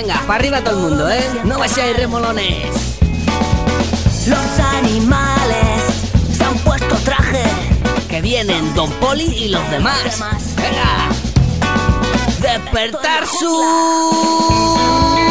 venga, para arriba todo el mundo, ¿eh? No vayáis remolones. Los animales se han puesto traje. Que vienen Don Poli y los demás. Venga. Despertar su...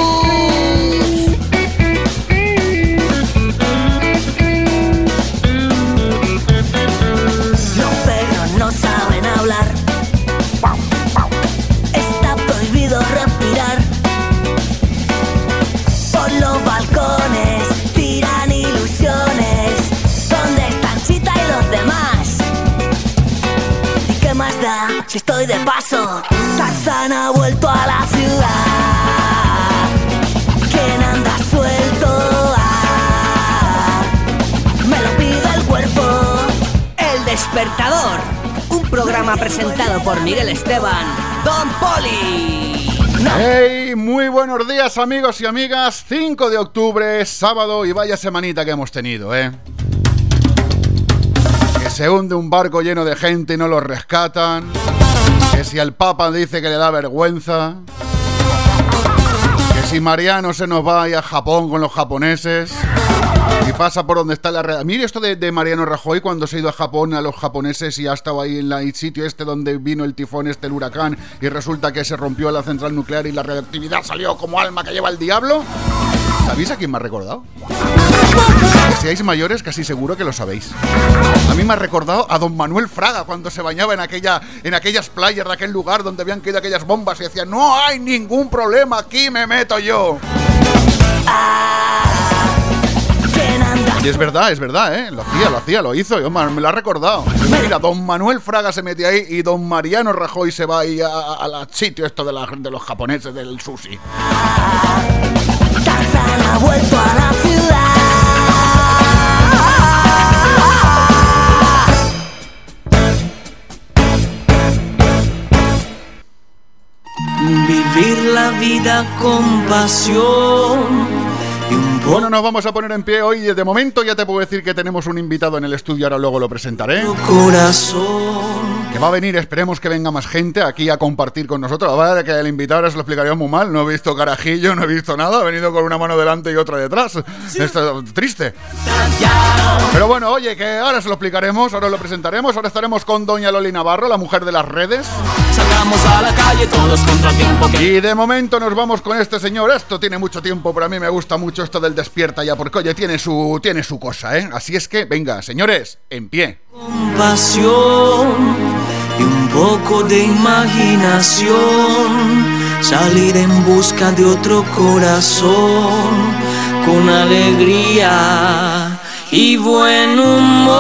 paso. Tarzán ha vuelto a la ciudad. ¿Quién anda suelto? Ah, me lo pide el cuerpo. El despertador. Un programa presentado por Miguel Esteban, Don Poli. Hey, muy buenos días amigos y amigas. 5 de octubre, sábado y vaya semanita que hemos tenido, ¿eh? Que se hunde un barco lleno de gente y no lo rescatan que si el Papa dice que le da vergüenza, que si Mariano se nos va a Japón con los japoneses y pasa por donde está la red. Mire esto de, Mariano Rajoy cuando se ha ido a Japón a los japoneses y ha estado ahí en el sitio este donde vino el tifón, este el huracán, y resulta que se rompió la central nuclear y la radioactividad salió como alma que lleva el diablo. ¿Sabéis a quién me ha recordado? Seáis mayores, casi seguro que lo sabéis. A mí me ha recordado a don Manuel Fraga cuando se bañaba en, aquella, en aquellas playas de aquel lugar donde habían caído aquellas bombas y decía, no hay ningún problema, aquí me meto yo. Y es verdad, es verdad, ¿eh? Lo hacía, lo hacía, lo hizo, yo, me lo ha recordado. Mira, don Manuel Fraga se mete ahí y don Mariano Rajoy se va ahí al sitio esto de, de los japoneses del sushi ha vuelto a la ciudad. Vida con pasión. Bueno, nos vamos a poner en pie hoy. De momento ya te puedo decir que tenemos un invitado en el estudio, ahora luego lo presentaré. Corazón que va a venir, esperemos que venga más gente aquí a compartir con nosotros. Verdad que el invitado ahora se lo explicaría muy mal, no he visto carajillo, no he visto nada, ha venido con una mano delante y otra detrás. Esto es triste. Pero bueno, oye, que ahora se lo explicaremos, ahora lo presentaremos, ahora estaremos con doña Loli Navarro, la mujer de las redes. Salgamos a la calle todos contra tiempo. Y de momento nos vamos con este señor, esto tiene mucho tiempo, pero a mí me gusta mucho esto del despierta ya, porque oye, tiene su, tiene su cosa, ¿eh? Así es que, venga, señores, en pie. Compasión y un poco de imaginación, salir en busca de otro corazón con alegría y buen humor.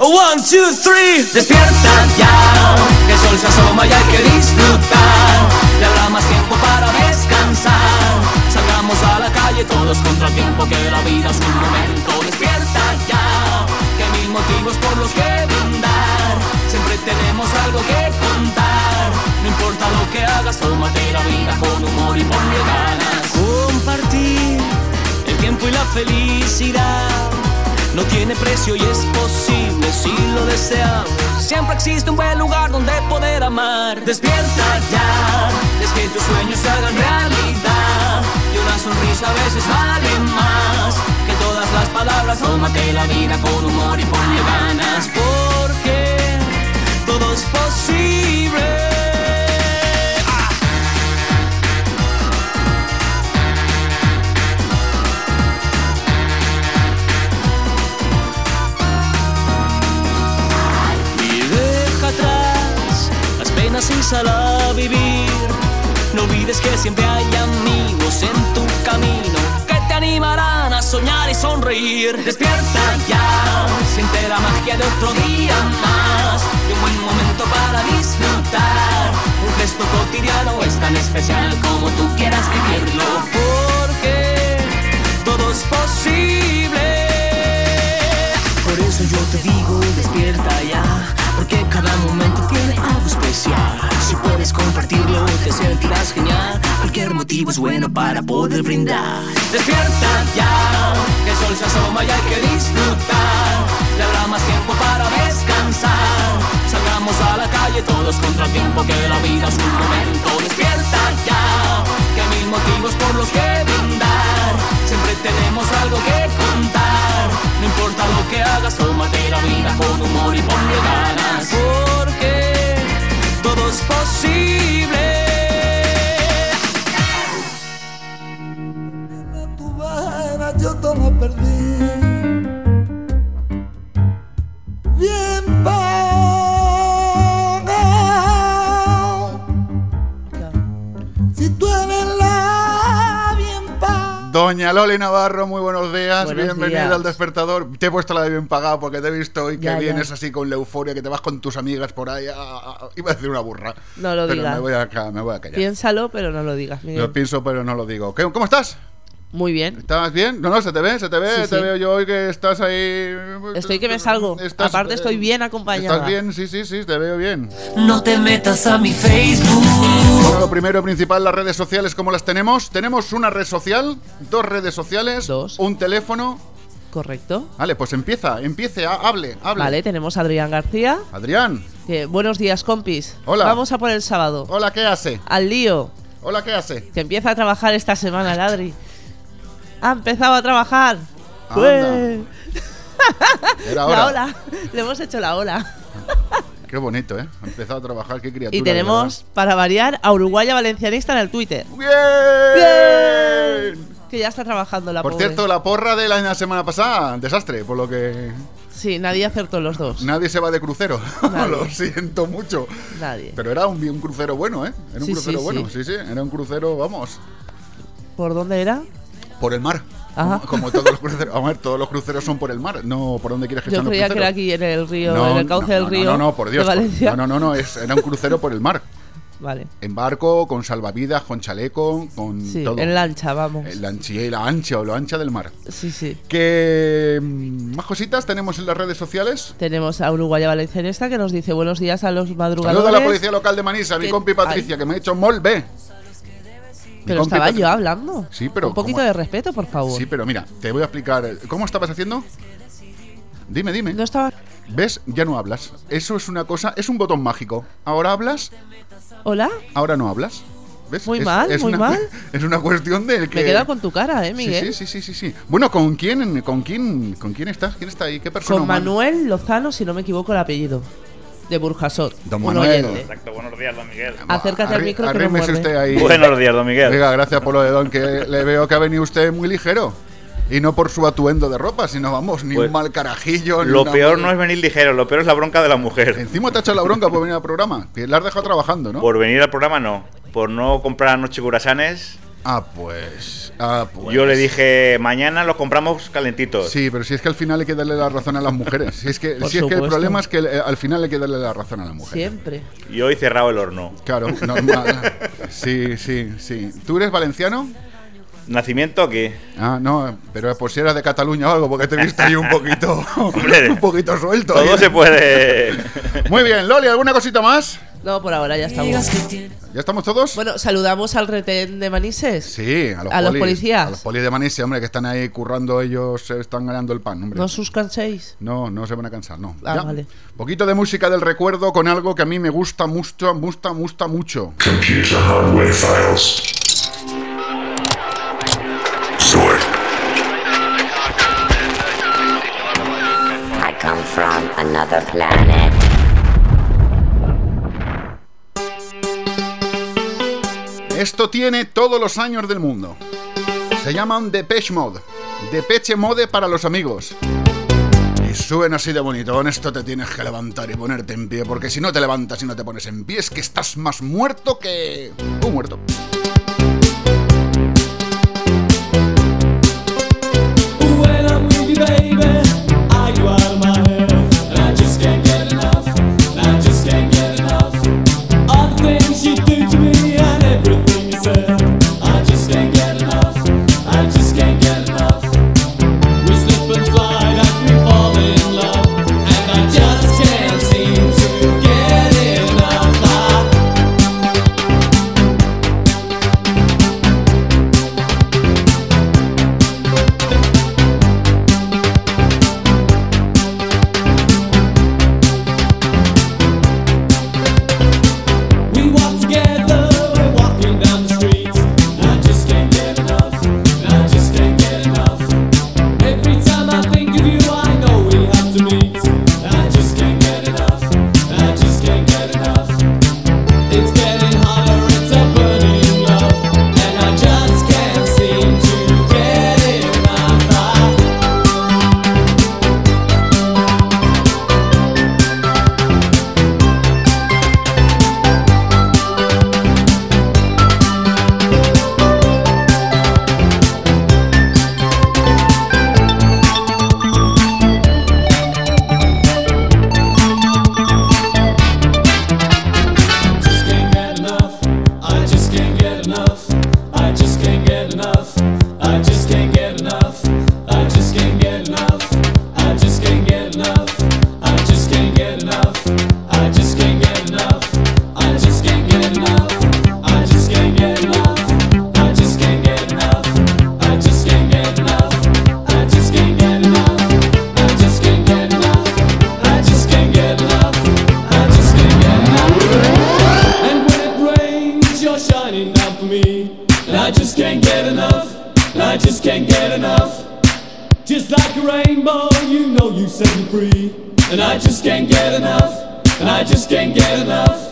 One, two, three, despierta ya, que el sol se asoma y hay que disfrutar, ya habrá más tiempo para calle todos contra el tiempo que la vida es un momento, despierta ya motivos por los que brindar. Siempre tenemos algo que contar. No importa lo que hagas, tómate la vida con humor y ponle ganas. Compartir el tiempo y la felicidad. No tiene precio y es posible si lo deseamos. Siempre existe un buen lugar donde poder amar. Despierta ya, es que tus sueños se hagan realidad. Sonrisa a veces vale más todas las palabras, tómate la vida con humor y ponle ganas, porque todo es posible. Ah. Y deja atrás las penas y sal a vivir. No olvides que siempre hay amigos en tu camino animarán a soñar y sonreír. Despierta ya, siente la magia de otro día más. Y un buen momento para disfrutar. Un gesto cotidiano es tan especial como tú quieras vivirlo. Porque todo es posible. Por eso yo te digo, despierta ya. Porque cada momento tiene algo especial. Si puedes compartirlo, te sentirás genial. Cualquier motivo es bueno para poder brindar. Despierta ya, que el sol se asoma y hay que disfrutar. Ya habrá más tiempo para descansar. Salgamos a la calle todos contra el tiempo que la vida es un momento. Despierta ya, que hay mil motivos por los que brindar. Siempre tenemos algo que contar. No importa lo que hagas, tómate la vida con humor y ponle ganas. Porque todo es posible. tu vaina yo todo perdí. Bien pagado. Si tú eres. Doña Loli Navarro, muy buenos días. Buenos Bienvenida días. al despertador. Te he puesto la de bien pagado porque te he visto hoy que Ya, ya. vienes así con la euforia, que te vas con tus amigas por ahí. ah, ah, iba a decir una burra. No lo pero digas. Me voy a, me voy a callar. Piénsalo, pero no lo digas, Miguel. Lo pienso, pero no lo digo. ¿Qué- ¿Cómo estás? Muy bien. ¿Estás bien? No, no, se te ve, se te ve. Sí, te sí. veo yo hoy que estás ahí. Estoy que me salgo. Aparte estoy bien acompañada. Estás bien, sí, sí, sí, te veo bien. No te metas a mi Facebook. Bueno, lo primero principal, las redes sociales, ¿cómo las tenemos? Tenemos una red social, dos redes sociales, Dos. un teléfono. Correcto. Vale, pues empieza, empiece, ha- hable, hable. Vale, tenemos a Adrián García. Adrián, que, buenos días, compis. Hola. Vamos a por el sábado. hola, ¿qué hace? Al lío. Hola, ¿qué hace? Que empieza a trabajar esta semana, el Adri. Ha empezado a trabajar. Anda. ¡Ué! Era La hora. ola. Le hemos hecho la ola. Qué bonito, ¿eh? Ha empezado a trabajar, qué criatura. Y tenemos, para variar, a Uruguaya Valencianista en el Twitter. verdad. ¡Bien! Que ya está trabajando la Por pobre. cierto, la porra de la semana pasada, desastre, por lo que Sí, nadie acertó los dos. nadie se va de crucero. Lo siento mucho. Nadie. Pero era un, un crucero bueno, ¿eh? Era un Sí, crucero sí, bueno, sí. sí, sí. Era un crucero, vamos, ¿Por dónde era? Por el mar. Ajá. Como, como todos los cruceros. A ver, todos los cruceros son por el mar, no por donde quieres que Yo los creía que era aquí en el río, en el cauce no, del no, río. No, no, por Dios. No, no, no, es- era un crucero por el mar. Vale. En barco, con salvavidas, con chaleco, con Sí, todo. en lancha, vamos. En la ancha, la ancha o lo ancha del mar. Sí, sí. Que mm, más cositas tenemos en las redes sociales. Tenemos a Uruguaya Valencianista que nos dice buenos días a los madrugadores. Saludo a la policía local de Manisa, mi Que- compi Patricia, que me ha hecho mol B. Mi Pero estaba yo hablando. Sí, pero Un poquito ¿cómo? de respeto, por favor. Sí, pero mira, te voy a explicar. ¿Cómo estabas haciendo? Dime, dime. No estaba. ¿Ves? Ya no hablas. Eso es una cosa, es un botón mágico. Ahora hablas, ¿Hola? ahora no hablas. ¿Ves? Muy Es- mal, es muy una- mal. Es una cuestión de que. Me he quedado con tu cara, ¿eh, Miguel? Sí, sí, sí, sí, sí. Bueno, ¿con quién, con quién, con quién estás? ¿Quién está ahí? ¿Qué persona? Con humana? Manuel Lozano, si no me equivoco el apellido. De Burjasot. Don un Manuel. oyente. Exacto, buenos días, don Miguel. Acércate al Arri- micro que no usted ahí. Buenos días, don Miguel. Venga, gracias por lo de Don, que le veo que ha venido usted muy ligero. Y no por su atuendo de ropa, sino vamos, ni Pues, un mal carajillo. ni Lo una peor no es venir ligero, lo peor es la bronca de la mujer. Encima te ha echado la bronca por venir al programa. Que la has dejado trabajando, ¿no? Por venir al programa no. Por no comprar anoche curasanes. Ah, pues. Ah, pues. Yo le dije, mañana los compramos calentitos. Sí, pero si es que al final hay que darle la razón a las mujeres. Si es que, si es que el problema es que eh, al final hay que darle la razón a la mujer. Siempre. Y hoy cerrado el horno. Claro, normal. Sí, sí, sí. ¿Tú eres valenciano? ¿Nacimiento aquí? Ah, no, pero por si eras de Cataluña o algo, porque te he visto ahí un poquito. Hombre, un poquito suelto. Todo ahí. se puede. Muy bien, Loli, ¿alguna cosita más? No, por ahora ya estamos. ¿Ya estamos todos? Bueno, saludamos al retén de Manises. Sí, a los, a los policías. A los polis de Manise, hombre, que están ahí currando, ellos se están ganando el pan, hombre. No os canséis. No, no se van a cansar, no. Ah, Ya. vale. Poquito de música del recuerdo con algo que a mí me gusta mucho, gusta, gusta mucho. Computer hardware files. I come from another planet. Esto tiene todos los años del mundo. Se llama un Depeche Mode. Depeche Mode para los amigos. Y suena así de bonito. En esto te tienes que levantar y ponerte en pie. Porque si no te levantas y no te pones en pie, es que estás más muerto que. Un muerto. Set me free. And I just can't get enough, and I just can't get enough.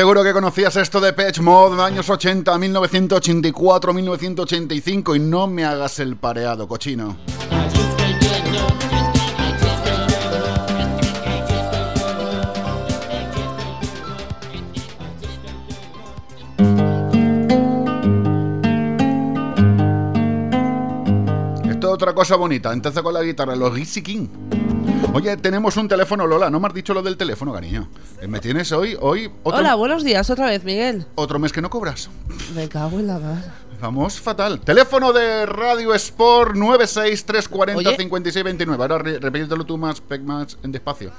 Seguro que conocías esto de Patch Mode, años 80, 1984, 1985 y no me hagas el pareado, cochino. Esto es otra cosa bonita, entonces con la guitarra, los Gizzy King. Oye, tenemos un teléfono, Lola, no me has dicho lo del teléfono, cariño. Eh, ¿Me tienes hoy, hoy, otro, Hola, buenos días otra vez, Miguel. otro mes que no cobras? Me cago en la mar. Vamos fatal. Teléfono de Radio Sport 96340 Oye. 5629. Ahora re- repítelo tú más, más en despacio.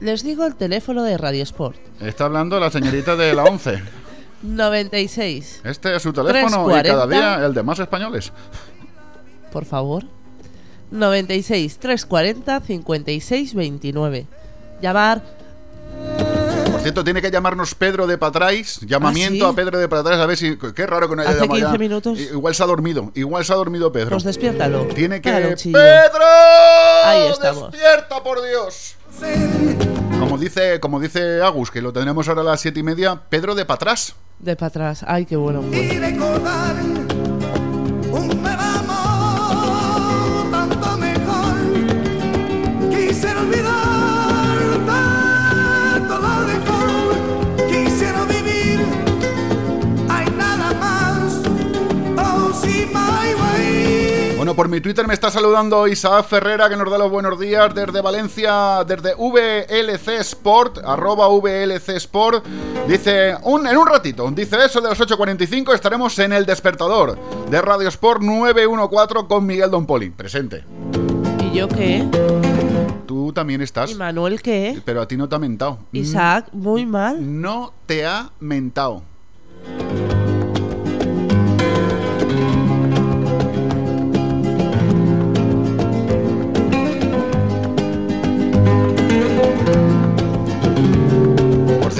Les digo el teléfono de Radio Sport. Está hablando la señorita de la 11. 96, Este es su teléfono y 340. cada día el de más españoles. por favor. 96 340 56 29. Llamar. Por cierto, tiene que llamarnos Pedro de Patrais. Llamamiento ¿Ah, sí? a Pedro de Patrais a ver si. Qué raro que no haya Hace llamado ya. 15 minutos. I- Igual se ha dormido. Igual se ha dormido Pedro. Pues despiértalo. Tiene que. Claro. ¡Pedro! Ahí estamos. ¡Despierta, por Dios! Como dice, como dice Agus, que lo tendremos ahora a las siete y media, Pedro de Patras. De para atrás. Ay, qué bueno. y por mi Twitter me está saludando Isaac Ferrera, que nos da los buenos días desde Valencia, desde VLC Sport, arroba VLC Sport. Dice, un, en un ratito, dice eso de las 8.45 estaremos en el despertador de Radio Sport 914 con Miguel Don Poli. Presente. ¿Y yo qué? Tú también estás, ¿Y Manuel qué? pero a ti no te ha mentado. Isaac, muy mal. No te ha mentado.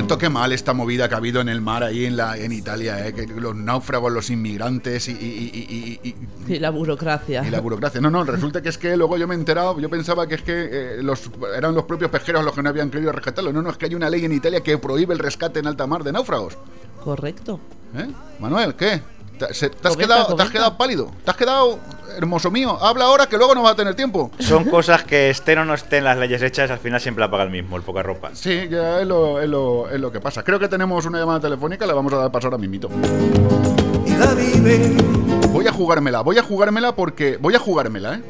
Cierto, qué mal esta movida que ha habido en el mar ahí en, la, en Italia, ¿eh? que los náufragos, los inmigrantes y, y- y- y- la burocracia. y la burocracia. No, no, resulta que es que luego yo me he enterado, yo pensaba que es que eh, los, eran los propios pesqueros los que no habían querido rescatarlo. No, no, es que hay una ley en Italia que prohíbe el rescate en alta mar de náufragos. Correcto. ¿Eh? Manuel, ¿qué? ¿Te, se- te has Comenta, quedado, ¿Te has quedado pálido? ¿Te has quedado, hermoso mío? Habla ahora que luego no va a tener tiempo. Son cosas que estén o no estén las leyes hechas, al final siempre la paga el mismo, el poca ropa. Sí, ya es lo, es lo- es lo que pasa. Creo que tenemos una llamada telefónica, la vamos a dar paso ahora la vive. Voy a jugármela, voy a jugármela porque... Voy a jugármela, ¿eh?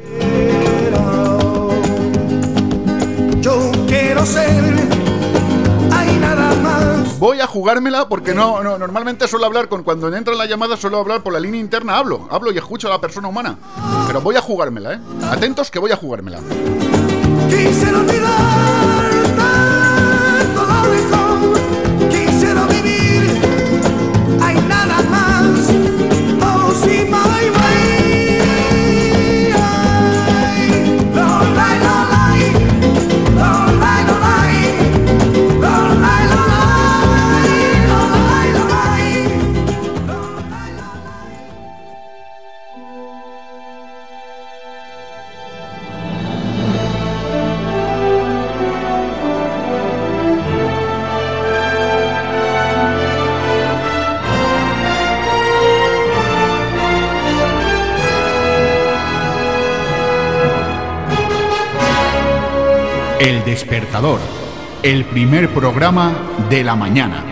Yo quiero ser, nada más. Voy a jugármela porque no, no normalmente suelo hablar con cuando entra en la llamada suelo hablar por la línea interna, hablo, hablo y escucho a la persona humana. Pero voy a jugármela, ¿eh? Atentos que voy a jugármela. Olvidar El despertador, el primer programa de la mañana.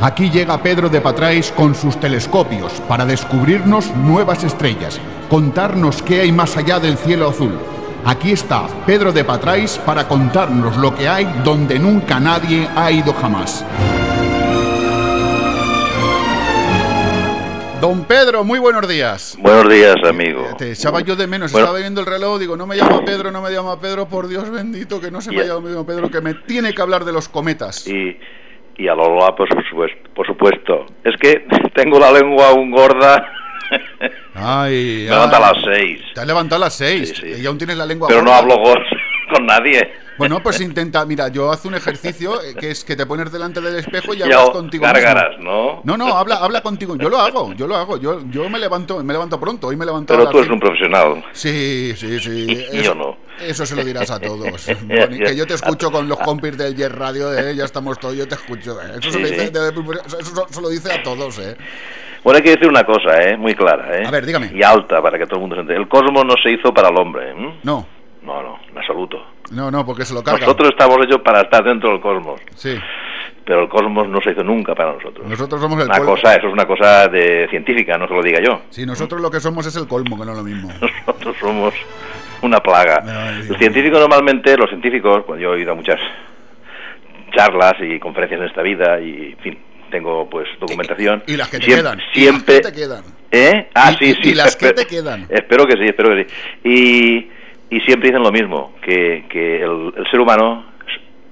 Aquí llega Pedro de Patrais con sus telescopios para descubrirnos nuevas estrellas, contarnos qué hay más allá del cielo azul. Aquí está Pedro de Patrais para contarnos lo que hay donde nunca nadie ha ido jamás. Don Pedro, muy buenos días. Buenos días, amigo. Te echaba yo de menos, Bueno. estaba viendo el reloj, digo, no me llama Pedro, no me llama Pedro, por Dios bendito, que no se me llama Pedro, que me tiene que hablar de los cometas. Y, y a Lola, pues, por supuesto, por supuesto. Es que tengo la lengua aún gorda. Ay, Me ay. a las seis. Te has levantado a las seis Sí, sí. y aún tienes la lengua Pero no hablo gordo con nadie. Bueno, pues intenta, mira, yo hago un ejercicio eh, que es que te pones delante del espejo y hablas hago contigo gárgaras. ¿no? No, no, habla, habla contigo. Yo lo hago, yo lo hago. Yo, yo me levanto, me levanto pronto. Hoy me levanto Pero tú eres un profesional. Sí, sí, sí. Y yo no. Eso se lo dirás a todos. Que yo te escucho con los compis del Jet Radio, eh, ya estamos todos, yo te escucho. eh. Eso, se lo dice, eso se lo dice a todos, ¿eh? Bueno, hay que decir una cosa, ¿eh? Muy clara, ¿eh? A ver, dígame. Y alta, para que todo el mundo se entere. El cosmos no se hizo para el hombre, ¿eh? No, No, no, en absoluto. no, no, porque se lo cargan. Nosotros estamos hechos para estar dentro del cosmos. Sí, Pero el cosmos no se hizo nunca para nosotros. nosotros somos el Una colmo. cosa, eso es una cosa de científica, no se lo diga yo. Sí, nosotros lo que somos es el colmo, que no es lo mismo. Nosotros somos una plaga. Ay, Dios Los científicos normalmente, los científicos, pues yo he ido a muchas charlas y conferencias en esta vida y, en fin, tengo pues documentación. Y las que te quedan. y Siempre. las que te quedan. ¿Eh? Ah, Y- sí, y- sí. y las que te quedan. Espero que sí, espero que sí. Y, y siempre dicen lo mismo, que, que el, el ser humano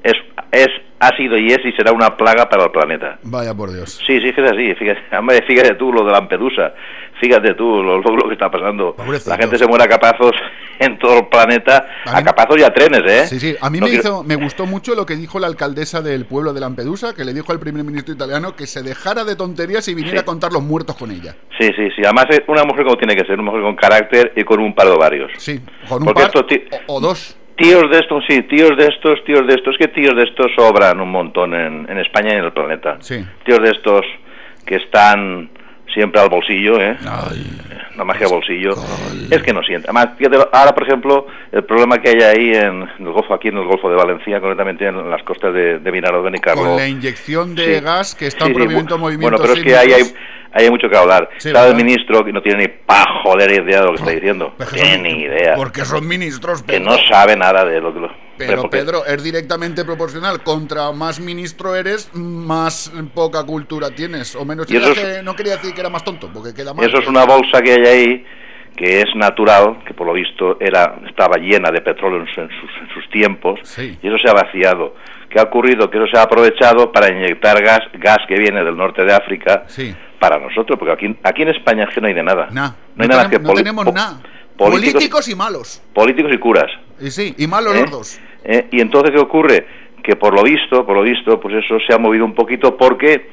es, es, ha sido y es y será una plaga para el planeta. Vaya por Dios. Sí, sí, es que es así. Fíjate, fíjate tú lo de Lampedusa. Fíjate tú lo, lo- lo que está pasando. La gente se muere a capazos en todo el planeta. A capazos y a trenes, ¿eh? Sí, sí. A mí No me, quiero- hizo, me gustó mucho lo que dijo la alcaldesa del pueblo de Lampedusa, que le dijo al primer ministro italiano que se dejara de tonterías y viniera Sí. a contar los muertos con ella. Sí, sí, sí. Además es una mujer como tiene que ser. Una mujer con carácter y con un par de varios. Sí, con un Porque par o dos. Tíos de estos, sí, tíos de estos, tíos de estos, que tíos de estos sobran un montón en, en España y en el planeta. Sí. Tíos de estos que están siempre al bolsillo, ¿eh? La magia al bolsillo. Es que no siente. Además, fíjate, ahora, por ejemplo, el problema que hay ahí en el Golfo, aquí en el Golfo de Valencia, concretamente en las costas de, de Vinaròs, Benicarló. Con la inyección de Sí. gas que está Sí, en sí, movimiento, bu- movimiento. Bueno, pero es que ahí hay, ahí hay mucho que hablar. Está el ministro que no tiene ni pa joder idea de lo que está diciendo. No tiene ni idea. Porque son ministros, Que Pedro. no sabe nada de lo que lo... Pero porque- Pedro, es directamente proporcional. Contra más ministro eres, más poca cultura tienes. O menos. Es- que no quería decir que era más tonto, porque queda mal. Eso es una bolsa que hay ahí que es natural, que por lo visto era estaba llena de petróleo en, su- en sus, en sus tiempos, Sí. y eso se ha vaciado. ¿Qué ha ocurrido? Que eso se ha aprovechado para inyectar gas, gas que viene del norte de África Sí. para nosotros, porque aquí, aquí en España es que no hay de nada. Nah, No hay no nada tenem- que no poli- tenemos nada. Políticos, Políticos y malos. políticos y curas. Y sí, y malos ¿eh? los dos. ¿Eh? Y entonces, ¿qué ocurre? Que por lo visto, por lo visto, pues eso se ha movido un poquito porque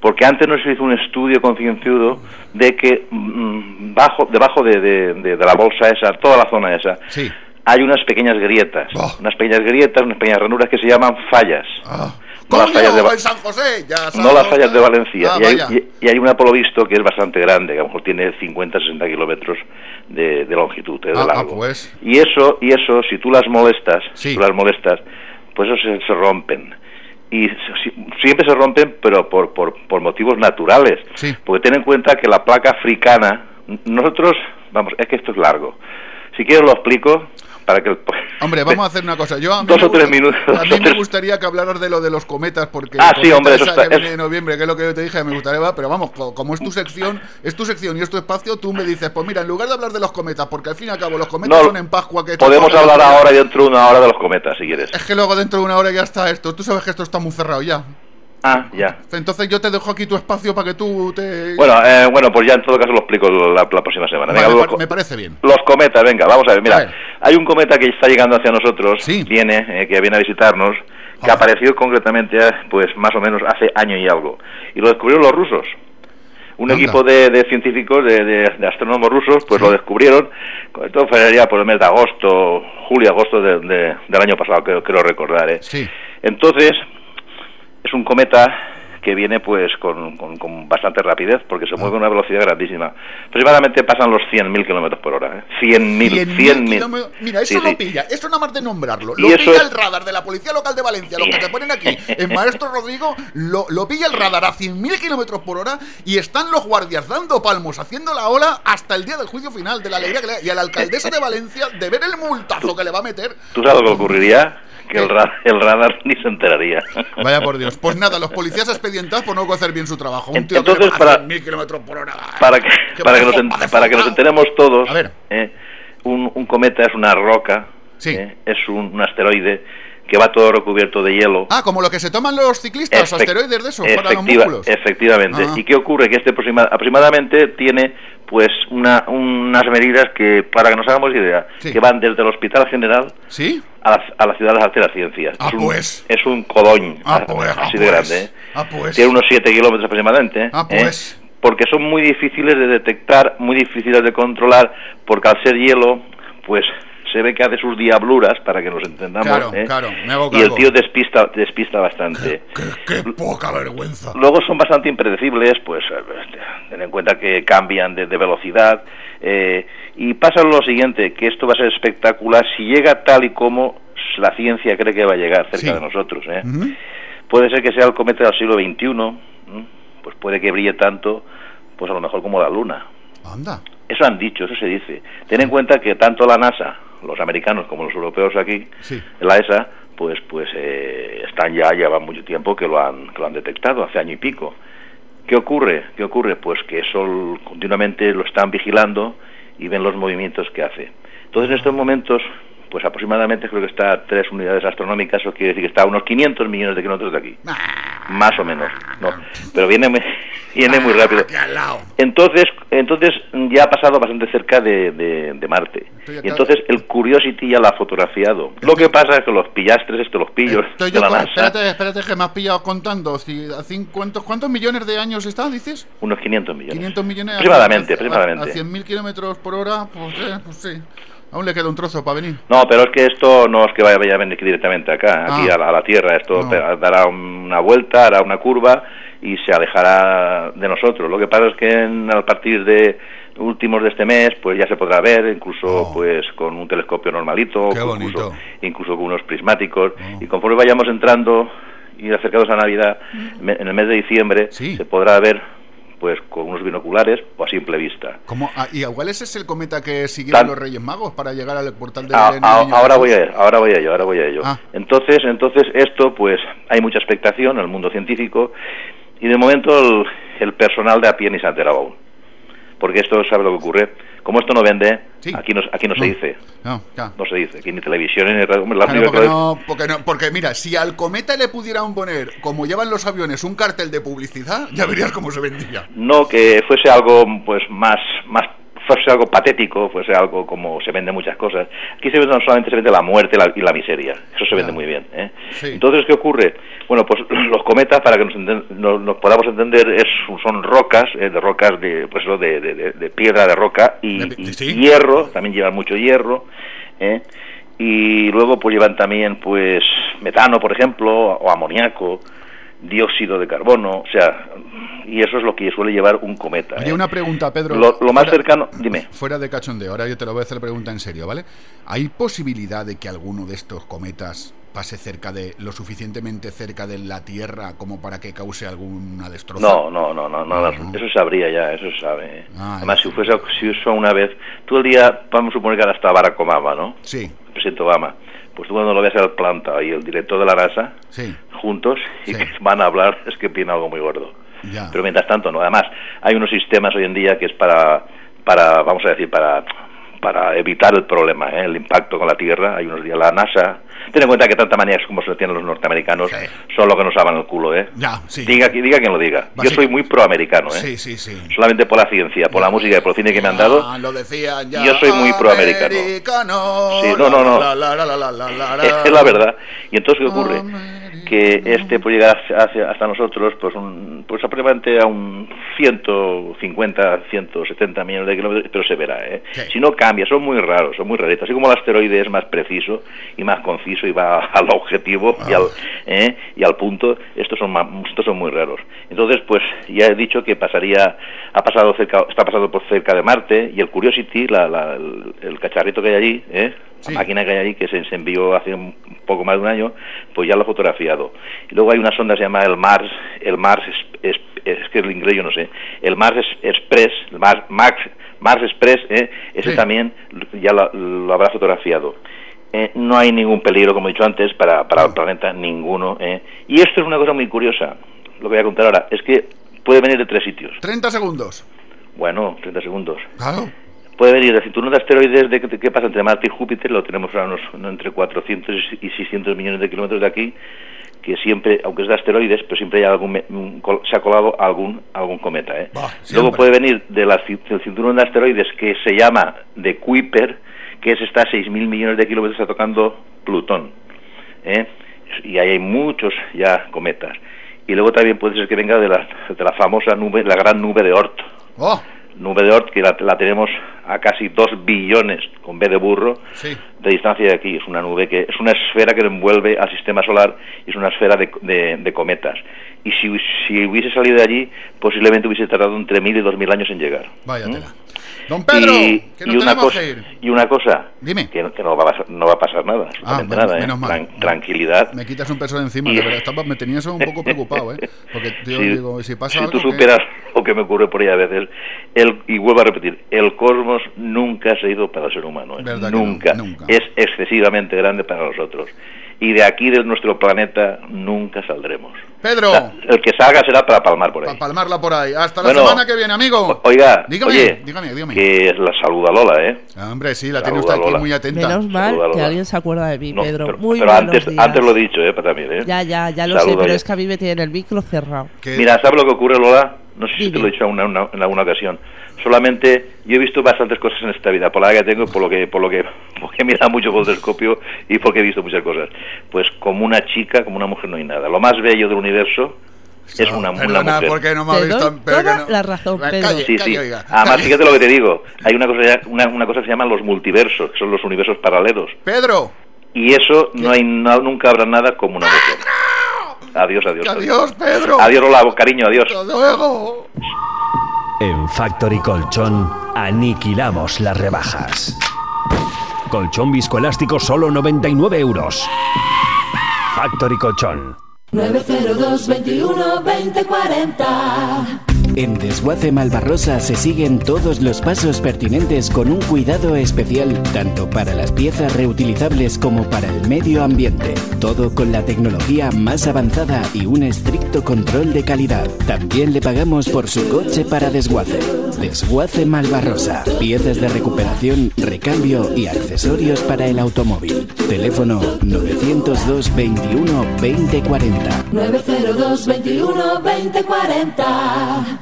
porque antes no se hizo un estudio concienzudo de que mm, bajo, debajo de, de- de- de la bolsa esa, toda la zona esa, Sí. hay unas pequeñas grietas, Oh. unas pequeñas grietas, unas pequeñas ranuras que se llaman fallas. Ah. No las fallas de Va- en San José! Ya No las sabes. fallas de Valencia. Ah, y, hay, y- y hay una, por lo visto, que es bastante grande, que a lo mejor tiene 50, 60 kilómetros de, de longitud, eh, de Ah, ah, largo. pues. Y eso, y eso, si tú las molestas, Sí. tú las molestas, pues eso se, se rompen. Y si- si- siempre se rompen, pero por, por, por motivos naturales. Sí. Porque ten en cuenta que la placa africana, nosotros, vamos, es que esto es largo. Si quieres lo explico para que... el- Hombre, vamos a hacer una cosa. Yo a mí Dos me o tres minutos, A mí me gustaría que hablaras de lo de los cometas, porque Ah, sí, hombre, eso esa está- que viene es- en noviembre, que es lo que yo te dije, me gustaría, pero vamos, co- como es tu sección, es tu sección y es tu espacio, tú me dices, pues mira, en lugar de hablar de los cometas, porque al fin y al cabo los cometas No, son en Pascua que Podemos hablar ahora y dentro de una hora de los cometas, si quieres. Es que luego dentro de una hora ya está esto. Tú sabes que esto está muy cerrado ya. Ah, ya. Entonces yo te dejo aquí tu espacio para que tú te... Bueno, eh, bueno, pues ya en todo caso lo explico la, la próxima semana. Vale, Venga, los, par- me parece bien. los cometas, venga, vamos a ver. Mira, A ver. Hay un cometa que está llegando hacia nosotros, Sí. viene, eh, que viene a visitarnos, que Ah. apareció concretamente, eh, pues más o menos hace año y algo. Y lo descubrieron los rusos. Un Anda. equipo de, de científicos, de, de- de astrónomos rusos, pues Sí. lo descubrieron. Esto fue por el mes de agosto, julio, agosto de- de- del año pasado, creo, creo recordar. ¿eh? Sí. Entonces, es un cometa que viene pues con, con- con bastante rapidez, porque se mueve a una velocidad grandísima. Aproximadamente pasan los 100.000 kilómetros por hora. ¿eh? 100.000, 100.000. kilómetros. Mira, eso Sí, lo sí. pilla, eso nada más de nombrarlo. Lo pilla el radar de la Policía Local de Valencia, lo que te ponen aquí, el maestro Rodrigo, lo, lo pilla el radar a 100.000 kilómetros por hora y están los guardias dando palmos, haciendo la ola hasta el día del juicio final, de la alegría que le. Y a la alcaldesa de Valencia de ver el multazo que le va a meter. ¿Tú sabes lo que ocurriría? Que el, ra- el radar ni se enteraría. Vaya por Dios. Pues nada, los policías expedientados por no hacer bien su trabajo. Un tío entonces, que para- 100.000 kilómetros por hora. para que, para que, nos, para que nos enteremos todos, A ver. ¿eh? un, un cometa es una roca, Sí. ¿eh? es un, un asteroide que va todo recubierto de hielo. Ah, como lo que se toman los ciclistas, Efec- asteroides de esos, para los músculos. Efectivamente. Ah. ¿Y qué ocurre? Que este aproxima- aproximadamente tiene pues una, unas medidas que, para que nos hagamos idea, Sí. que van desde el Hospital General ¿Sí? a la, a la Ciudad de las Artes y las Ciencias. Ah, es, un, pues. es un Ah, pues, ah, así de pues. grande. ¿eh? Ah, pues. Tiene unos 7 kilómetros aproximadamente. Ah, ¿eh? pues. Porque son muy difíciles de detectar, muy difíciles de controlar, porque al ser hielo, pues se ve que hace sus diabluras, para que nos entendamos. Claro, ¿eh? claro, me hago Y el tío despista, despista bastante. Qué, qué poca vergüenza. Luego son bastante impredecibles, pues eh, ten en cuenta que cambian de, de velocidad. eh, y pasa lo siguiente, que esto va a ser espectacular si llega tal y como la ciencia cree que va a llegar cerca Sí. de nosotros. ¿eh? Puede ser que sea el cometa del siglo XXI, pues puede que brille tanto, pues a lo mejor como la Luna. Anda. Eso han dicho, eso se dice. Ten en cuenta que tanto la NASA, los americanos como los europeos aquí, Sí. la ESA, pues pues eh, están ya, llevan mucho tiempo que lo han que lo han detectado, hace año y pico. ¿Qué ocurre? ¿Qué ocurre? Pues que eso continuamente lo están vigilando y ven los movimientos que hace. Entonces en estos momentos, pues aproximadamente creo que está a tres unidades astronómicas, eso quiere decir que está a unos 500 millones de kilómetros de aquí. Más o menos, ¿no? Pero viene, muy- viene muy rápido. Entonces, entonces ya ha pasado bastante cerca de, de- de Marte. Y entonces el Curiosity ya la ha fotografiado. Lo que pasa es que los pillastres, estos los pillos Estoy de yo la con- NASA, espérate, espérate que me has pillado contando. Si- a ¿cuántos, ¿Cuántos millones de años está, dices? unos 500 millones. 500 millones. a- Aproximadamente, a, aproximadamente. A, 100.000 kilómetros por hora, pues, eh, pues sí. Aún le queda un trozo para venir. No, pero es que esto no es que vaya, a venir directamente acá, aquí Ah. a, la, a la Tierra. Esto No. dará una vuelta, hará una curva y se alejará de nosotros. Lo que pasa es que en- a partir de últimos de este mes, pues ya se podrá ver, incluso Oh. pues con un telescopio normalito, incluso, incluso con unos prismáticos. Oh. Y conforme vayamos entrando y acercados a Navidad, me- en el mes de diciembre, Sí. se podrá ver pues con unos binoculares o a simple vista. ¿Cómo? Ah, y igual ese es el cometa que siguieron Tan- los Reyes Magos para llegar al portal de Ah, Belén ah, del Niño ahora voy a ahora voy a ello, ahora voy a ello. Ah. Entonces, entonces esto, pues, hay mucha expectación en el mundo científico y de momento el, el personal de a pie ni se ha enterado aún. Porque esto, ¿sabe lo que ocurre? Como esto no vende, Sí. aquí no, aquí no, No. se dice. No, ya. No se dice. Aquí ni televisión ni radio. La Claro, porque, que- no, porque, no- porque mira, si al cometa le pudieran poner, como llevan los aviones, un cartel de publicidad, ya verías cómo se vendía. no que fuese algo pues más más fuese algo patético fuese algo como se venden muchas cosas aquí se vende no solamente se vende la muerte la- y la miseria eso se vende muy bien ¿eh? Sí. entonces qué ocurre bueno pues los cometas para que nos, enten- nos podamos entender es, son rocas eh, de rocas de pues de, de- de- piedra de roca y, sí. hierro también llevan mucho hierro ¿eh? y luego pues llevan también pues metano por ejemplo o amoníaco dióxido de carbono, o sea, y eso es lo que suele llevar un cometa. Oye, ¿eh? una pregunta, Pedro. Lo, lo más Fuera- cercano, dime. Fuera de cachondeo, ahora yo te lo voy a hacer la pregunta en serio, ¿vale? ¿Hay posibilidad de que alguno de estos cometas pase cerca de, lo suficientemente cerca de la Tierra como para que cause alguna destroza? No, no, no, no, no, No. eso sabría ya, eso sabe. ¿eh? Ah, Además, si fuese si eso una vez, tú el día, vamos a suponer que ahora está Barack Obama, ¿no? Sí, El presidente Obama. Pues tú cuando lo veas al planta y el director de la NASA, sí, juntos, y Sí. que van a hablar, es que viene algo muy gordo. ya. Pero mientras tanto, no. Además, hay unos sistemas hoy en día que es para, para vamos a decir, para, para evitar el problema, ¿eh? el impacto con la Tierra. Hay unos días la NASA. Ten en cuenta que tanta manías como se lo tienen los norteamericanos Sí. son lo que nos saban el culo, ¿eh? Ya, sí. Diga, diga quien lo diga. Yo soy muy proamericano, ¿eh? Sí, sí, sí. Solamente por la ciencia, por la música y por el cine que me han dado. Ah, lo decían ya. Yo soy muy proamericano. Americano. Sí, no, no, no. Es la verdad. Y entonces, ¿qué ocurre? Que este puede llegar hacia- hacia- hasta nosotros, pues, un, pues aproximadamente a un 150, 170 millones de kilómetros, pero se verá, ¿eh? Sí. Si no cambia, son muy raros, son muy raritos. Así como el asteroide es más preciso y más conciso preciso y va al objetivo y, al, ¿eh? y al punto, estos son, estos son muy raros. Entonces, pues ya he dicho que pasaría, ha pasado cerca, está pasando por cerca de Marte y el Curiosity, la- la- el, el cacharrito que hay allí, ¿eh? Sí. la máquina que hay allí, que se, se envió hace un poco más de un año, pues ya lo ha fotografiado. Y luego hay una sonda que se llama el Mars, el Mars, es, es- es que el inglés yo no sé, el Mars Es- Express, el Mars, Max, Mars Express, ¿eh? ese Sí. también ya lo, lo habrá fotografiado. Eh, no hay ningún peligro, como he dicho antes, para, para el planeta, ninguno. ¿eh? Y esto es una cosa muy curiosa, lo que voy a contar ahora, es que puede venir de tres sitios. 30 segundos. Bueno, 30 segundos. Claro. Puede venir del cinturón de asteroides de, de- que pasa entre Marte y Júpiter, lo tenemos a unos no, entre 400 y 600 millones de kilómetros de aquí, que siempre, aunque es de asteroides, pero siempre hay algún, se ha colado algún algún cometa. ¿eh? Bah, Luego puede venir de la del cinturón de asteroides que se llama de Kuiper, que es está a 6.000 millones de kilómetros, está tocando Plutón. ¿eh? Y ahí hay muchos ya cometas. Y luego también puede ser que venga de la, de la famosa nube, la gran nube de Oort Oh, nube de Oort, que la, la tenemos a casi 2 billones, con B de burro, sí. de distancia de aquí. Es una nube que es una esfera que envuelve al sistema solar y es una esfera de, de- de cometas. Y si, si hubiese salido de allí, posiblemente hubiese tardado entre mil y dos mil años en llegar. Vaya ¿Mm? tela. Don Pedro, y, que y no una tenemos cosa, que ir. y una cosa, Dime. que, que no, va a pasar, no va a pasar nada, absolutamente bueno, nada, ¿eh? menos mal. Tran- tranquilidad. Me quitas un peso de encima, Y- de verdad. Estaba, me tenía eso un poco preocupado, ¿eh? Porque yo Sí, digo, ¿y si pasa si algo. tú qué? Que me ocurre por ahí a veces, el, y vuelvo a repetir, el cosmos nunca se ha ido para el ser humano, ¿eh? No, nunca. nunca. Es excesivamente grande para nosotros. Y de aquí, de nuestro planeta, nunca saldremos. Pedro, el que salga será para palmar por ahí. para palmarla por ahí. Hasta la Bueno, semana que viene, amigo. Oiga, dígame, oye, dígame, dígame. que la saluda Lola, ¿eh? Ah, Hombre, sí, la tiene Saluda, usted aquí Lola. muy atenta. Menos mal Saluda, que alguien se acuerda de mí, No, Pedro. pero, Muy pero antes, días. antes lo he dicho, ¿eh? Para también, ¿eh? Ya, ya, ya lo sé, pero es que a mí me tiene el micro cerrado. Mira, ¿sabes lo que ocurre, Lola? No sé si Dime. te lo he dicho en, una- una- en alguna ocasión. Solamente yo he visto bastantes cosas en esta vida, por la edad que tengo, por lo que, por lo que, porque he mirado mucho por el telescopio y porque he visto muchas cosas. Pues como una chica, como una mujer no hay nada. Lo más bello del universo es No, una, una perdona, mujer. porque no me ha visto. doy pero toda no- la razón, Calle, Pedro. Sí, calle, sí. oiga, Además, calle. fíjate lo que te digo. Hay una cosa, una, una cosa que se llama los multiversos, que son los universos paralelos. Pedro, Y eso no hay no- nunca habrá nada como una mujer. Adiós, adiós. adiós, Pedro. Adiós, Lola, cariño, adiós. Hasta luego. En Factory Colchón aniquilamos las rebajas. Colchón viscoelástico solo 99 euros. Factory Colchón. 902 21 2040 En Desguace Malvarrosa se siguen todos los pasos pertinentes con un cuidado especial tanto para las piezas reutilizables como para el medio ambiente. Todo con la tecnología más avanzada y un estricto control de calidad. También le pagamos por su coche para desguace. Desguace Malvarrosa. Piezas de recuperación, recambio y accesorios para el automóvil. Teléfono 902 21 2040. 902 21 2040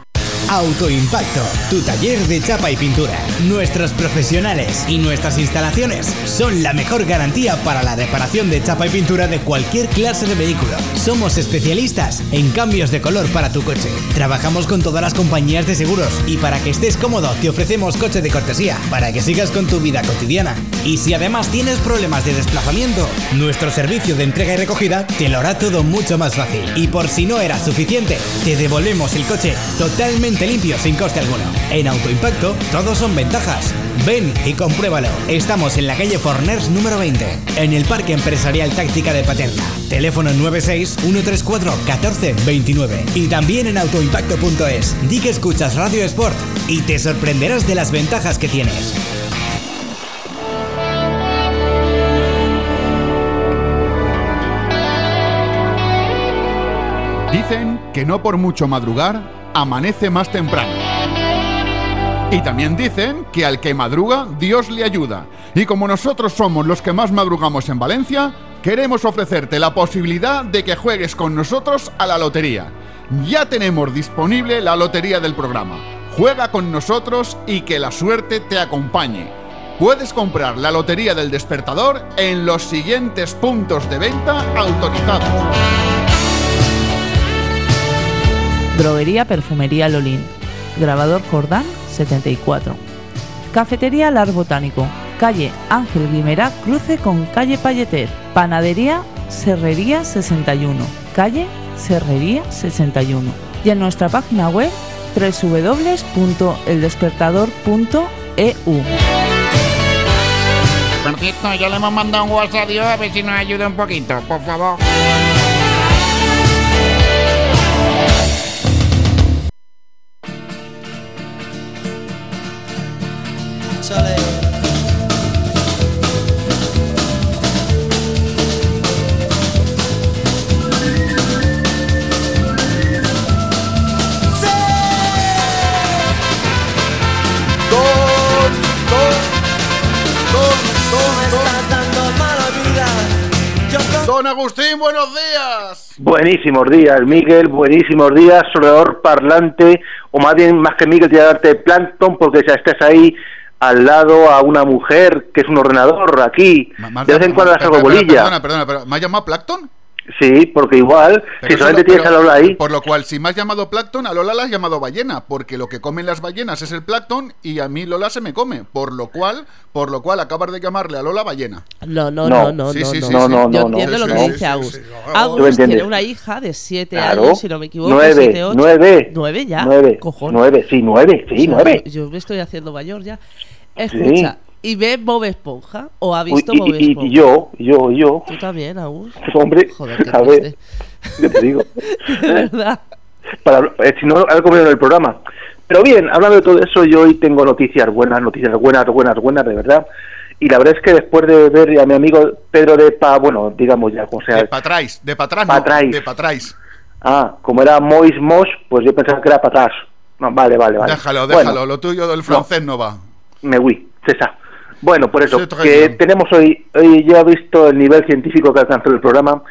Autoimpacto, tu taller de chapa y pintura. Nuestros profesionales y nuestras instalaciones son la mejor garantía para la reparación de chapa y pintura de cualquier clase de vehículo. Somos especialistas en cambios de color para tu coche. Trabajamos con todas las compañías de seguros y para que estés cómodo te ofrecemos coche de cortesía para que sigas con tu vida cotidiana. Y si además tienes problemas de desplazamiento, nuestro servicio de entrega y recogida te lo hará todo mucho más fácil. Y por si no era suficiente, te devolvemos el coche totalmente limpio sin coste alguno. En Autoimpacto, todos son ventajas. Ven y compruébalo. Estamos en la calle Forners número 20, en el Parque Empresarial Táctica de Paterna. Teléfono 96 134 14 29. Y también en autoimpacto.es. Di que escuchas Radio Sport y te sorprenderás de las ventajas que tienes. Dicen que no por mucho madrugar, amanece más temprano. Y también dicen que al que madruga, Dios le ayuda. Y como nosotros somos los que más madrugamos en Valencia, queremos ofrecerte la posibilidad de que juegues con nosotros a la lotería. Ya tenemos disponible la lotería del programa. Juega con nosotros y que la suerte te acompañe. Puedes comprar la lotería del despertador en los siguientes puntos de venta autorizados. Droguería Perfumería Lolín. Grabador Jordán 74. Cafetería Lar Botánico. calle Ángel Guimerá, cruce con calle Palleter. Panadería Serrería 61, calle Serrería 61. Y en nuestra página web www.eldespertador.eu. Cierto, ya le hemos mandado un WhatsApp a Dios a ver si nos ayuda un poquito, por favor. Don Agustín, buenos días. Buenísimos días, Miguel, buenísimos días, soledador parlante, o más bien, más que Miguel, te voy a darte plancton porque ya estás ahí al lado a una mujer que es un ordenador aquí. De vez en cuando le hago bolilla. Perdona, perdona, perdona. ¿Me has llamado Plankton? Sí, porque igual, Pero si solamente lo- tienes a pero- Lola ahí, Por lo cual, si me has llamado Plankton, a Lola la has llamado ballena, porque lo que comen las ballenas es el plancton y a mí Lola se me come. Por lo cual, por lo cual acabas de llamarle a Lola ballena. No, no, No. no, no, Sí, no, sí, no. sí, No, sí. no, Yo no, entiendo no. lo que dice Agus. Agus tiene una hija de 7 Claro. años, si no me equivoco. nueve, 7, 8. nueve, 9 ya. nueve, Cojones. nueve, sí, nueve, sí, O sea, nueve. Yo, yo me estoy haciendo mayor ya. Escucha, ¿y ve Bob Esponja? ¿O ha Uy, visto y, Bob y- Esponja? y yo, yo, yo, Tú también, Agus. hombre, Joder, qué a ver, yo te digo. De verdad. para, eh, si no, algo menos en el programa. Pero bien, hablando de todo eso, yo hoy tengo noticias buenas, noticias buenas, buenas, buenas, de verdad. Y la verdad es que después de ver a mi amigo Pedro de Pa, bueno, digamos ya, como sea, De patrais, de patrás, Pa' no, atrás. de patrais. ah, como era Mois Mosh, pues yo pensaba que era para atrás. No, vale, vale, vale. Déjalo, Bueno, déjalo. Lo tuyo del francés no, va. Me oui, César. Bueno, por eso, que tenemos hoy, hoy ya he visto el nivel científico que alcanzó el programa.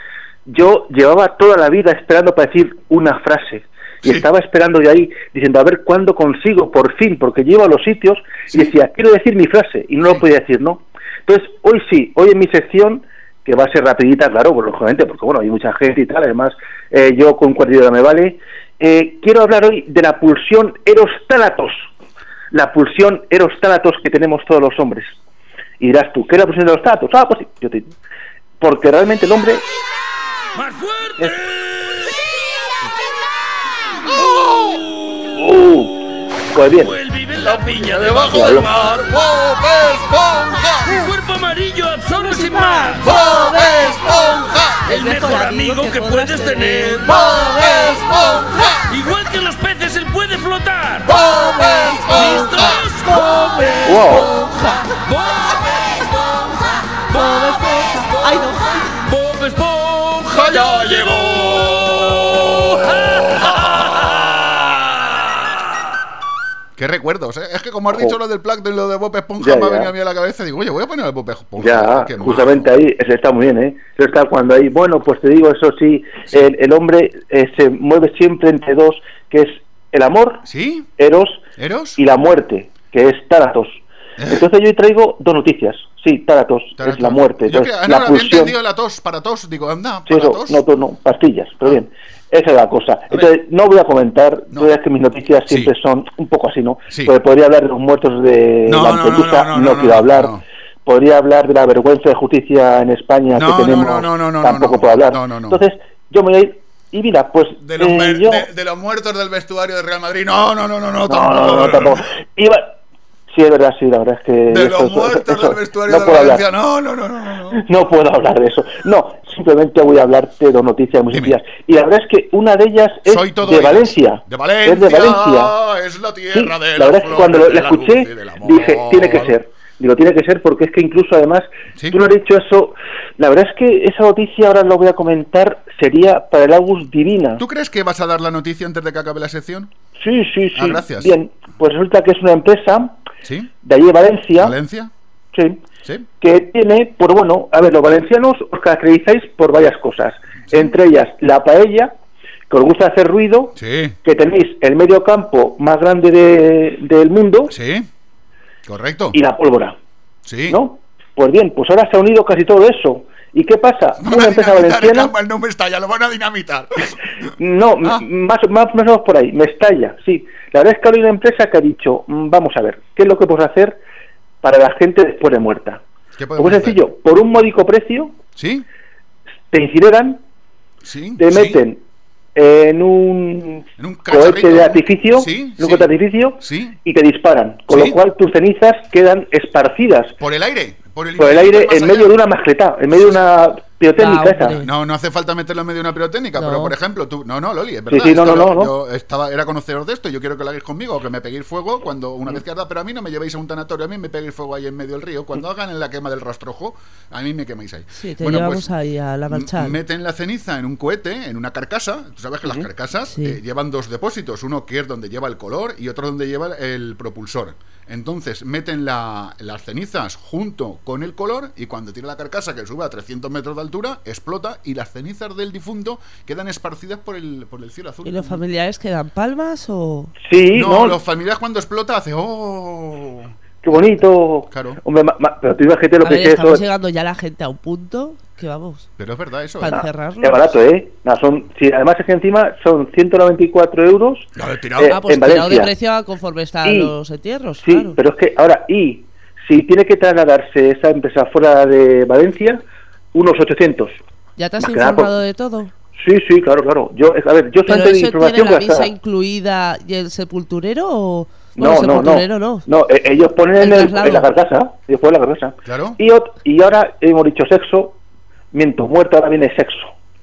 Yo llevaba toda la vida esperando para decir una frase. Y Sí. estaba esperando de ahí, diciendo, a ver cuándo consigo, por fin, porque llego a los sitios y decía, quiero decir mi frase, y no lo podía decir, ¿no? Entonces, hoy sí, hoy en mi sección, que va a ser rapidita, claro, pues, lógicamente, porque bueno, hay mucha gente y tal, además, eh, yo con de me vale, eh, quiero hablar hoy de la pulsión erostálatos, la pulsión erostálatos que tenemos todos los hombres. Y dirás tú, ¿qué es la pulsión erostálatos? Ah, pues sí, yo te Porque realmente el hombre... ¡Más fuerte! ¡Uh! Pues bien, vive en la piña Debajo del mar, Bob Esponja. Cuerpo amarillo absorbe sin más. Bob Esponja. El mejor amigo que puedes tener. Bob Esponja. Igual que los peces, flotar. Bob Esponja. ¿Listos? Bob wow, Bob Esponja. Ay, no. Bob Esponja ya llegó. Qué recuerdos, ¿eh? Es que como has dicho lo del Plankton y lo de Bob Esponja, Ya, me ha venido a mí a la cabeza y digo, oye, voy a poner el Bob Esponja. ya, justamente ahí, eso está muy bien, ¿eh? Eso está cuando ahí, bueno, pues te digo, eso sí, el, el hombre eh, se mueve siempre entre dos, que es el amor, ¿Sí? Eros, ¿Eros? y la muerte, que es Táratos. Entonces yo hoy traigo dos noticias. Sí, Táratos, es la muerte. Yo que, Entonces, ah, no, la entendido la tos, para tos. Digo, anda, Sí, para eso, tos. no, no, pastillas, pero bien. Esa es la cosa. Entonces, no voy a comentar, No. es que mis noticias Sí. siempre son un poco así, ¿no? Sí. Porque podría hablar de los muertos de No, no, no, Lampedusa, no, no, no, quiero hablar. Podría hablar de la vergüenza de justicia en España que tenemos, no, no, no, no, tampoco puedo hablar. Entonces, yo me voy a ir, y mira, pues De los, eh, mer- yo... de, de los muertos del vestuario de Real Madrid. No, no, no, no, no, No, tampoco. no, no, tampoco. Iba... Sí, es verdad, sí, la verdad es que... De eso- los muertos eso- del vestuario no de. Valencia. No, no, no, no, no. no. No puedo hablar de eso. No, simplemente voy a hablarte de dos noticias muy sencillas. Y la verdad es que una de ellas es Soy todo de oídos. Valencia. De Valencia. Es de Valencia. Es la Sí, tierra de la verdad es que cuando la la escuché dije, tiene que ser. Digo, tiene que ser porque es que incluso además, Sí. tú no has dicho eso, la verdad es que esa noticia ahora lo voy a comentar, sería para el August Divina. ¿Tú crees que vas a dar la noticia antes de que acabe la sección? Sí, sí, sí. Ah, gracias. Bien, pues resulta que es una empresa ¿Sí? de allí de Valencia, ¿Valencia? sí, ¿Sí? que tiene, pues bueno, a ver, los valencianos os caracterizáis por varias cosas, entre ellas la paella, que os gusta hacer ruido, Sí. que tenéis el medio campo más grande de- del mundo Sí. Correcto. y la pólvora, Sí. ¿no? Pues bien, pues ahora se ha unido casi todo eso. ¿Y qué pasa? Van Una empresa valenciana, el nombre está, ya lo van a dinamitar. no, Ah. más, más, más o menos por ahí, me estalla, sí. La verdad es que ahora hay una empresa que ha dicho, mm, vamos a ver, ¿qué es lo que podemos hacer para la gente después de muerta. ¿Qué Pues muy sencillo, por un módico precio, ¿Sí? te incineran, Sí. te sí. En un, En un cohete de artificio, Sí, un sí. de artificio Sí. y te disparan, con lo cual tus cenizas quedan esparcidas Por el aire. Por el, por el infinito aire en allá. medio de una mascleta, en medio de una pirotécnica Ah, esa. No, no hace falta meterlo en medio de una pirotécnica, No. pero por ejemplo, tú. No, no, Loli, es verdad. sí, no, esto no, lo- no, no. Yo estaba, era conocedor de esto, yo quiero que lo hagáis conmigo, o que me peguéis fuego cuando una vez que arda, pero a mí no me llevéis a un tanatorio, a mí me peguéis fuego ahí en medio del río. Cuando hagan en la quema del rastrojo, a mí me quemáis ahí. Sí, te Bueno, llevamos pues, ahí a la marcha. Meten la ceniza en un cohete, en una carcasa. Tú sabes que las carcasas Sí. eh, llevan dos depósitos, uno que es donde lleva el color y otro donde lleva el propulsor. Entonces meten la- las cenizas junto con el color y cuando tira la carcasa que sube a 300 metros de altura, explota y las cenizas del difunto quedan esparcidas por el, por el cielo azul. ¿Y los familiares quedan palmas o...? Sí, no, no, los familiares cuando explota hace ¡oh! qué bonito. Claro. Hombre, ma- ma- pero tú imagínate lo A que ver, es estamos eso. llegando ya la gente a un punto que vamos, Pero es verdad eso. para ¿eh? encerrarlos. Es barato, ¿eh? No, son, sí, además es que encima son 194 euros. Claro, tirado. eh, Ah, pues en tirado de precio conforme están Y- los entierros, Sí, claro. pero es que ahora, y si tiene que trasladarse esa empresa fuera de Valencia, unos 800. ¿Ya te has más informado por- de todo? Sí, sí, claro, claro. Yo, a ver, yo ¿Pero solamente de eso tiene la gastada. misa incluida y el sepulturero o...? No, Bueno, no, no. sepulturero no. No, eh, ellos ponen El en, el- traslado. en la carcasa. Ellos ponen la carcasa. Claro. Y ahora hemos dicho sexo. Miento, muerto, ahora viene sexo.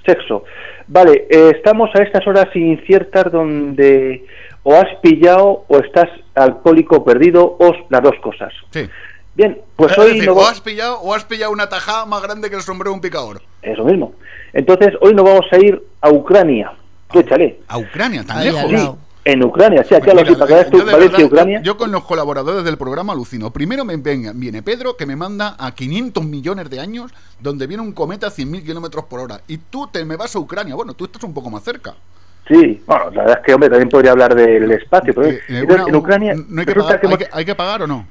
Sexo. Vale, eh, estamos a estas horas inciertas donde o has pillado o estás alcohólico perdido o las dos cosas. Sí. Bien, pues Es hoy decir, no o has pillado o has pillado una tajada más grande que el sombrero de un picador. Eso mismo. Entonces, hoy nos vamos a ir a Ucrania. Tú échale. A Ucrania, tan Ahí lejos. En Ucrania, sí, aquí Pues a los Valencia, Ucrania. Yo con los colaboradores del programa alucino. Primero me venga- viene Pedro, que me manda a 500 millones de años, donde viene un cometa a 100.000 kilómetros por hora. Y tú te me vas a Ucrania. Bueno, tú estás un poco más cerca. Sí, bueno, la verdad es que, hombre, también podría hablar del espacio, pero Eh, eh, entonces, una- en Ucrania ¿no hay que, resulta pagar, que hay, hemos- que, hay que pagar o no?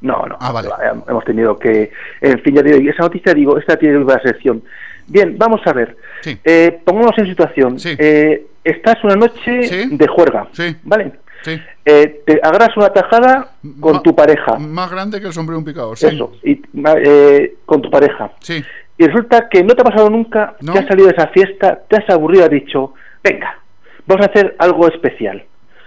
No, no. Ah, vale. Hemos tenido que. En fin, ya digo, y esa noticia, digo, esta tiene una sección. Bien, vamos a ver. Sí. Eh, pongámonos en situación. Sí. Eh, estás una noche Sí. de juerga. Sí. ¿Vale? Sí. Eh, te agarras una tajada con Ma- tu pareja. Más grande que el sombrero de un picador. Sí. Eso. Y, eh, con tu pareja. Sí. Y resulta que no te ha pasado nunca, No. que has salido de esa fiesta, te has aburrido has dicho, venga, vamos a hacer algo especial.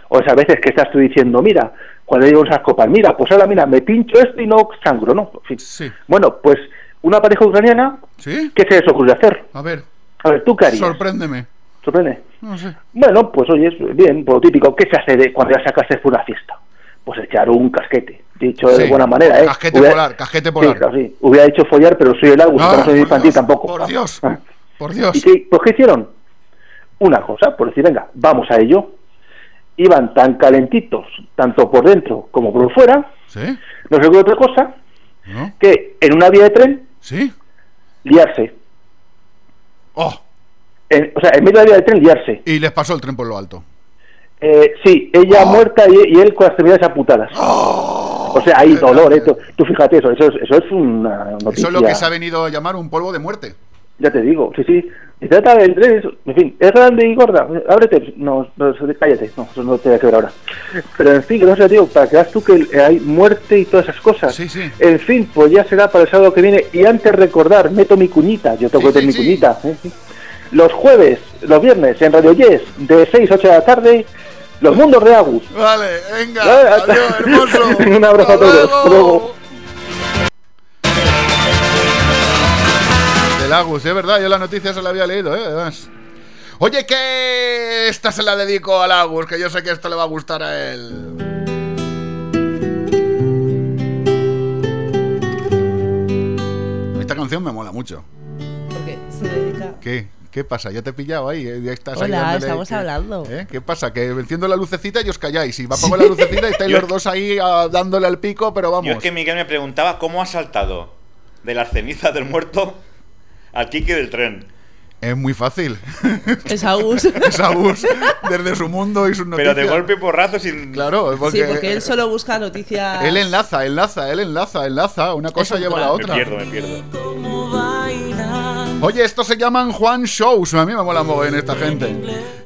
O esas veces que estás tú diciendo, mira, cuando digo esas copas, mira, pues ahora mira, me pincho esto y no sangro, ¿no? En fin. Sí. Bueno, pues una pareja ucraniana, ¿Sí? ¿qué se les ocurre hacer? A ver, A ver, ¿tú qué harías? sorpréndeme. ¿Sorprende? No sé. Bueno, pues oye, bien, por lo típico, ¿qué se hace de cuando ya sacaste por una fiesta? Pues echar un casquete, dicho de Sí, buena manera, ¿eh? casquete Hubiera- polar, casquete Sí, polar. claro, sí. Hubiera dicho follar, pero soy el Agus, Ah, no soy infantil tampoco. Por Dios. ah. Por Dios. ¿Y qué, pues, qué hicieron? Una cosa, por decir, venga, vamos a ello. Iban tan calentitos, tanto por dentro como por fuera, ¿Sí? no sé qué otra cosa, ¿No? que en una vía de tren, ¿Sí? liarse. Oh, En- o sea, en medio de la vía de tren, liarse. y les pasó el tren por lo alto. Eh, sí, ella Oh. muerta y, y él con las extremidades amputadas. o sea, hay dolor, ¿eh? Tú, tú fíjate eso, eso es, eso es una noticia. Eso es lo que se ha venido a llamar un polvo de muerte. Ya te digo, sí, sí. Y trata del tren, en fin, es grande y gorda. Ábrete, no, no, cállate, no, eso no tiene que ver ahora. Pero en fin, que no sé, digo, para que veas tú que hay muerte y todas esas cosas. Sí, sí. En fin, pues ya será para el sábado que viene. Y antes recordar, meto mi cuñita, yo tengo que meter mi cuñita. ¿eh? Los jueves, los viernes, en Radio Yes, de 6 a 8 de la tarde, Los Mundos de Agus. Vale, venga. Vale, Adiós, hermoso. Un abrazo a todos. Hasta luego. Del Agus, es verdad, yo la noticia se la había leído, ¿eh? Además. Oye, que esta se la dedico al Agus, que yo sé que esto le va a gustar a él. Esta canción me mola mucho. Porque se dedica... ¿Qué? ¿Qué pasa? ¿Ya te he pillado ahí? ¿Eh? ¿Ya estás ahí Hola, estamos que- hablando. ¿Eh? ¿Qué pasa? Que enciendo la lucecita y os calláis. Y va a apagar la lucecita y estáis los dos ahí ah, dándole al pico, pero vamos. Yo es que Miguel me preguntaba cómo ha saltado de las cenizas del muerto al Kiki del tren. Es muy fácil. Es Agus. es Agus, desde su mundo y sus noticias. Pero de golpe y porrazo sin. Claro, porque, Sí, porque él solo busca noticias... él enlaza, enlaza, él enlaza, enlaza. Una cosa lleva a la otra. Me pierdo, me pierdo. Oye, estos se llaman Juan Shows. A mí me mola mogollón esta gente.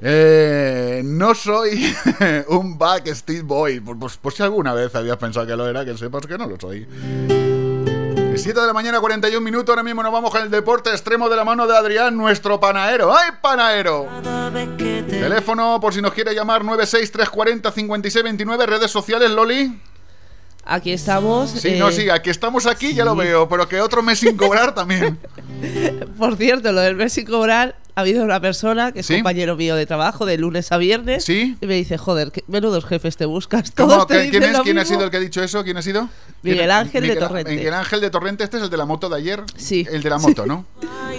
Eh, no soy un Backstreet Boy. Pues, pues, pues si alguna vez habías pensado que lo era, que sepas que no lo soy. 7 de la mañana, 41 minutos. Ahora mismo nos vamos con el deporte extremo de la mano de Adrián, nuestro panadero. ¡Ay, panadero! Teléfono, por si nos quiere llamar, 963405629. Redes sociales, Loli. Aquí estamos. Sí, eh, no, sí, aquí estamos aquí, ya lo veo, pero que otro mes sin cobrar también. Por cierto, lo del mes sin cobrar, ha habido una persona que es ¿Sí? compañero mío de trabajo de lunes a viernes. ¿Sí? Y me dice, joder, ¿qué menudos jefes te buscas. Todos te ¿Quién, quién dicen es? lo ¿Quién ha mismo". sido el que ha dicho eso? ¿Quién ha sido? Miguel ¿Quién- Ángel de Torrente. Miguel Ángel de Torrente, este es el de la moto de ayer. Sí. El de la moto, ¿no?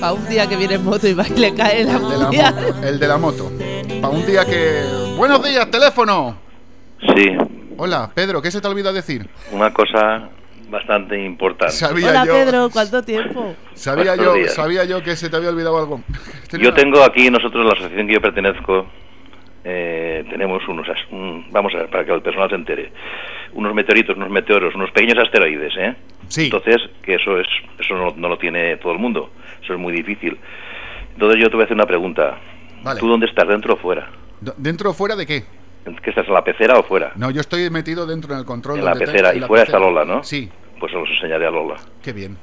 Para un día que viene en moto y va y le cae la El de la moto. El de la moto. Para un día que. Buenos días, teléfono. Sí, Hola, Pedro, ¿qué se te olvida decir? una cosa bastante importante. Sabía Hola yo. Pedro, ¿cuánto tiempo? Sabía yo, días. sabía yo que se te había olvidado algo. Yo tengo aquí, nosotros, la asociación que yo pertenezco, eh, tenemos unos, as- un- vamos a ver, para que el personal se entere, unos meteoritos, unos meteoros, unos pequeños asteroides, ¿eh? Sí. Entonces, que eso es, eso no, no lo tiene todo el mundo, eso es muy difícil. Entonces yo te voy a hacer una pregunta. Vale. ¿Tú dónde estás, dentro o fuera? ¿Dentro o fuera de qué? ¿Qué estás en la pecera o fuera? No, yo estoy metido dentro en el control. En la pecera, y fuera está Lola, ¿no? Sí. Pues os enseñaré a Lola. Qué bien.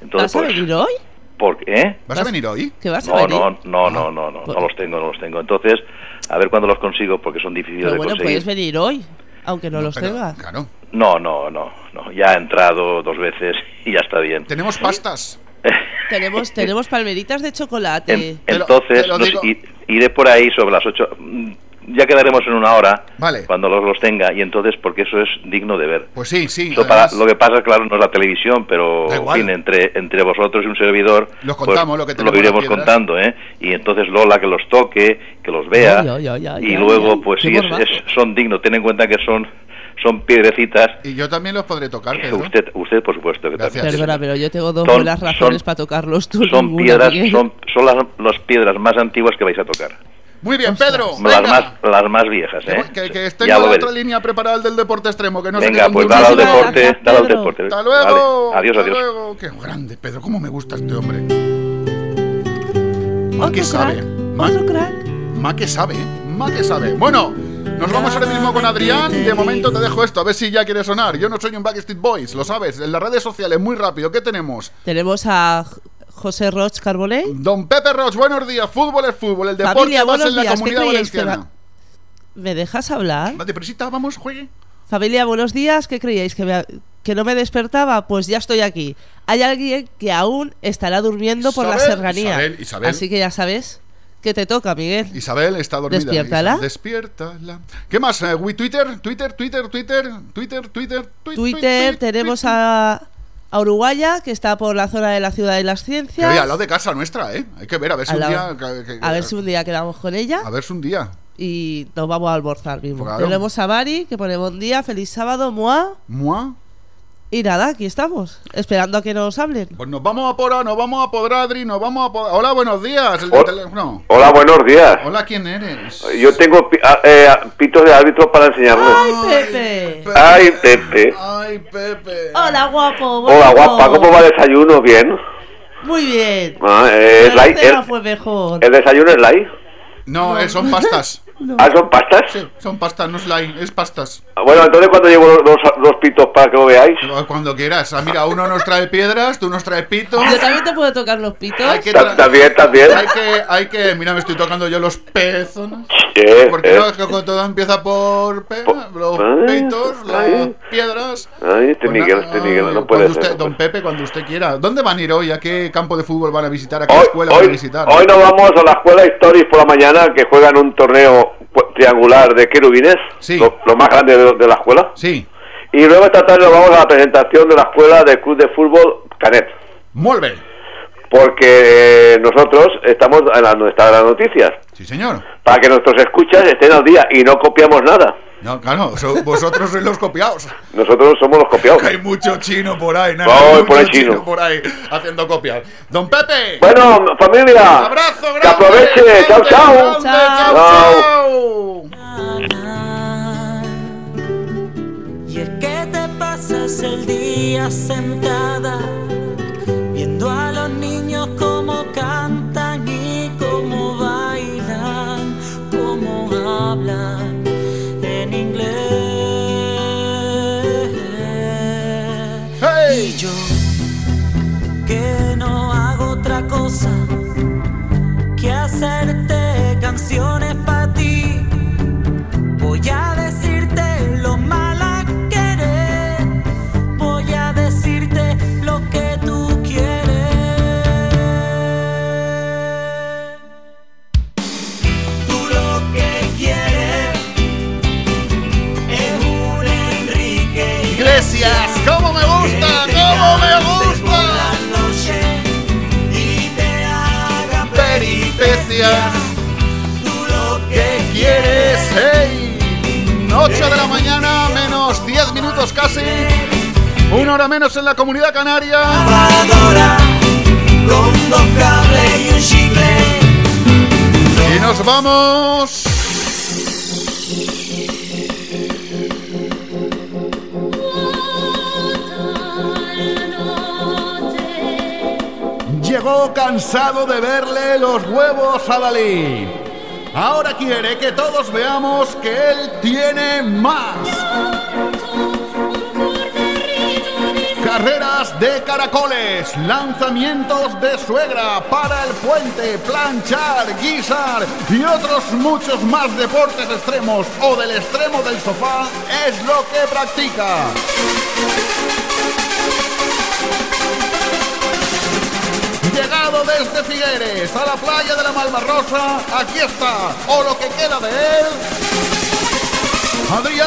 Entonces, ¿Vas a pues, venir hoy? Porque, ¿eh? ¿Vas a venir hoy? ¿Que vas no, venir? No, no, ah. no, no, no, no, pues- los tengo, no los tengo. Entonces, a ver cuándo los consigo porque son difíciles de conseguir. Bueno, puedes venir hoy, aunque no, los pero, tengas. Claro. No, no, no, no. Ya ha entrado dos veces y ya está bien. Tenemos ¿Eh? pastas. tenemos tenemos palmeritas de chocolate. Entonces, digo... iré por ahí sobre las ocho. Ya quedaremos en una hora Vale. cuando los, los tenga y entonces porque eso es digno de ver. Pues sí, sí. Eso para- además, lo que pasa, claro, no es la televisión, pero en fin, entre, entre vosotros y un servidor, Los pues, contamos, lo que tenemos iremos las piedras. contando, ¿eh? Y entonces Lola que los toque, que los vea, y luego, pues sí, es- son dignos. Ten en cuenta que son, son piedrecitas. Y yo también los podré tocar, Pedro. Usted, usted, por supuesto, que Gracias. también. Perdona, pero yo tengo dos Son- buenas razones son- para tocarlos. Tú Son ninguna, piedras, Miguel. son, son las, las piedras más antiguas que vais a tocar. Muy bien, Pedro. Las más, las más viejas, ¿eh? Que, que lo la otra línea preparada el del deporte extremo, que no Venga, qué pues dale al deporte, dale al deporte. Hasta luego. Vale. Adiós, hasta adiós. luego. Qué grande, Pedro. ¿Cómo me gusta este hombre? Ma Otro que sabe. ma que sabe. Ma que sabe. Bueno, nos vamos ahora mismo con Adrián. De momento te dejo esto, a ver si ya quiere sonar. Yo no soy un Backstreet Boys, lo sabes. En las redes sociales, muy rápido. ¿Qué tenemos? Tenemos a José Roch Carbonell. Don Pepe Roch, buenos días. Fútbol es fútbol. El deporte Familia, en la días. ¿Qué comunidad valenciana. va- ¿Me dejas hablar? Va depresita, vamos, juegue. Familia, buenos días. ¿Qué creíais? ¿Que, me- ¿Que no me despertaba? Pues ya estoy aquí. Hay alguien que aún estará durmiendo por la serranía. Isabel, Isabel. Así que ya sabes que te toca, Miguel. Isabel está dormida. Despiértala. Isabel, Despiértala. ¿Qué más? Eh, Wi- Twitter, Twitter, Twitter, Twitter, Twitter, Twitter, tui- Twitter, tui- tenemos a, a Uruguaya, que está por la zona de la ciudad de las Que ciencias. oye, al lado de casa nuestra, ¿eh? Hay que ver, a ver si un día. que- que- A ver si un día quedamos con ella A ver si un día. y nos vamos a almorzar mismo. Claro. Tenemos a Mari, que pone buen día, feliz sábado, mua. ¿Mua? Y nada, aquí estamos, esperando a que nos hablen. Pues nos vamos a por nos vamos a por Adri, nos vamos a por. Hola, buenos días. El Hola. teléfono. Hola, buenos días. Hola, ¿quién eres? Yo tengo pi- ah, eh, pitos de árbitro para enseñarles. ¡Ay, Pepe! Ay, Pepe. Ay, Pepe. Hola, guapo. Hola, guapa. ¿Cómo va el desayuno? ¿Bien? Muy bien. Ah, eh, el, fue mejor. ¿El desayuno es light? No, eh, son pastas. ¿Ah, son pastas? Sí, son pastas, no es light, es pastas. Ah, Bueno, entonces cuando llevo los, los pitos para que lo veáis. Cuando quieras. Ah, mira, uno nos trae piedras, tú nos traes pitos. Yo también te puedo tocar los pitos. Hay que Ta- tra- También, también. Hay que, hay que, mira, me estoy tocando yo los pezones. Eh, Porque eh. no, que con todo empieza por pe- los Ay, peitos, las ay. piedras. Ay, este Pues Miguel, este Miguel, no puede ser. usted, Don Pepe, cuando usted quiera. ¿Dónde van a ir hoy? ¿A qué campo de fútbol van a visitar? ¿A qué Hoy, escuela van a hoy, visitar? hoy nos vamos a la escuela Historis por la mañana que juegan un torneo triangular de querubines, lo, lo más grande de, de la escuela. Sí. Y luego esta tarde nos vamos a la presentación de la escuela del Club de Fútbol Canet. Muy bien. Porque nosotros estamos en la, donde están las noticias. Sí, señor. Para que nuestros escuchas estén al día y no copiamos nada. No, claro, so- vosotros sois los copiados. Nosotros somos los copiados. Que hay mucho chino por ahí, nada, hay por mucho chino. chino. por ahí haciendo copias. Don Pepe. Bueno, familia. Un abrazo grande. Que aproveche. Chao, chao. grande, chao, Chao. chao. Y es que te pasas el día sentada 了。como me gusta. Noche y te haga peripecias. Tú lo que quieres, hey. 8 de la mañana, menos 10 minutos casi. Una hora menos en la comunidad canaria. Con dos cables y un chicle. Y nos vamos. Llegó cansado de verle los huevos a Dalí. Ahora quiere que todos veamos que él tiene más. Carreras de caracoles, lanzamientos de suegra para el puente, planchar, guisar y otros muchos más deportes extremos o del extremo del sofá es lo que practica. Llegado desde Figueres a la playa de la Malvarrosa, aquí está, o lo que queda de él, Adrián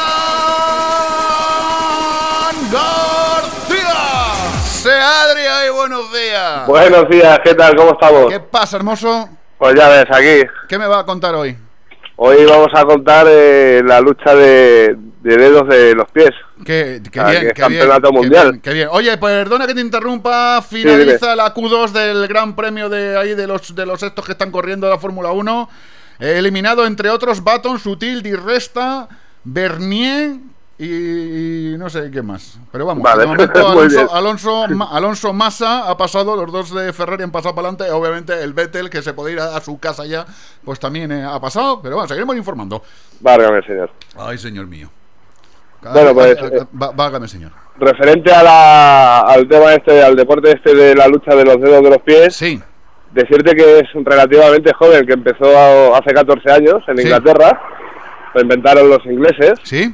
García. Se Adrián y buenos días. Buenos días, ¿qué tal? ¿Cómo estamos? ¿Qué pasa, hermoso? Pues ya ves, aquí. ¿Qué me va a contar hoy? Hoy vamos a contar eh, la lucha de, de dedos de los pies. Qué, qué Ah, bien, campeonato qué mundial. bien, qué bien. Oye, perdona que te interrumpa, finaliza la Q2 del Gran Premio de ahí de los de los estos que están corriendo de la Fórmula 1. Eh, eliminado entre otros Baton, Sutil, Di Resta, Bernier y, y no sé qué más. Pero vamos, Vale, de momento. Alonso, Alonso, Ma- Alonso Massa ha pasado, los dos de Ferrari han pasado para adelante. Obviamente el Vettel, que se puede ir a, a su casa ya, pues también eh, ha pasado. Pero bueno, seguiremos informando. Válgame, señor. Ay, señor mío. Bueno, pues, ah, Válgame, señor. Referente a la, al tema este, al deporte este de la lucha de los dedos de los pies. Sí. Decirte que es relativamente joven, que empezó hace 14 años en Sí. Inglaterra. Lo inventaron los ingleses. Sí.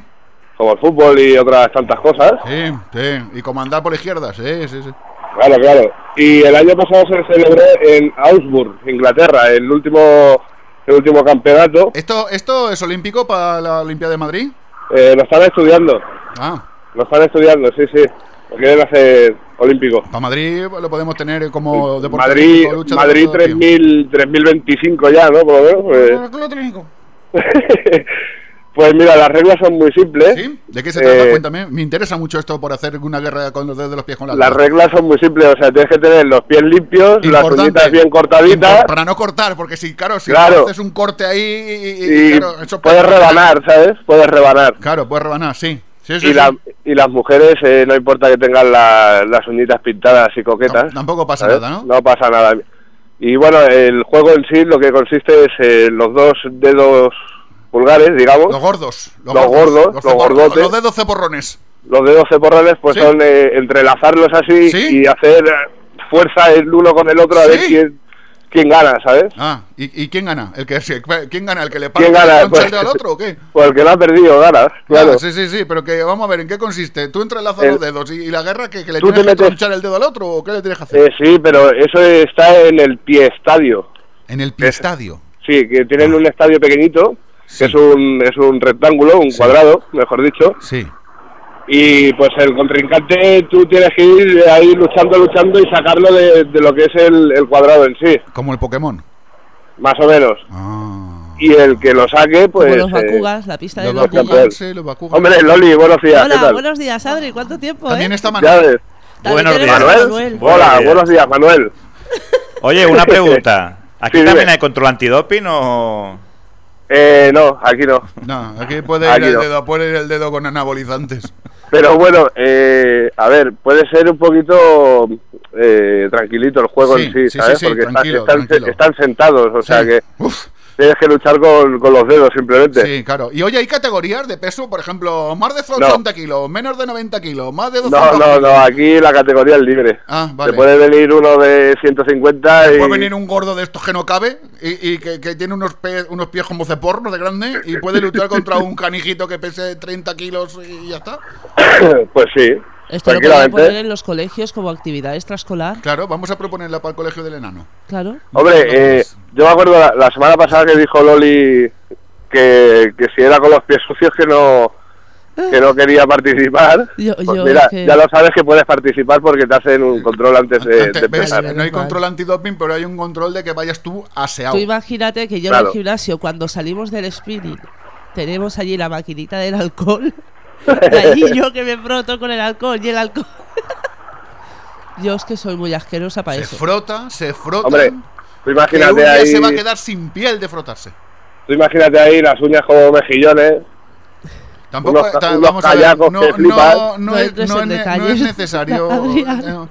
Como el fútbol y otras tantas cosas. Sí, sí. Y comandar por la izquierda, sí, sí, sí. Claro, claro. Y el año pasado se celebró en Augsburg, Inglaterra, el último, el último campeonato. ¿Esto, ¿Esto es olímpico para la Olimpiada de Madrid? Eh, lo están estudiando. Ah. Lo están estudiando, sí, sí. Lo quieren hacer olímpico. Para Madrid lo podemos tener como deporte Madrid, olímpico, lucha Madrid todo tipo. 3000, 3025 ya, ¿no? Por lo menos. pues. Pues mira, las reglas son muy simples. ¿De qué se trata? Eh, Cuéntame. Me interesa mucho esto por hacer una guerra con los dedos de los pies con la Las reglas son muy simples, o sea, tienes que tener los pies limpios, las Importante. uñitas bien cortaditas Para no cortar, porque si, claro, si Claro. haces un corte ahí y, y- claro, eso puedes puede- rebanar, ¿sabes? Puedes rebanar. Claro, puedes rebanar, sí. Sí, sí, y, sí. la- y las mujeres, eh, no importa que tengan la- las uñitas pintadas y coquetas. tampoco pasa ¿sabes? nada, ¿no? No pasa nada. Y bueno, el juego en sí lo que consiste es eh, los dos dedos pulgares, digamos. Los gordos. Los, gordos, los, cepor- gordotes. Los dedos ceporrones. Los dedos ceporrones pues Sí. son eh, entrelazarlos así Sí. y hacer eh, fuerza el uno con el otro a ver Sí. quién, quién gana, ¿sabes? Ah, ¿y, y quién gana? ¿El que, ¿Quién gana? ¿El que le paga el Pues- al otro o qué? Pues el que lo ha perdido gana, claro. Ah, sí, sí, sí, pero que vamos a ver, ¿en qué consiste? ¿Tú entrelazas El- los dedos y, y la guerra que, que le tienes te que metes- tronchar el dedo al otro o qué le tienes que hacer? Eh, sí, pero eso está en el pie estadio. En el pie estadio. Sí, que tienen un estadio pequeñito, que es un, es un rectángulo, un cuadrado, mejor dicho. Sí. Y pues el contrincante tú tienes que ir ahí luchando, luchando y sacarlo de, de lo que es el, el cuadrado en sí, Como el Pokémon. más o menos. Ah. Y el que lo saque, pues... Como los eh, Bakugas, la pista de los campeones. Sí, los Bakugan. Hombre, Loli, buenos días, ¿qué Hola, tal? buenos días, Adri. ¿Cuánto tiempo, También eh? está Ya Manuel. También Buenos días. ¿Manuel? Buenos Hola, días. buenos días, Manuel. Oye, una pregunta. ¿Aquí Sí, también dime. hay control antidoping o...? Eh, no, aquí no. No, aquí puede ir Aquí el no. dedo, puede ir el dedo con anabolizantes. Pero bueno, eh, a ver, puede ser un poquito eh, tranquilito el juego Sí, en sí, sí, ¿sabes? sí, Porque están, sentados, o sea que tienes que luchar con, con los dedos simplemente. Sí, claro. Y oye, hay categorías de peso, por ejemplo, más de 80 kilos, menos de 90 kilos, más de 200 No, no, no, aquí la categoría es libre. Ah, vale. Te puede venir uno de 150 y... Puede venir un gordo de estos que no cabe y, y que, que tiene unos, pe- unos pies como cepornos de grande y puede luchar contra un canijito que pese 30 kilos y ya está. pues sí, Esto lo pueden poner en los colegios como actividad extraescolar. Claro, vamos a proponerla para el colegio del enano. Claro. Hombre, eh, yo me acuerdo la, la semana pasada que dijo Loli que, que si era con los pies sucios que no que no quería participar. Yo- Pues yo mira, que- ya lo sabes que puedes participar porque te hacen un control antes de, Antes, de ¿ves? empezar. No hay control antidoping, pero hay un control de que vayas tú aseado. Tú imagínate que yo en el gimnasio, cuando salimos del spinning, tenemos allí la maquinita del alcohol. Y allí yo que me froto con el alcohol y el alcohol. yo es que soy muy asquerosa para Se eso. frota, se frota. Hombre, tú que un imagínate día ahí, se va a quedar sin piel de frotarse. tú imagínate ahí las uñas como mejillones. Tampoco unos, ta- unos vamos a ver, callacos no, que flipas. no, no No es, entres no en es ne- no detalles, es necesario.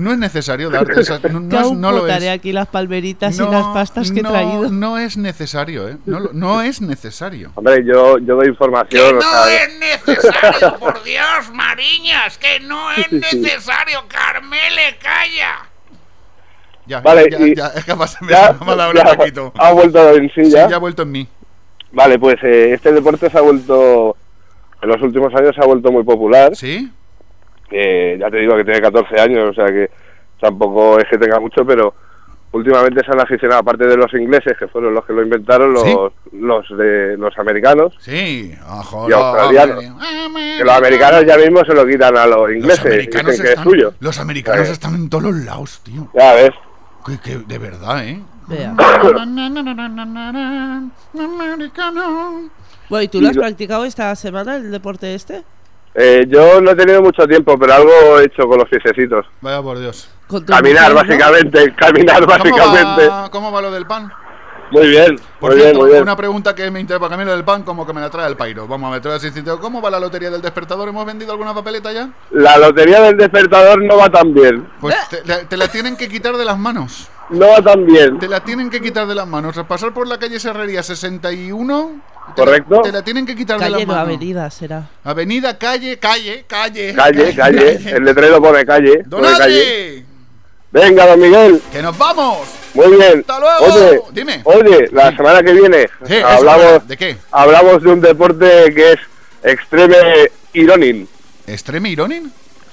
No, no es necesario darte esas. No, no Que es- no lo es. aquí las palmeritas No, y las pastas que no, he traído. No es necesario, ¿eh? No, no es necesario. Hombre, yo, yo doy información. o sea, necesario, por Dios, Mariñas, que no es Sí, sí, sí. necesario. Carmele, calla. Ya, Vale, ya, y- ya, es que me ha- ya, ya ataquito. ha vuelto en sí Sí, ya. ya ha vuelto en mí. Vale, pues eh, este deporte se ha vuelto, en los últimos años se ha vuelto muy popular. ¿Sí? Eh, ya te digo que tiene 14 años, o sea que tampoco es que tenga mucho, pero últimamente se han aficionado, aparte de los ingleses, que fueron los que lo inventaron, los, ¿Sí? los de los americanos Sí, ojo, y australianos. Que los americanos ya mismo se lo quitan a los ingleses, Los americanos, dicen que están, es suyo. los americanos Eh, están en todos los lados, tío. Ya ves. Que, que de verdad, ¿eh? Vea. Bueno, ¿y tú lo has practicado esta semana, el deporte este? Eh, yo no he tenido mucho tiempo, pero algo he hecho con los piececitos. Vaya por Dios. Caminar, mujer, ¿no? básicamente, caminar, ¿Cómo básicamente. va, ¿Cómo va lo del pan? Muy bien, Por muy bien, muy bien. una pregunta que me interesa para mí lo del pan, como que me la trae el pairo. Vamos a ver, te ¿cómo va la lotería del despertador? ¿Hemos vendido alguna papeleta ya? La lotería del despertador no va tan bien. Pues te la tienen que quitar de las manos. No va tan bien. Te la tienen que quitar de las manos. Al pasar por la calle Serrería 61, te Correcto. La, te la tienen que quitar de las no, manos. avenida será. Avenida, calle, calle, calle. Calle, calle. El letrero pone calle. ¡Don pone calle. Adri! Venga, don Miguel. ¡Que nos vamos! Muy bien. ¡Hasta luego! Oye, Dime. oye, la semana que viene Sí, hablamos, ¿De qué? hablamos de un deporte que es extreme ironing. ¿Extreme Ironing?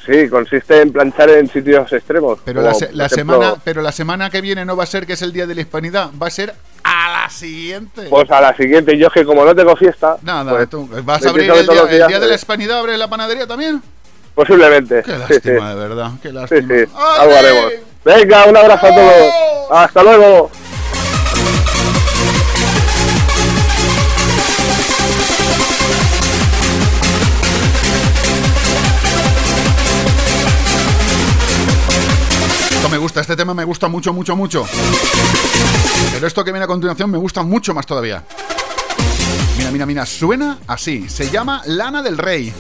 Sí, consiste en planchar en sitios extremos. Pero la, se- la ejemplo, semana, pero la semana que viene no va a ser que es el día de la hispanidad, va a ser a la siguiente. Pues a la siguiente, yo es que como no tengo fiesta, Nada, pues, tú vas a abrir el día, el de la hispanidad, ¿abres la panadería también? Posiblemente. Qué sí, lástima, sí. de verdad, qué Sí, lástima. sí, algo haremos. Venga, un abrazo a todos. Hasta luego. Me gusta, este tema me gusta mucho, mucho, mucho. Pero esto que viene a continuación me gusta mucho más todavía. Mira, mira, mira, suena así. Se llama Lana del Rey.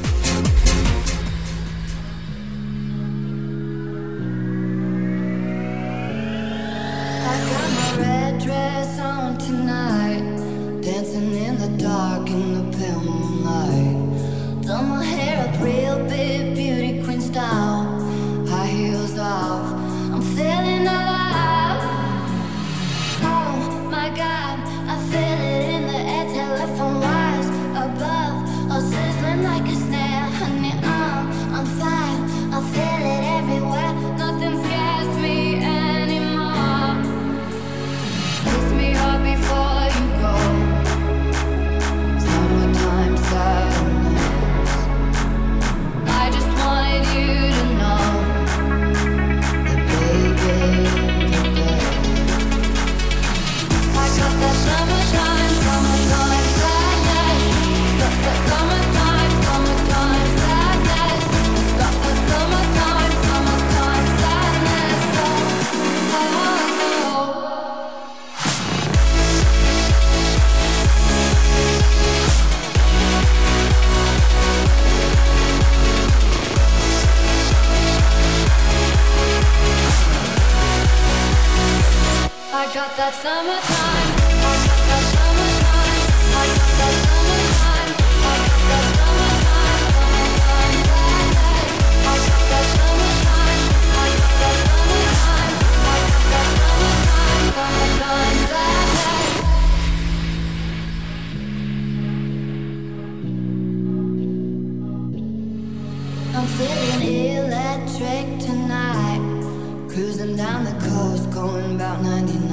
Got that summertime. I got that summertime. I got that summertime. I got that summertime. I got that summertime. I got that summertime. I got that summertime. Summertime sadness. I'm feeling electric tonight. Cruising down the coast, going about 99.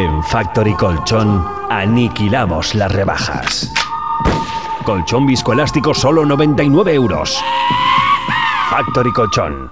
En Factory Colchón aniquilamos las rebajas. Colchón viscoelástico solo 99 euros. Factory Colchón.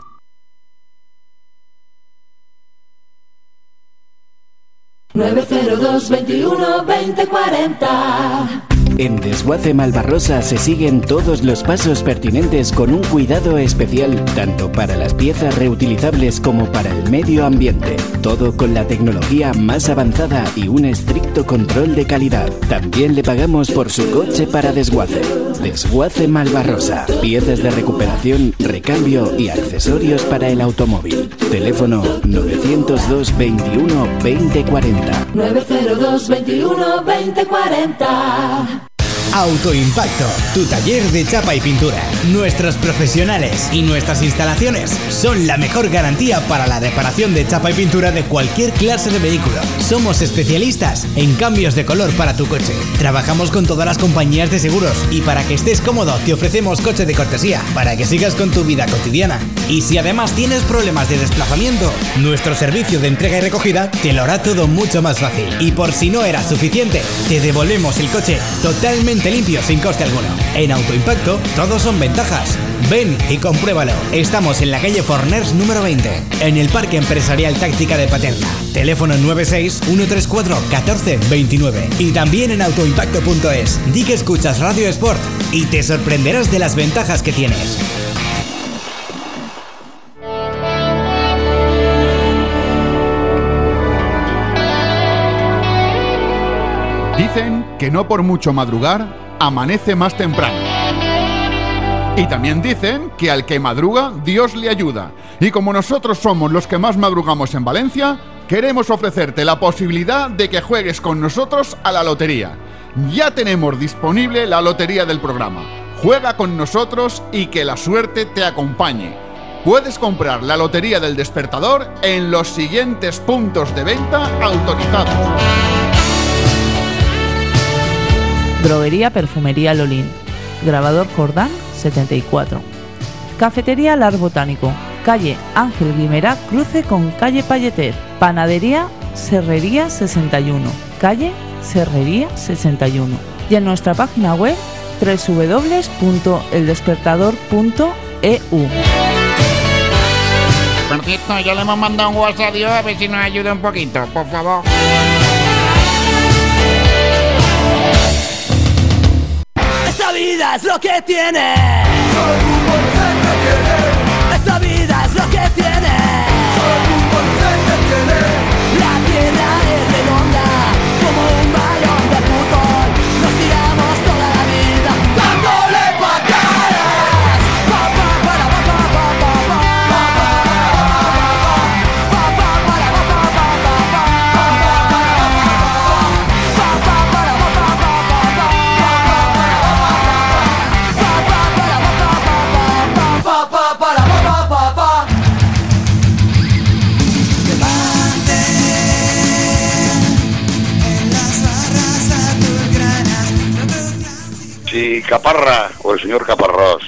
...902-21-2040... En Desguace Malvarrosa se siguen todos los pasos pertinentes con un cuidado especial, tanto para las piezas reutilizables como para el medio ambiente. Todo con la tecnología más avanzada y un estricto control de calidad. También le pagamos por su coche para desguace. Desguace Malvarrosa. Piezas de recuperación, recambio y accesorios para el automóvil. Teléfono 902 21 2040. Nueve cero dos veintiuno veinte cuarenta. Autoimpacto, tu taller de chapa y pintura. Nuestros profesionales y nuestras instalaciones son la mejor garantía para la reparación de chapa y pintura de cualquier clase de vehículo. Somos especialistas en cambios de color para tu coche. Trabajamos con todas las compañías de seguros y para que estés cómodo te ofrecemos coche de cortesía para que sigas con tu vida cotidiana. Y si además tienes problemas de desplazamiento, nuestro servicio de entrega y recogida te lo hará todo mucho más fácil. Y por si no era suficiente, te devolvemos el coche totalmente limpio sin coste alguno. En Autoimpacto, todos son ventajas. Ven y compruébalo. Estamos en la calle Forners número 20, en el Parque Empresarial Táctica de Paterna. Teléfono 96 134 14 29 y también en autoimpacto.es. Di que escuchas Radio Sport y te sorprenderás de las ventajas que tienes. Dicen que no por mucho madrugar, amanece más temprano. Y también dicen que al que madruga, Dios le ayuda. Y como nosotros somos los que más madrugamos en Valencia, queremos ofrecerte la posibilidad de que juegues con nosotros a la lotería. Ya tenemos disponible la lotería del programa. Juega con nosotros y que la suerte te acompañe. Puedes comprar la lotería del despertador en los siguientes puntos de venta autorizados. Droguería Perfumería Lolín. Grabador Jordán 74. Cafetería Lar Botánico. Calle Ángel Guimerá cruce con calle Palleter. Panadería Serrería 61. Calle Serrería 61. Y en nuestra página web www.eldespertador.eu. Por ya le hemos mandado un WhatsApp a Dios a ver si nos ayuda un poquito, por favor. Vida lo que tiene. Caparra o el señor Caparrós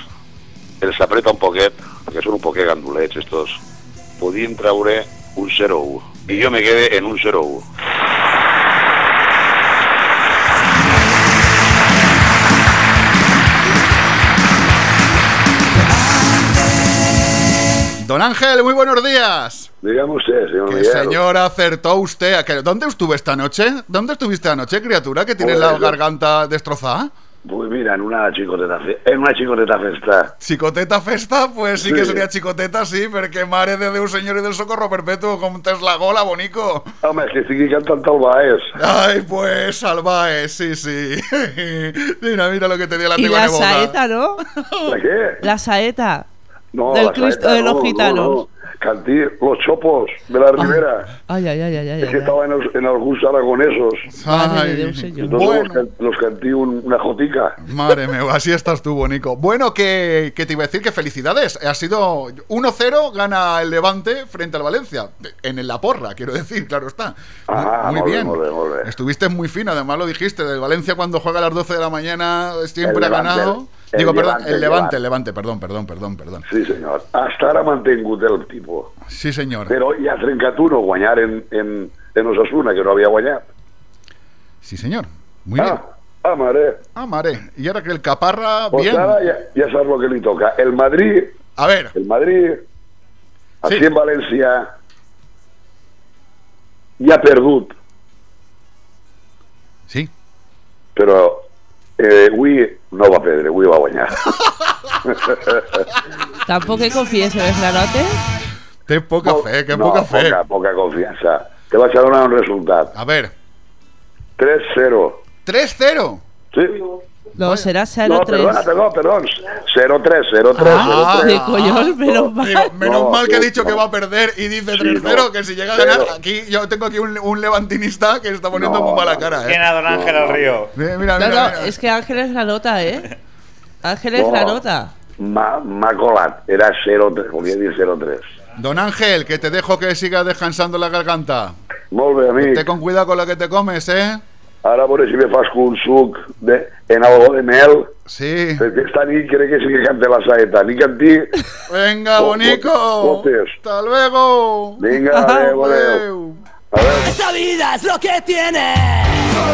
els apreta un poquet, que són un poquet gandulets estos, podien traure un 0-1. I jo me quede en un 0-1. Don Ángel, muy buenos días. Dígame usted, señor Que señor acertó usted. ¿A que- ¿Dónde estuve esta noche? ¿Dónde estuviste anoche, criatura, que tienes la garganta destrozada? Pues mira, en una chicoteta, fe- en una chicoteta festa. Chicoteta festa, pues sí, que sería chicoteta, sí, perquè mare de Déu senyor i del socorro perpetuo, com tens la gola, bonico. Home, és que estigui cantant el Baez. Ay, pues, salvae, sí, sí. mira, mira lo que te dio la Y teva la neboda. saeta, ¿no? ¿La qué? La saeta. No, Del la Cristo saeta, de los no, no, gitanos. no. Cantí Los Chopos de la Ribera. Ay, ay, ay, ay, ay. Es que ay. estaba en, los- en algunos aragonesos. Déu, senyor. Entonces Bueno. los, can- los cantí un- una jotica. Madre mía, así estás tú, Bonico. Bueno, que, que te iba a decir que felicidades. Ha sido 1-0, gana el Levante frente al Valencia. En la porra, quiero decir, claro está. Muy, Ah, muy bien. Estuviste muy fino, además lo dijiste. Del Valencia cuando juega a las 12 de la mañana siempre El ha Levante, ganado. Digo, el perdón, Levante, el Levante, el Levante, perdón, perdón, perdón, perdón. Sí, senyor. Hasta ara ha mantingut el tipus. Sí, senyor. Però hi ha 31 guanyar en, en, en Osasuna, que no havia guanyat. Sí, senyor. Muy bien. Ah, mare. Ah, mare. Y ahora que el Caparra, Pues bien. ja saps el que li toca. El Madrid... A ver. El Madrid, Sí. aquí en València, ja ha perdut. Sí. Però eh, avui no va perdre, avui va guanyar. Tampoco confíes en el granote. Té poca fe, que no, poca fe. Poca, poca confiança. Te vaig a donar un resultat. A ver. 3-0. 3-0. Sí. No, será No, 0-3. perdona, perdón, perdón. 0-3, 0-3, Ah, 0-3. de collón, menos mal. Digo, menos No, mal que ha sí, dicho que no. va a perder y dice Sí, 3-0, no. que si llega a Pero- ganar, aquí yo tengo aquí un, un levantinista que está poniendo No, muy mala no. cara. ¿eh? Tiene a Don Ángel al río. Mira, mira, No, mira, no, mira. es que Ángel es granota, ¿eh? Ángel es No. granota. M'ha m'ha colat. Era 0-3, volia dir 0-3. Don Ángel, que te dejo que sigas descansando la garganta. Bé, amic. Ten con cuidado con lo que te comes, ¿eh? Ara a veure si me fas un suc de, en algo de mel. Sí. Perquè esta nit crec que sí que cante la saeta. Ni cantí. Venga, Bo- bonico. botes. Hasta luego. Vinga, adeu, adeu. Esta vida es lo que tiene. Esta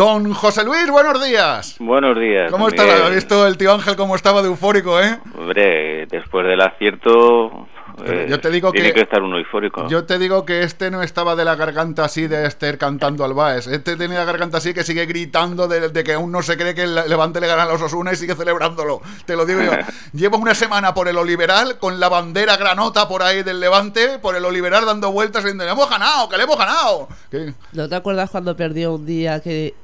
Don José Luis, buenos días. Buenos días. ¿Cómo estás? ¿Ha visto el tío Ángel cómo estaba de eufórico, eh? Hombre, después del acierto. Pero eh, yo te digo tiene que- que estar uno eufórico. Yo te digo que este no estaba de la garganta así de Esther cantando al Baes. Este tenía la garganta así que sigue gritando de, de que aún no se cree que el Levante le gana a los Osuna y sigue celebrándolo. Te lo digo yo. Llevo una semana por el Oliveral con la bandera granota por ahí del Levante, por el Oliveral dando vueltas diciendo, ¡le hemos ganado! ¡Que le hemos ganado! ¿Qué? ¿No te acuerdas cuando perdió un día que,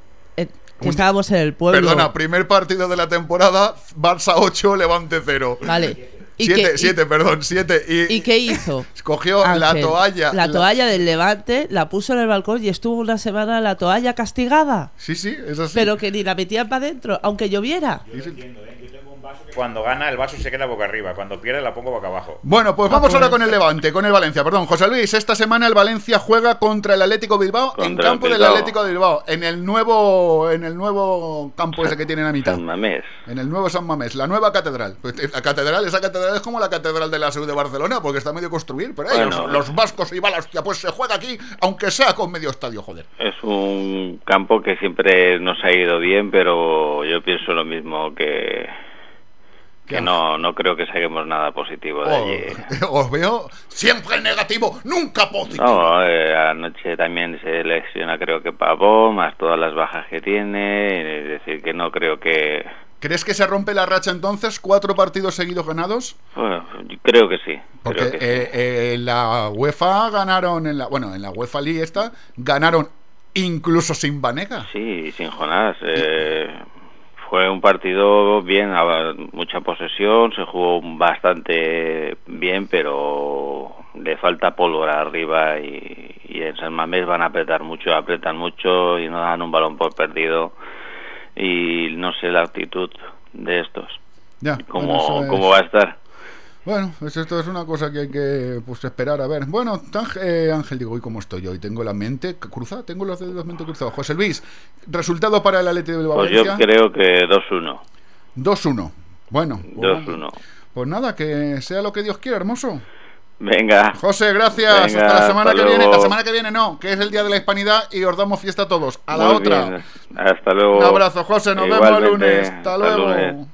eh, estábamos en el pueblo? Perdona, primer partido de la temporada, Barça 8, Levante 0. Vale. ¿Y 7, qué- y- 7, perdón, 7. Y, ¿Y qué hizo? Cogió la toalla. La toalla del Levante, la puso en el balcón y estuvo una semana la toalla castigada. Sí, sí, es así. Pero que ni la metían para adentro, aunque lloviera. Cuando gana el vaso se queda boca arriba, cuando pierde la pongo boca abajo. Bueno, pues vamos ahora con el Levante, con el Valencia. Perdón, José Luis, esta semana el Valencia juega contra el Atlético Bilbao en Contra campo del. Atlético de Bilbao, en el nuevo en el nuevo campo ese que tienen a mitad. San Mamés. En el nuevo San Mamés, la nueva catedral. Pues, eh, La catedral, esa catedral es como la catedral de la SEU de Barcelona, porque está medio construir, pero ahí Bueno. los, los vascos y balas, pues se juega aquí, aunque sea con medio estadio, joder. Es un campo que siempre nos ha ido bien, pero yo pienso lo mismo que. Que no, no creo que saquemos nada positivo de allí. Oh, os veo siempre negativo, nunca positivo. No, eh, anoche también se lesiona creo que Pavón, más todas las bajas que tiene, es decir, que no creo que... ¿Crees que se rompe la racha entonces? ¿Cuatro partidos seguidos ganados? Bueno, creo que sí. Porque que sí. eh, eh, en la UEFA ganaron, en la, bueno, en la UEFA League esta, ganaron incluso sin Vanega. Sí, sin Jonás. eh, fue un partido bien, mucha posesión, se jugó bastante bien, pero le falta pólvora arriba y, y en San Mamés van a apretar mucho, apretan mucho y no dan un balón por perdido y no sé la actitud de estos, Ya, cómo, bueno, eso es- cómo va a estar. Bueno, pues esto es una cosa que hay que pues, esperar a ver. Bueno, Ángel, eh, Ángel, digo, hoy cómo estoy hoy, tengo la mente cruzada, tengo los dedos mente cruzados. José Luis, resultado para el Atlético de Pues yo Valencia. creo que 2-1. 2-1. Bueno, pues, 2-1. pues nada, que sea lo que Dios quiera, hermoso. Venga. José, gracias. Venga, hasta la semana hasta que viene. La luego. semana que viene no, que es el día de la hispanidad y os damos fiesta a todos. A la Muy otra. bien. Hasta luego. Un abrazo, José. Nos vemos el lunes. Hasta luego. lunes.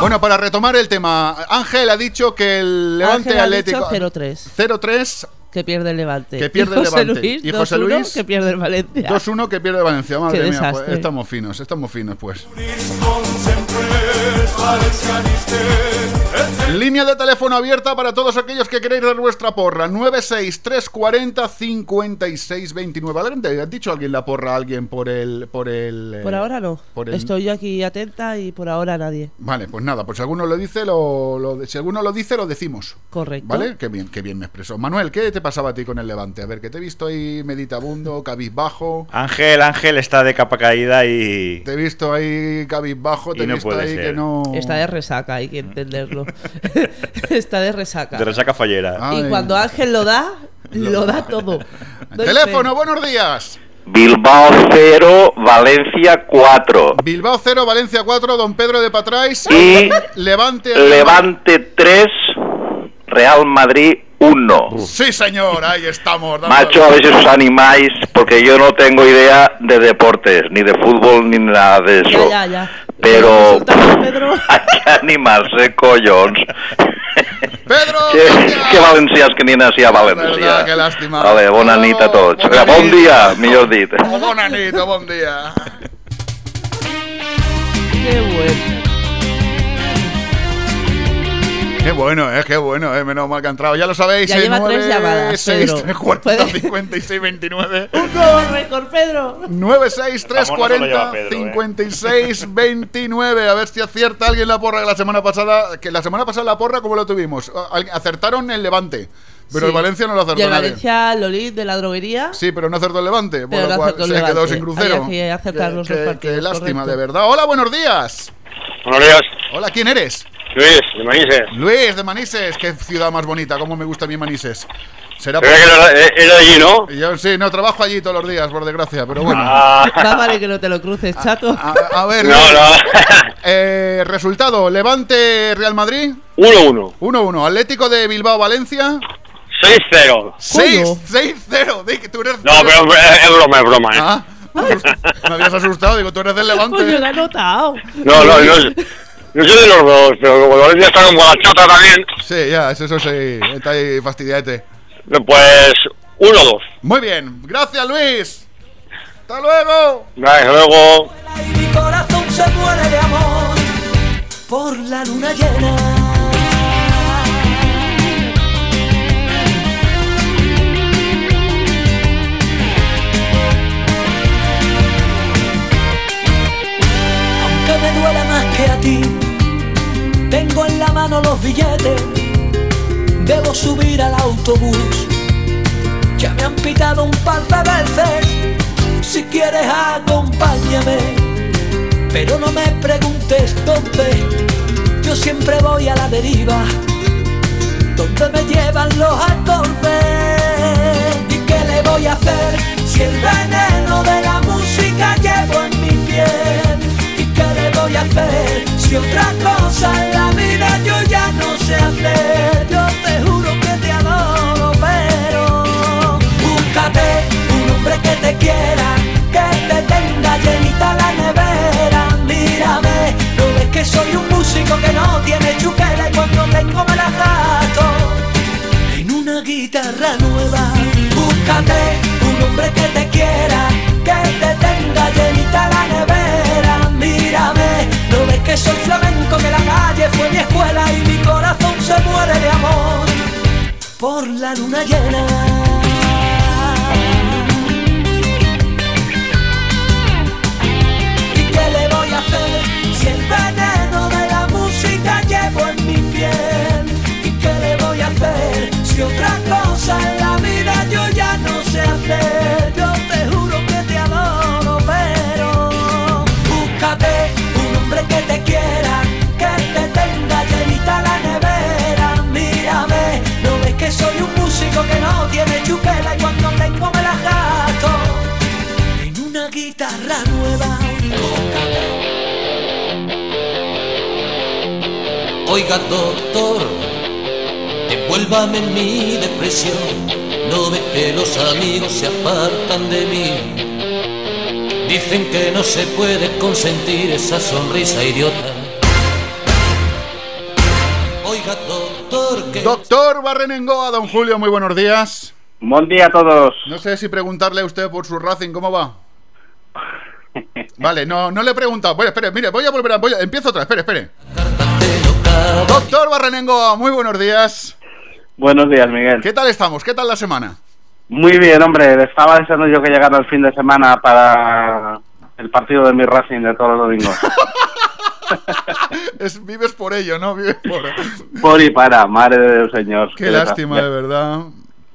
Bueno, para retomar el tema, Ángel ha dicho que el Levante Ángel ha Atlético. dicho 0-3. 0-3 Que pierde el Levante. Que pierde y el José Levante. Luis, Y José 2-1, Luis, que pierde el Valencia. 2-1 que pierde Valencia. Madre mía, pues estamos finos, estamos finos, pues. Línea de teléfono abierta para todos aquellos que queréis dar vuestra porra. 96340 5629. Adelante, ¿ha dicho alguien la porra a alguien por el. Por, el, eh, Por ahora no. por el- Estoy yo aquí atenta y por ahora nadie. Vale, pues nada, pues si alguno lo dice, lo, lo- si alguno lo dice, lo decimos. Correcto. ¿Vale? Qué bien, qué bien me expreso. Manuel, ¿qué te pasaba a ti con el Levante? A ver, que te he visto ahí meditabundo, cabizbajo. Ángel, Ángel está de capa caída y. Te he visto ahí cabizbajo, te Y he no visto puede ahí ser. que no. Está de resaca, hay que entenderlo. Está de resaca. De resaca fallera. Ay. Y cuando Ángel lo da, lo da todo. Teléfono, buenos días. Bilbao 0, Valencia 4. Bilbao 0, Valencia 4, Don Pedro de Patrais. Y Levante. Levante 3, Real Madrid 1. Sí, señor, ahí estamos. dándole. Macho, a ver si os animáis, porque yo no tengo idea de deportes, ni de fútbol, ni nada de eso. Ya, ya, ya. Pero Pedro. hay que animarse, collons. Pedro, que, que valencians que ni nacia a Verdad, València. que lástima. Vale, bona nit a tots. Bona Bon nit. dia, millor dit. Oh, bona nit, oh, bon día. Qué bueno. Qué bueno, eh, qué bueno, eh, menos mal que ha entrado. Ya lo sabéis, Ya eh, lleva tres 9, llamadas, 6, Pedro. 3, 40, 56, 29. Un nuevo récord, Pedro. 9, 6, 3, Famoso lo lleva 40, Pedro, eh. 56, 29. A ver si acierta alguien la porra que la semana pasada. Que la semana pasada la porra, ¿cómo lo tuvimos? Acertaron el Levante. Pero Sí. el Valencia no lo Y acertó el nadie. Valencia Lolit de la droguería. Sí, pero no acertó el Levante. Por Pero lo cual se quedó Levante. sin crucero. Había que acertar Qué- los dos partidos, Qué lástima, correcto. de verdad. Hola, buenos días. Buenos días. Hola, ¿quién eres? Luis, de Manises. Luis de Manises. Qué ciudad más bonita. Cómo me gusta mi Manises. Será Se ve que era, era allí, ¿no? Yo sí, no trabajo allí todos los días, por desgracia, pero bueno. Ah. Vale que no te lo cruces, chato. A, a ver, No, no. eh, resultado: Levante Real Madrid 1-1. 1-1. Atlético de Bilbao Valencia 6-0. 6 6-0. Di que tú eres. No, pero es, broma, es broma, ¿eh? Ah, me habías asustado, digo, tú eres del Coño, Levante. lo he notado. No, no, no. Yo soy de los dos, pero como Valencia está con la chota también, Sí, ya, es eso sí, está ahí fastidiate. pues 1-2. Muy bien, gracias Luis. Hasta luego. Vale, luego. Mi corazón se muere de amor por la luna llena. Aunque me duela más que a ti, tengo en la mano los billetes. Debo subir al autobús. Ya me han pitado un par de veces. Si quieres, acompáñame. Pero no me preguntes dónde. Yo siempre voy a la deriva. Donde me llevan los acordes. ¿Y qué le voy a hacer si el veneno de la música llevo en mi piel? ¿Y qué le voy a hacer si otra cosa en la vida yo ya no sé hacer? Yo te juro que te adoro, pero búscate un hombre que te quiera, que te tenga llenita la nevera. Mírame, no ves que soy un músico que no tiene chuquera y cuando tengo me la gasto en una guitarra nueva. Búscate un hombre que te quiera, que te tenga llenita la nevera. No ves que soy flamenco, que la calle fue mi escuela y mi corazón se muere de amor por la luna llena. ¿Y qué le voy a hacer si el veneno de la música llevo en mi piel? ¿Y qué le voy a hacer si otra cosa en la vida yo ya no sé hacer? La nevera. Mírame, no ves que soy un músico que no tiene chuquela y cuando tengo me la gasto en una guitarra nueva. Oiga doctor, devuélvame mi depresión. No ve que los amigos se apartan de mí. Dicen que no se puede consentir esa sonrisa idiota. Doctor, Barrenengoa, don Julio, muy buenos días. Buen día a todos. No sé si preguntarle a usted por su Racing, ¿cómo va? Vale, no, no le he preguntado. Bueno, espere, mire, voy a volver a. voy a- empiezo otra espere, espere. Doctor Barrenengo, muy buenos días. Buenos días, Miguel. ¿Qué tal estamos? ¿Qué tal la semana? Muy bien, hombre. Estaba deseando yo que llegara el fin de semana para el partido de mi Racing de todos los domingos. Es- vives por ello, ¿no? Vives por... Por y para, madre de Dios, señor. Qué lástima, de verdad.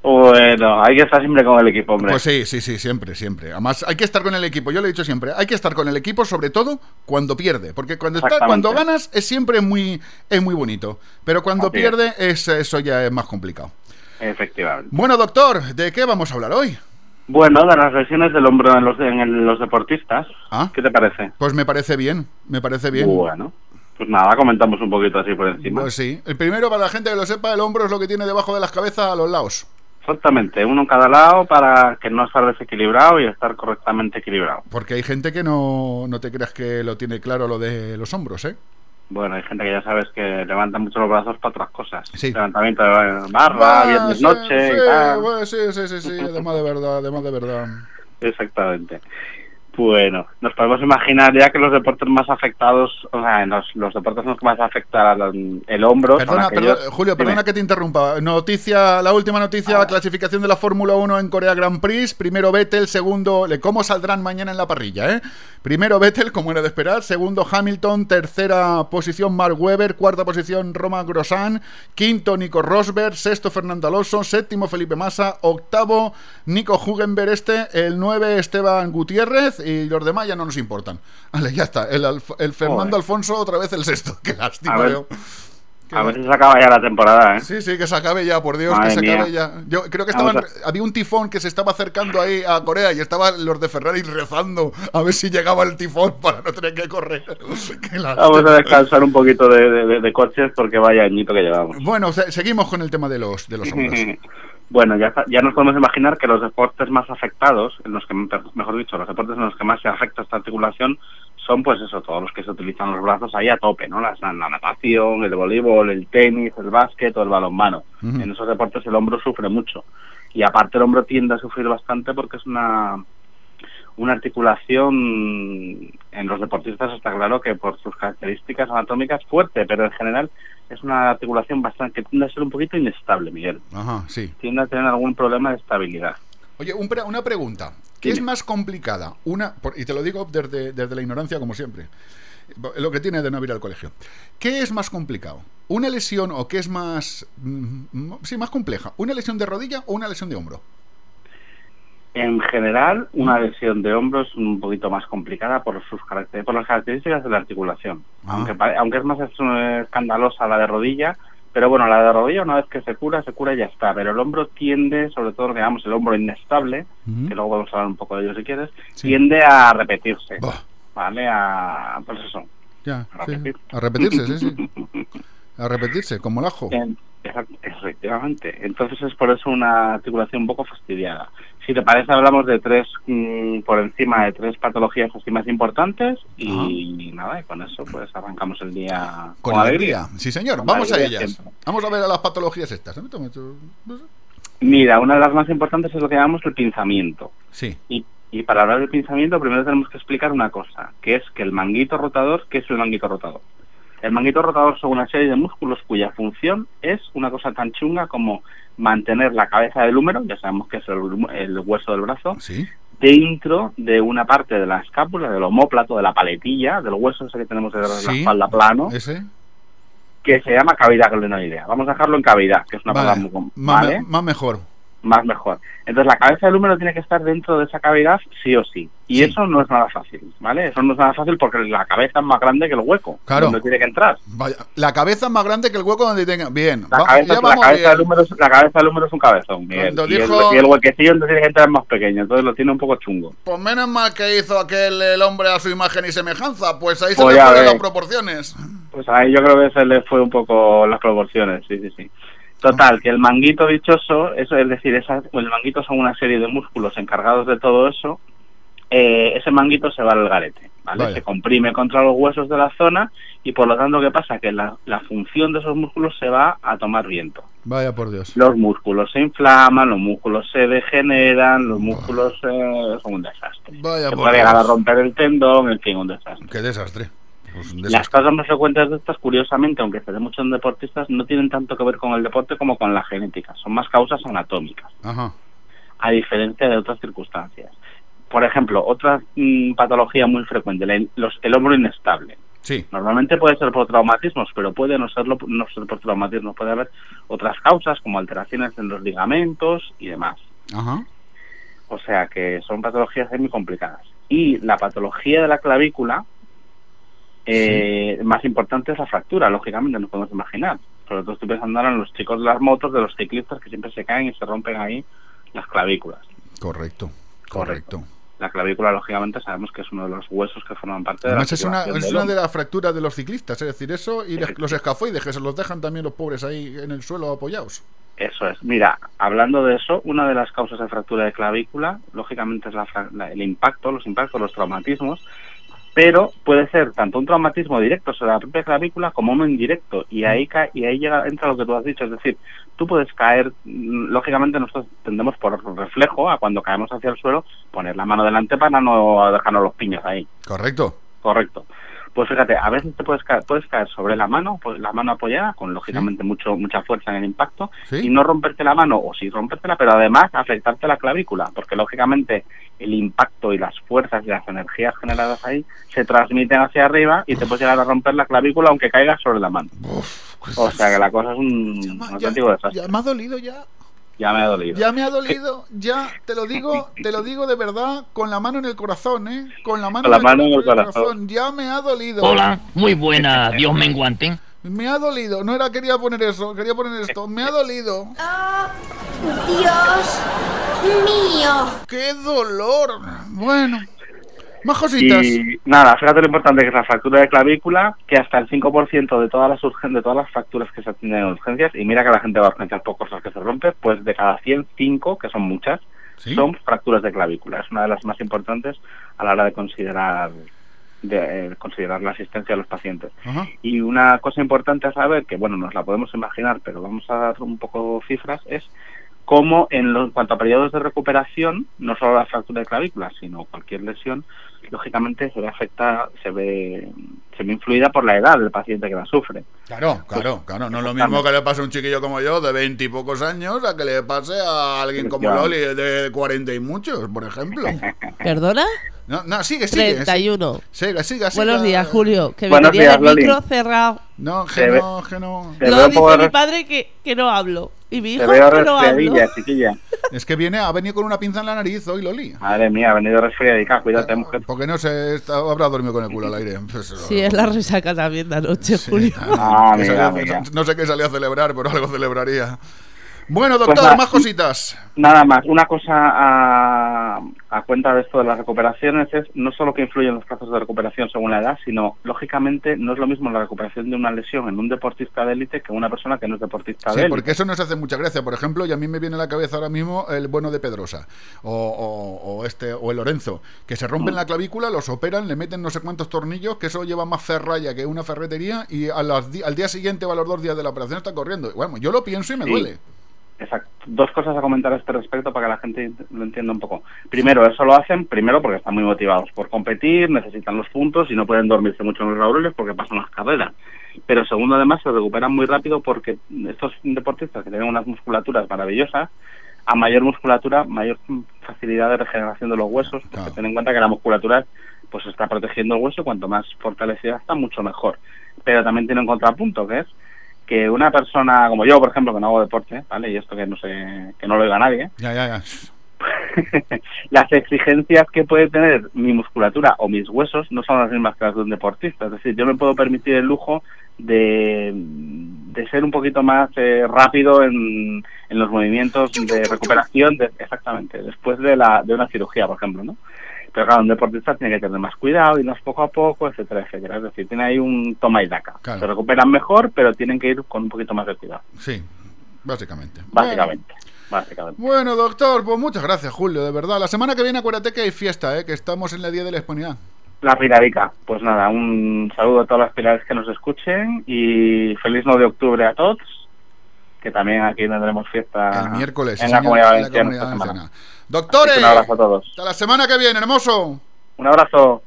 Bueno, hay que estar siempre con el equipo, hombre. Pues sí, sí, sí, siempre, siempre. Además, hay que estar con el equipo. Yo lo he dicho siempre. Hay que estar con el equipo, sobre todo cuando pierde. Porque cuando, está, cuando ganas es siempre muy, es muy bonito. Pero cuando Así es. pierde, es, eso ya es más complicado. Efectivamente. Bueno, doctor, ¿de qué vamos a hablar hoy? Bueno, de las lesiones del hombro en los, en los deportistas. ¿Qué te parece? Pues me parece bien, me parece bien. Bueno, pues nada, comentamos un poquito así por encima. Pues sí. El primero, para la gente que lo sepa, el hombro es lo que tiene debajo de las cabezas a los lados. Exactamente, uno en cada lado para que no estar desequilibrado y estar correctamente equilibrado. Porque hay gente que no, no te creas que lo tiene claro lo de los hombros, ¿eh? Bueno, hay gente que ya sabes que levanta mucho los brazos para otras cosas. Sí. Levantamiento de barra, Ah, viernes sí, noche sí, y tal. bueno, sí, sí, sí, sí, además de verdad, además de verdad. Exactamente. Bueno, nos podemos imaginar ya que los deportes más afectados, o sea, los, los deportes que más afecta al- el hombro. Perdona, aquellos- perdona, Julio, Dime. perdona que te interrumpa. Noticia, la última noticia, la clasificación de la Fórmula 1 en Corea Grand Prix. Primero Vettel, segundo, ¿cómo saldrán mañana en la parrilla, eh? Primero Vettel, como era de esperar. Segundo Hamilton, tercera posición Mark Webber, cuarta posición Roman Grosjean, quinto Nico Rosberg, sexto Fernando Alonso, séptimo Felipe Massa, octavo Nico Hugenberg este, el nueve Esteban Gutiérrez y los demás ya no nos importan. Vale, ya está. El, Alf- el Fernando Joder. Alfonso otra vez el sexto. Qué lástima, A ver, veo. a ver si se acaba ya la temporada, ¿eh? Sí, sí, que se acabe ya, por Dios, Madre que se mía. acabe ya. Yo creo que estaban, había un tifón que se estaba acercando ahí a Corea y estaban los de Ferrari rezando a ver si llegaba el tifón para no tener que correr. Vamos a descansar un poquito de, de- de- coches porque vaya añito que llevamos. Bueno, se- seguimos con el tema de los, de los hombros. Bueno, ya, ya nos podemos imaginar que los deportes más afectados, en los que, mejor dicho, los deportes en los que más se afecta esta articulación son, pues eso, todos los que se utilizan los brazos ahí a tope, ¿no? La, la natación, el voleibol, el tenis, el básquet o el balonmano. En esos deportes el hombro sufre mucho. Y aparte el hombro tiende a sufrir bastante porque es una una articulación en los deportistas está claro que por sus características anatómicas fuerte, pero en general es una articulación bastante que tiende a ser un poquito inestable, Miguel. Ajá, sí. Tiende a tener algún problema de estabilidad. Oye, un pre- una pregunta. ¿Qué es más complicada? Una, por- y te lo digo desde, desde la ignorancia, como siempre. Lo que tiene de no ir al colegio. ¿Qué es más complicado? ¿Una lesión o qué es más. mm, mm, sí, más compleja? ¿Una lesión de rodilla o una lesión de hombro? En general, una lesión de hombro es un poquito más complicada por sus por las características de la articulación. Ah. Aunque, aunque es más es- escandalosa la de rodilla, pero bueno, la de rodilla una vez que se cura, se cura y ya está. Pero el hombro tiende, sobre todo lo que llamamos el hombro inestable, que luego vamos a hablar un poco de ello si quieres, Sí. tiende a repetirse. ¿Vale? A, pues eso. Ya, A sí. repetir. A repetirse, sí, sí. A repetirse, como el ajo. En- exact- efectivamente. Entonces es por eso una articulación un poco fastidiada. Si te parece, hablamos de tres, mm, por encima de tres patologías así más importantes y nada, y con eso pues arrancamos el día Con alegría. Sí, señor. Con Vamos a ellas. siempre. Vamos a ver a las patologías estas. Mira, una de las más importantes es lo que llamamos el pinzamiento. Sí. Y, y para hablar del pinzamiento, primero tenemos que explicar una cosa, que es que el manguito rotador, ¿qué es el manguito rotador? El manguito rotador son una serie de músculos cuya función es una cosa tan chunga como mantener la cabeza del húmero, ya sabemos que es el, el hueso del brazo, dentro de una parte de la escápula, del homóplato, de la paletilla, del hueso ese que tenemos de la espalda plano, Ese. que se llama cavidad glenoidea. Vamos a dejarlo en cavidad, que es una Vale. palabra muy Más, ¿vale? más mejor. Más mejor. Entonces la cabeza del húmero tiene que estar dentro de esa cavidad sí o sí. Y Sí. eso no es nada fácil, ¿vale? Eso no es nada fácil porque la cabeza es más grande que el hueco. Claro. Donde tiene que entrar. Vaya, la cabeza es más grande que el hueco donde tenga. Bien. La, va- cabeza, la, cabeza del húmero es, la cabeza del húmero es un cabezón, Miguel. Y, dijo- el, y el huequecillo donde tiene que entrar es más pequeño, entonces lo tiene un poco chungo. Pues menos mal que hizo aquel el hombre a su imagen y semejanza. Pues ahí Pues se le ya fueron las proporciones. Pues ahí yo creo que se le fue un poco las proporciones, sí, sí, sí. Total, que el manguito dichoso, eso es decir, esa, el manguito son una serie de músculos encargados de todo eso, eh, ese manguito se va al garete, ¿vale? Vaya. Se comprime contra los huesos de la zona y por lo tanto, ¿qué pasa? Que la, la función de esos músculos se va a tomar viento. Vaya por Dios. Los músculos se inflaman, los músculos se degeneran, los músculos eh, son un desastre. Vaya se por puede llegar a romper el tendón, en fin, un desastre. Qué desastre. Pues Las causas más frecuentes de estas, curiosamente, aunque se dé mucho en deportistas, no tienen tanto que ver con el deporte como con la genética. Son más causas anatómicas, Ajá. a diferencia de otras circunstancias. Por ejemplo, otra mm, patología muy frecuente, la- los, el hombro inestable. Sí. Normalmente puede ser por traumatismos, pero puede no serlo no ser por traumatismos. Puede haber otras causas como alteraciones en los ligamentos y demás. Ajá. O sea que son patologías muy complicadas. Y la patología de la clavícula, eh, más importante es la fractura, lógicamente, nos podemos imaginar. Sobre todo estoy pensando ahora en los chicos de las motos, de los ciclistas que siempre se caen y se rompen ahí las clavículas. Correcto. Correcto. La clavícula, lógicamente, sabemos que es uno de los huesos que forman parte de la Además es una, es del una de las fracturas de los ciclistas, es decir, eso y los escafoides que se los dejan también los pobres ahí en el suelo apoyados. Eso es. Mira, hablando de eso, una de las causas de fractura de clavícula, lógicamente, es la la- el impacto, los impactos, los traumatismos, pero puede ser tanto un traumatismo directo sobre la propia clavícula como uno indirecto, y ahí ca- y ahí llega, entra lo que tú has dicho, es decir, tú puedes caer, mm, lógicamente nosotros tendemos por reflejo a cuando caemos hacia el suelo, poner la mano delante para no dejarnos los piños ahí. Correcto. Correcto. Pues fíjate, a veces te puedes caer, puedes caer sobre la mano, pues la mano apoyada, con lógicamente mucho mucha fuerza en el impacto, Sí. y no romperte la mano, o sí rompértela, pero además afectarte la clavícula, porque lógicamente el impacto y las fuerzas y las energías generadas ahí se transmiten hacia arriba y te puedes llegar a romper la clavícula aunque caigas sobre la mano. o sea que la cosa es un, auténtico desastre. Ya me ha dolido ya. Ya me ha dolido. Ya me ha dolido, ya, te lo digo, te lo digo de verdad, con la mano en el corazón, ¿eh? Con la mano, Con la mano en el corazón. Ya me ha dolido. Hola, muy buena, Dios menguante. Me ha dolido, no era quería poner eso, quería poner esto. Me ha dolido. Dios mío. ¡Qué dolor! Bueno, más cositas. Y nada, fíjate lo importante que es la fractura de clavícula, que hasta el 5% de todas las urgen- de todas las fracturas que se atienden en urgencias, y mira que la gente va a urgencias por cosas que se rompe, pues de cada 105, que son muchas, ¿Sí? son fracturas de clavícula. Es una de las más importantes a la hora de considerar de eh, considerar la asistencia a los pacientes. Ajá. Y una cosa importante a saber, que bueno, nos la podemos imaginar, pero vamos a dar un poco cifras, es cómo en, lo- en cuanto a periodos de recuperación, no solo la fractura de clavícula, sino cualquier lesión, lógicamente se ve afecta, se ve, se ve influida por la edad del paciente que la sufre. Claro, claro, claro. No es lo mismo que le pase a un chiquillo como yo de veinte y pocos años a que le pase a alguien como. Loli de cuarenta y muchos, por ejemplo. ¿Perdona? No, no, sigue, sigue. 31. Siga, siga, siga. Buenos días, Julio. Que me Buenos tenía días, el Loli. micro cerrado. No, que no, que no. poco dice mi padre que, que no hablo. Y mi Se hijo ve que no hablo. resfriadilla, chiquilla. Es que viene, ha venido con una pinza en la nariz hoy, Loli. Madre mía, ha venido resfriadica, cuídate, mujer. Porque no sé, está- habrá dormido con el culo al aire. Pues, Sí, es la resaca también de anoche, Julio. Ah, que mira, salió- mira. No sé qué salió a celebrar, pero algo celebraría. Bueno, Pues doctor, nada, más cositas. Nada más, una cosa a, a cuenta de esto de las recuperaciones es no solo que influyen los plazos de recuperación según la edad, sino lógicamente no es lo mismo la recuperación de una lesión en un deportista de élite que una persona que no es deportista de Sí, élite. porque eso nos hace mucha gracia. Por ejemplo, y a mí me viene a la cabeza ahora mismo el bueno de Pedrosa o, o- o este o el Lorenzo, que se Mm. rompen la clavícula, los operan, le meten no sé cuántos tornillos, que eso lleva más ferralla que una ferretería y a las al día siguiente o a los dos días de la operación está corriendo. Bueno, yo lo pienso y me Sí. duele. Exacto. Dos cosas a comentar a este respecto para que la gente lo entienda un poco. Primero, eso lo hacen, primero porque están muy motivados por competir, necesitan los puntos y no pueden dormirse mucho en los laureles porque pasan las carreras. Pero segundo, además, se recuperan muy rápido porque estos deportistas que tienen unas musculaturas maravillosas, a mayor musculatura, mayor facilidad de regeneración de los huesos, porque ten en cuenta que la musculatura pues está protegiendo el hueso, cuanto más fortalecida está, mucho mejor. Pero también tiene un contrapunto, que es que una persona como yo, por ejemplo, que no hago deporte, ¿vale? Y esto que no sé, que no lo oiga nadie, Ya, ya, ya. las exigencias que puede tener mi musculatura o mis huesos no son las mismas que las de un deportista. Es decir, yo me puedo permitir el lujo de, de ser un poquito más eh, rápido en, en los movimientos de recuperación, de- exactamente, después de, la, de una cirugía, por ejemplo, ¿no? Pero claro, un deportista tiene que tener más cuidado, irnos poco a poco, etcétera, etcétera. Es decir, tiene ahí un toma y daca. Claro. Se recuperan mejor, pero tienen que ir con un poquito más de cuidado. Sí, básicamente. Básicamente. Básicamente. Bueno, doctor, pues muchas gracias, Julio, de verdad. La semana que viene acuérdate que hay fiesta, ¿eh? que estamos en el Día de la Hispanidad. La Pilarica. Pues nada, un saludo a todas las pilares que nos escuchen y feliz 9 de octubre a todos, que también aquí tendremos fiesta El miércoles, en la señor, Comunidad en la Comunidad. Valenciana. Doctores, un abrazo a todos. Hasta la semana que viene, hermoso. Un abrazo.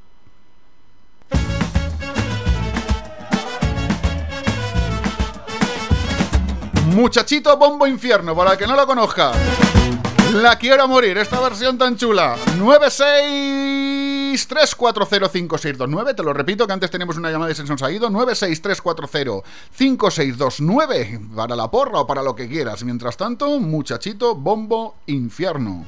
Muchachito Bombo Infierno, para el que no lo conozca. La quiero morir, esta versión tan chula. 96 963405629. Te lo repito que antes teníamos una llamada y se nos ha ido. 963405629. Para la porra o para lo que quieras. Mientras tanto, muchachito Bombo Infierno.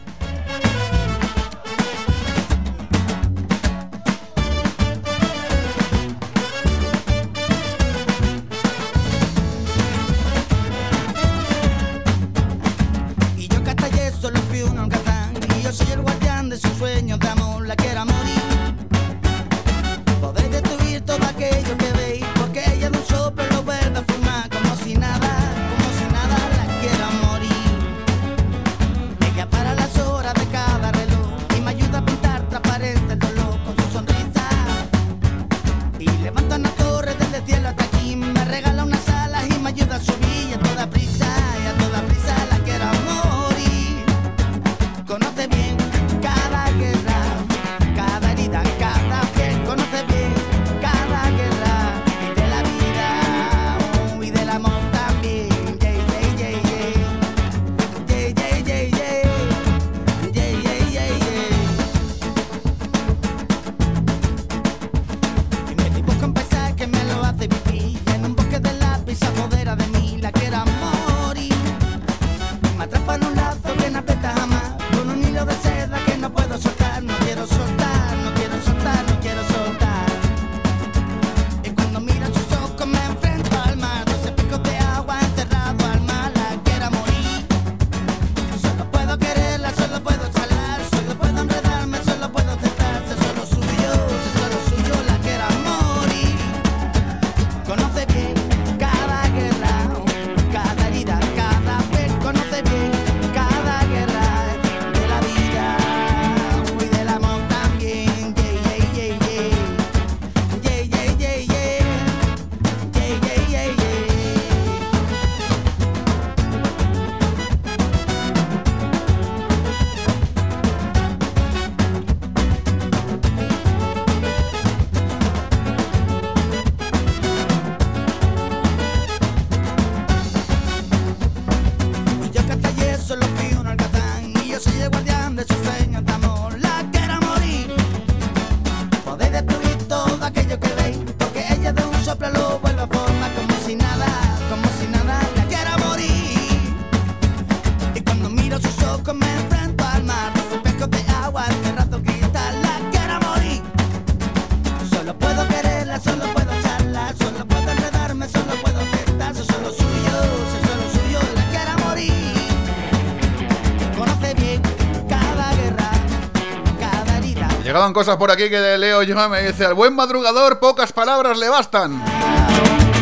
Llegaban cosas por aquí que de leo yo me dice, al buen madrugador pocas palabras le bastan.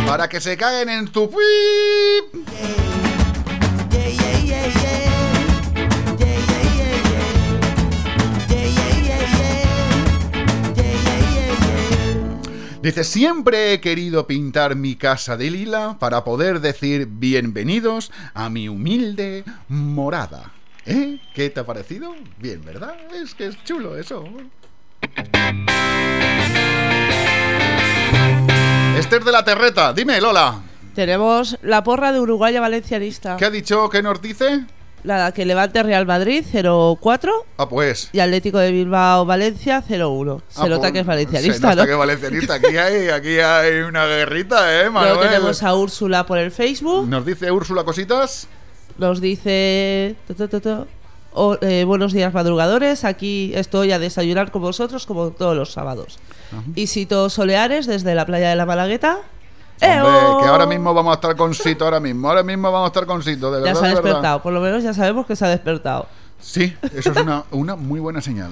Para que se caguen en tu... pip". Dice, siempre he querido pintar mi casa de lila para poder decir bienvenidos a mi humilde morada. ¿Eh? ¿Qué te ha parecido? Bien, ¿verdad? Es que es chulo eso. Esther de la Terreta, dime, Lola. Tenemos la porra de Uruguaya Valencianista. ¿Qué ha dicho? ¿Qué nos dice? La que levante Real Madrid 0-4 Ah, pues. y Atlético de Bilbao Valencia 0-1. Se Ah, nota pues, que es Se valencianista, nota ¿no? que es valencianista. Aquí hay, aquí hay una guerrita, ¿eh, Manuel? Luego tenemos a Úrsula por el Facebook. Nos dice Úrsula cositas. Nos dice. O- eh, buenos días, madrugadores. Aquí estoy a desayunar con vosotros como todos los sábados. Isito Soleares desde la playa de la Malagueta. Hombre, que ahora mismo vamos a estar con Sito, ahora mismo. Ahora mismo vamos a estar con Sito, de verdad. Ya se ha de despertado, por lo menos ya sabemos que se ha despertado. Sí, eso es una, una muy buena señal.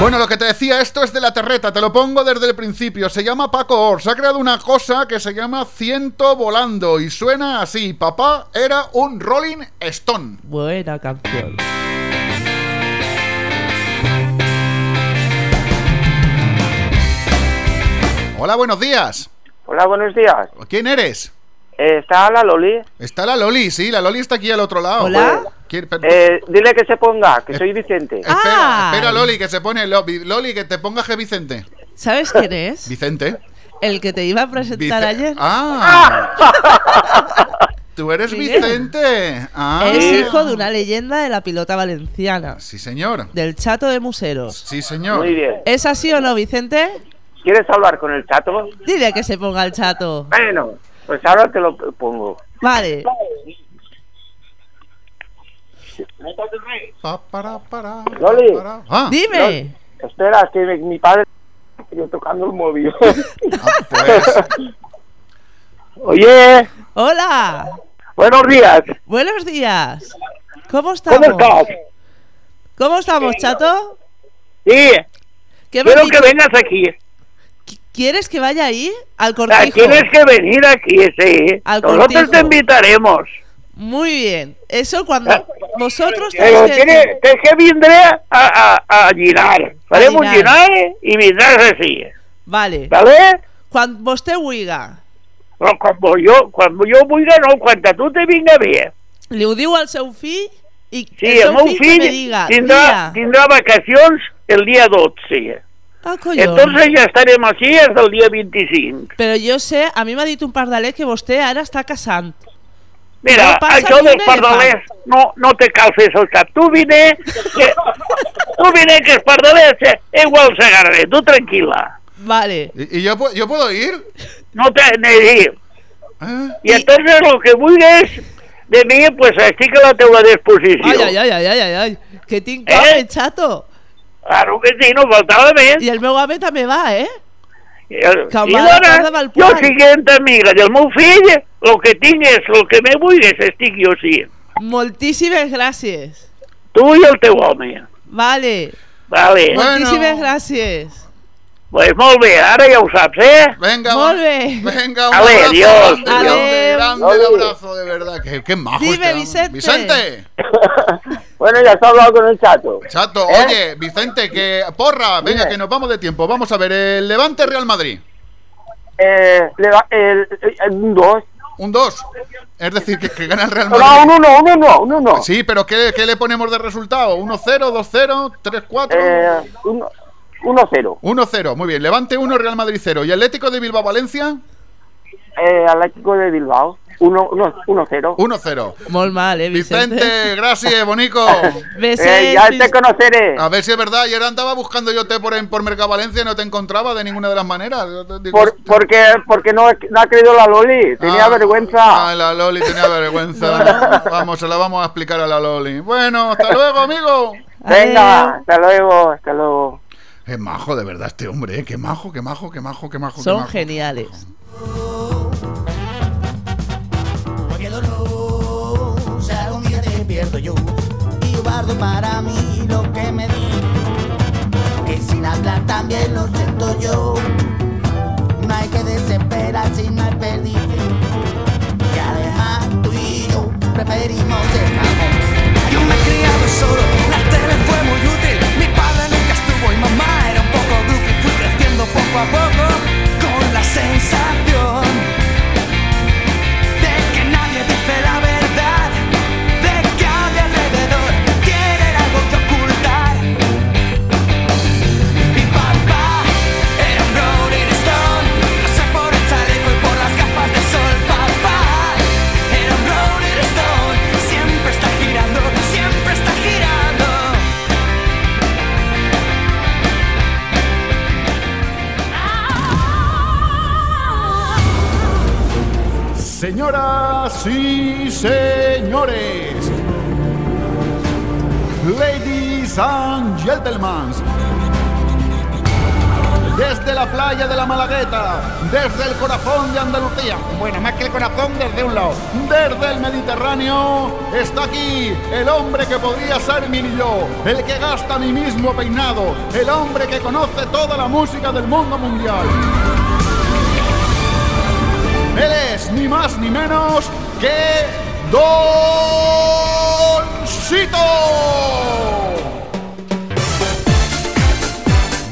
Bueno, lo que te decía, esto es de la terreta, te lo pongo desde el principio. Se llama Paco Ors, ha creado una cosa que se llama Ciento Volando y suena así. Papá era un Rolling Stone. Buena canción. Hola, buenos días. Hola, buenos días. ¿Quién eres? Eh, ¿Está la Loli? Está la Loli, sí, la Loli está aquí al otro lado. Hola. ¿Quién- per- Eh, dile que se ponga, que soy Vicente. Espera, espera, Loli, que se pone. Lo- Loli, que te ponga G. Vicente. ¿Sabes quién es? Vicente. El que te iba a presentar ayer. Ah. tú eres Miguel. Vicente. Ah. Es hijo de una leyenda de la pilota valenciana. Sí, señor. Del chato de Museros. Sí, señor. Muy bien. ¿Es así o no, Vicente? ¿Quieres hablar con el chato? Dile que se ponga el chato. Bueno, pues ahora te lo pongo. Vale. Pa, para, para, Loli. para. Ah, Dime. Loli, Espera, es que mi, mi padre yo tocando el móvil. pues. Oye, Hola. buenos días. Buenos días. ¿Cómo estamos? ¿Cómo estás? ¿Cómo estamos, chato? Sí, ¿Qué me quiero que vengas aquí. ¿Quieres que vaya ahí? Al Ah, cortijo. Tienes que venir aquí, sí. Al Nosotros cortijo. te invitaremos. Muy bien. Eso cuando vosotros Pero que tiene, es que vendré a, a, a girar. Faremos girar y vendrás así. Vale. ¿Vale? Quan vostè huiga, Però quan jo, quan jo vulgui, no, quan a tu te vinga bé. li ho diu al seu fill i Sí, el el seu meu fill, que fill me diga, tindrà, "Dia". tindrà vacacions el dia 12. Ah, collons. Entonces ja estarem així hasta el dia 25. Però jo sé, a mi m'ha dit un pardalet que vostè ara està casant. Mira, No ni dels un pardalers no, no te cal fer el cap. Tu vine, que, tu vine que eh, igual s'agarraré. Tu tranquil·la. Vale. ¿Y, y yo, pu- yo puedo ir? No te neguis. ¿Eh? I entonces lo que vulguis de mi, pues estic a la teua disposició. Ai, ai, ai, ai, ai, ai, ai. Que tinc Eh? chato. Claro que sí, no faltava més. I el meu home també va, eh? El, el jo poll. siguent amiga del meu fill, el que tinc és el que me vulguis, estic jo sí. Moltíssimes gràcies. Tu i el teu home. Vale. Vale. Moltíssimes gràcies. Pues molt bé, ara ja ho saps, eh? Venga, Molt bé. Venga, un Ale, abrazo adiós. grande, grande, grande el abrazo, de verdad. Qué, qué majo Dime, este. Vicente. Vicente. Bueno, ya está hablado con el chato. Chato, ¿Eh? oye, Vicente, que porra, venga, Dime. que nos vamos de tiempo. Vamos a ver, el Levante Real Madrid. Eh, el, el- un 2. Un 2. Es decir, que, que gana el Real No, Madrid. un 1, un 1, un 1. Sí, pero ¿qué, qué le ponemos de resultado? ¿1-0, 2-0, 3-4? Eh, 1-0. 1-0, muy bien. Levante 1, Real Madrid 0. ¿Y Atlético de Bilbao Valencia? Eh, Atlético de Bilbao. 1-0. 1-0. Molt mal, eh, Vicente. Vicente, gracias, bonico. Eh, ya te conoceré. A ver si es verdad. Ayer andaba buscando yo té por, en- por Mercado Valencia y no te encontraba de ninguna de las maneras. Digo, Por, porque porque no, no ha creído la Loli. Tenía Ah, vergüenza. Ah, la Loli tenía vergüenza. vamos, se la vamos a explicar a la Loli. Bueno, hasta luego, amigo. Venga, hasta luego, hasta luego. Es majo, de verdad, este hombre, ¿eh? Qué majo, qué majo, qué majo, qué majo. qué Son majo. geniales. Porque pierdo yo y yo guardo para mí lo que me di. Que sin hablar también lo siento yo. No hay que desesperar si no hay perdición. Y además tú y yo preferimos el amor. Yo me he criado solo, la tele fue muy útil. Mi padre nunca estuvo y mamá era un poco groupie. Fui creciendo poco a poco con la sensación Señoras y señores, ladies and gentlemen, desde la playa de la Malagueta, desde el corazón de Andalucía, bueno, más que el corazón, desde un lado, desde el Mediterráneo, está aquí el hombre que podría ser mi yo, el que gasta mi mismo peinado, el hombre que conoce toda la música del mundo mundial. Él es ni más ni menos que Doncito.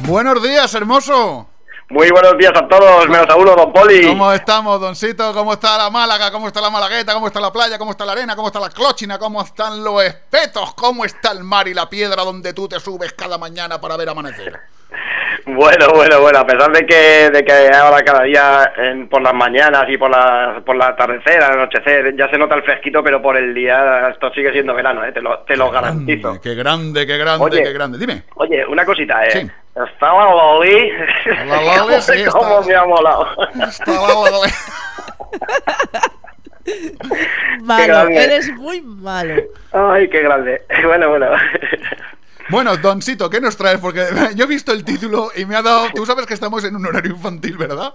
Buenos días, hermoso. Muy buenos días a todos, menos a uno, don Poli. ¿Cómo estamos, Doncito? ¿Cómo está la Málaga? ¿Cómo está la Malagueta? ¿Cómo está la playa? ¿Cómo está la arena? ¿Cómo está la clochina? ¿Cómo están los espetos? ¿Cómo está el mar y la piedra donde tú te subes cada mañana para ver amanecer? Bueno, bueno, bueno, a pesar de que, de que ahora cada día en- por las mañanas y por la, por la atardecer, al anochecer, ya se nota el fresquito, pero por el día esto sigue siendo verano, ¿eh? te, lo, te lo garantizo. Qué grande, qué grande, Oye. qué grande. Dime. Oye, una cosita, ¿eh? Sí. Estaba Loli. La Loli, sí, ¿Cómo está- me ha molado? Malo, grande. eres muy malo. Ay, qué grande. Bueno, bueno. Bueno, Doncito, ¿qué nos traes? Porque yo he visto el título y me ha dado. Tú sabes que estamos en un horario infantil, ¿verdad?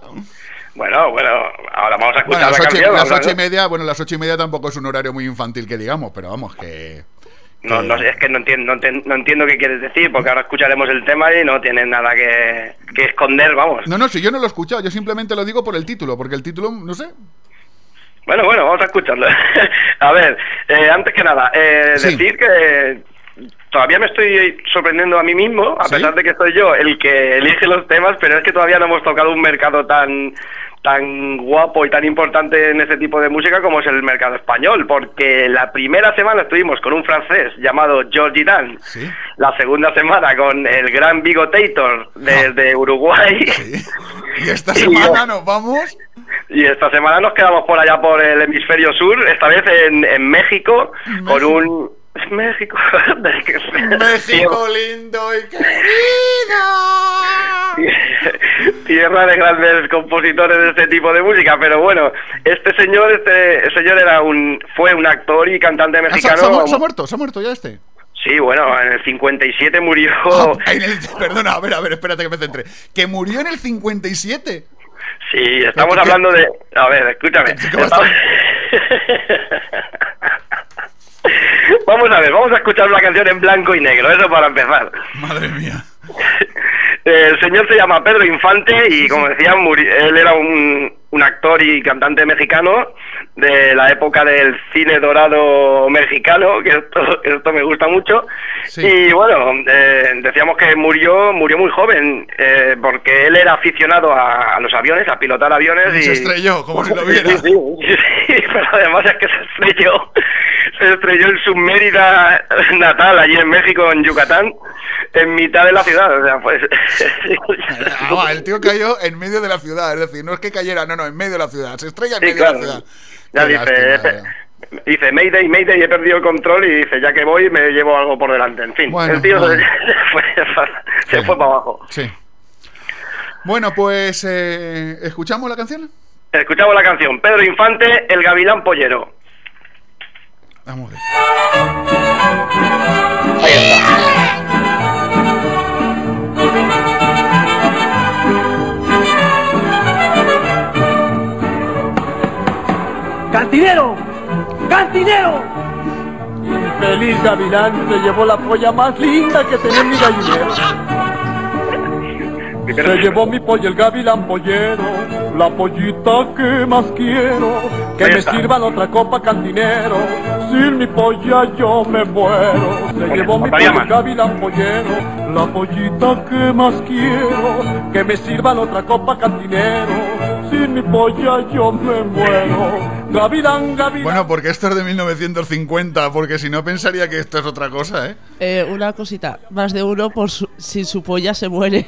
Bueno, bueno, ahora vamos a Bueno, escuchar las la ocho, las ocho y media, bueno, las ocho y media tampoco es un horario muy infantil que digamos, pero vamos, que. No, no sé, es que no entiendo, no, entiendo qué quieres decir, porque ahora escucharemos el tema y no tienes nada que, que esconder, vamos. No, no, si yo no lo he escuchado, yo simplemente lo digo por el título, porque el título, no sé. Bueno, bueno, vamos a escucharlo. a ver, eh, antes que nada, eh, Sí. decir que todavía me estoy sorprendiendo a mí mismo, a ¿Sí? pesar de que soy yo el que elige los temas, pero es que todavía no hemos tocado un mercado tan tan guapo y tan importante en ese tipo de música como es el mercado español, porque la primera semana estuvimos con un francés llamado Georgie Dan, la segunda semana con el gran Bigotator desde Uruguay, Y esta semana nos vamos. y esta semana nos quedamos por allá por el hemisferio sur, esta vez en, en México, con un... México. México lindo y Tierra de grandes compositores de este tipo de música, pero bueno, este señor, este señor era un, fue un actor y cantante Ah, ¿Se, mexicano. se ha muerto, se ha muerto, se ha muerto ya este. Sí, bueno, en el 57 murió. Ah, en el- perdona, a ver, a ver, espérate que me centre. Que murió en el 57. Sí, estamos ¿Qué- qué- hablando de... A ver, escúchame. Estamos- Vamos a ver, vamos a escuchar una canción en blanco y negro, eso para empezar. Madre mía. El señor se llama Pedro Infante y como decía, él era un, un actor y cantante mexicano de la época del cine dorado mexicano, que esto, esto me gusta mucho. Y bueno, eh, decíamos que murió murió muy joven, eh, porque él era aficionado a, a los aviones, a pilotar aviones. Y Y, se estrelló, como si lo viera. Sí, sí, sí, pero además es que se estrelló, se estrelló en su Mérida natal, allí en México, en Yucatán, en mitad de la ciudad. O sea, pues. Ah, el tío cayó en medio de la ciudad, es decir, no es que cayera, no, no, en medio de la ciudad, se estrella en Sí, medio claro. de la ciudad. Ya dice, lástima, dice, Mayday, Mayday, he perdido el control y dice, ya que voy me llevo algo por delante. En fin, Bueno, el tío bueno. se, fue, se fue para abajo. Sí. Bueno, pues, eh, ¿escuchamos la canción? Escuchamos la canción, Pedro Infante, El Gavilán Pollero. Vamos a ver. Ahí está. ¡Cantinero! ¡Cantinero! Feliz Gavilán se llevó la polla más linda que tenía en mi gallinero. Se llevó mi polla el gavilán pollero, la pollita que más quiero. Que me sirvan otra copa cantinero, sin mi polla yo me muero. Se llevó mi polla el gavilán pollero, la pollita que más quiero. Que me sirvan otra copa cantinero, sin mi polla yo me muero. Gavilán, gavilán. Bueno, porque esto es de 1950, porque si no pensaría que esto es otra cosa, ¿eh? Eh, una cosita, más de uno por su- si su polla se muere.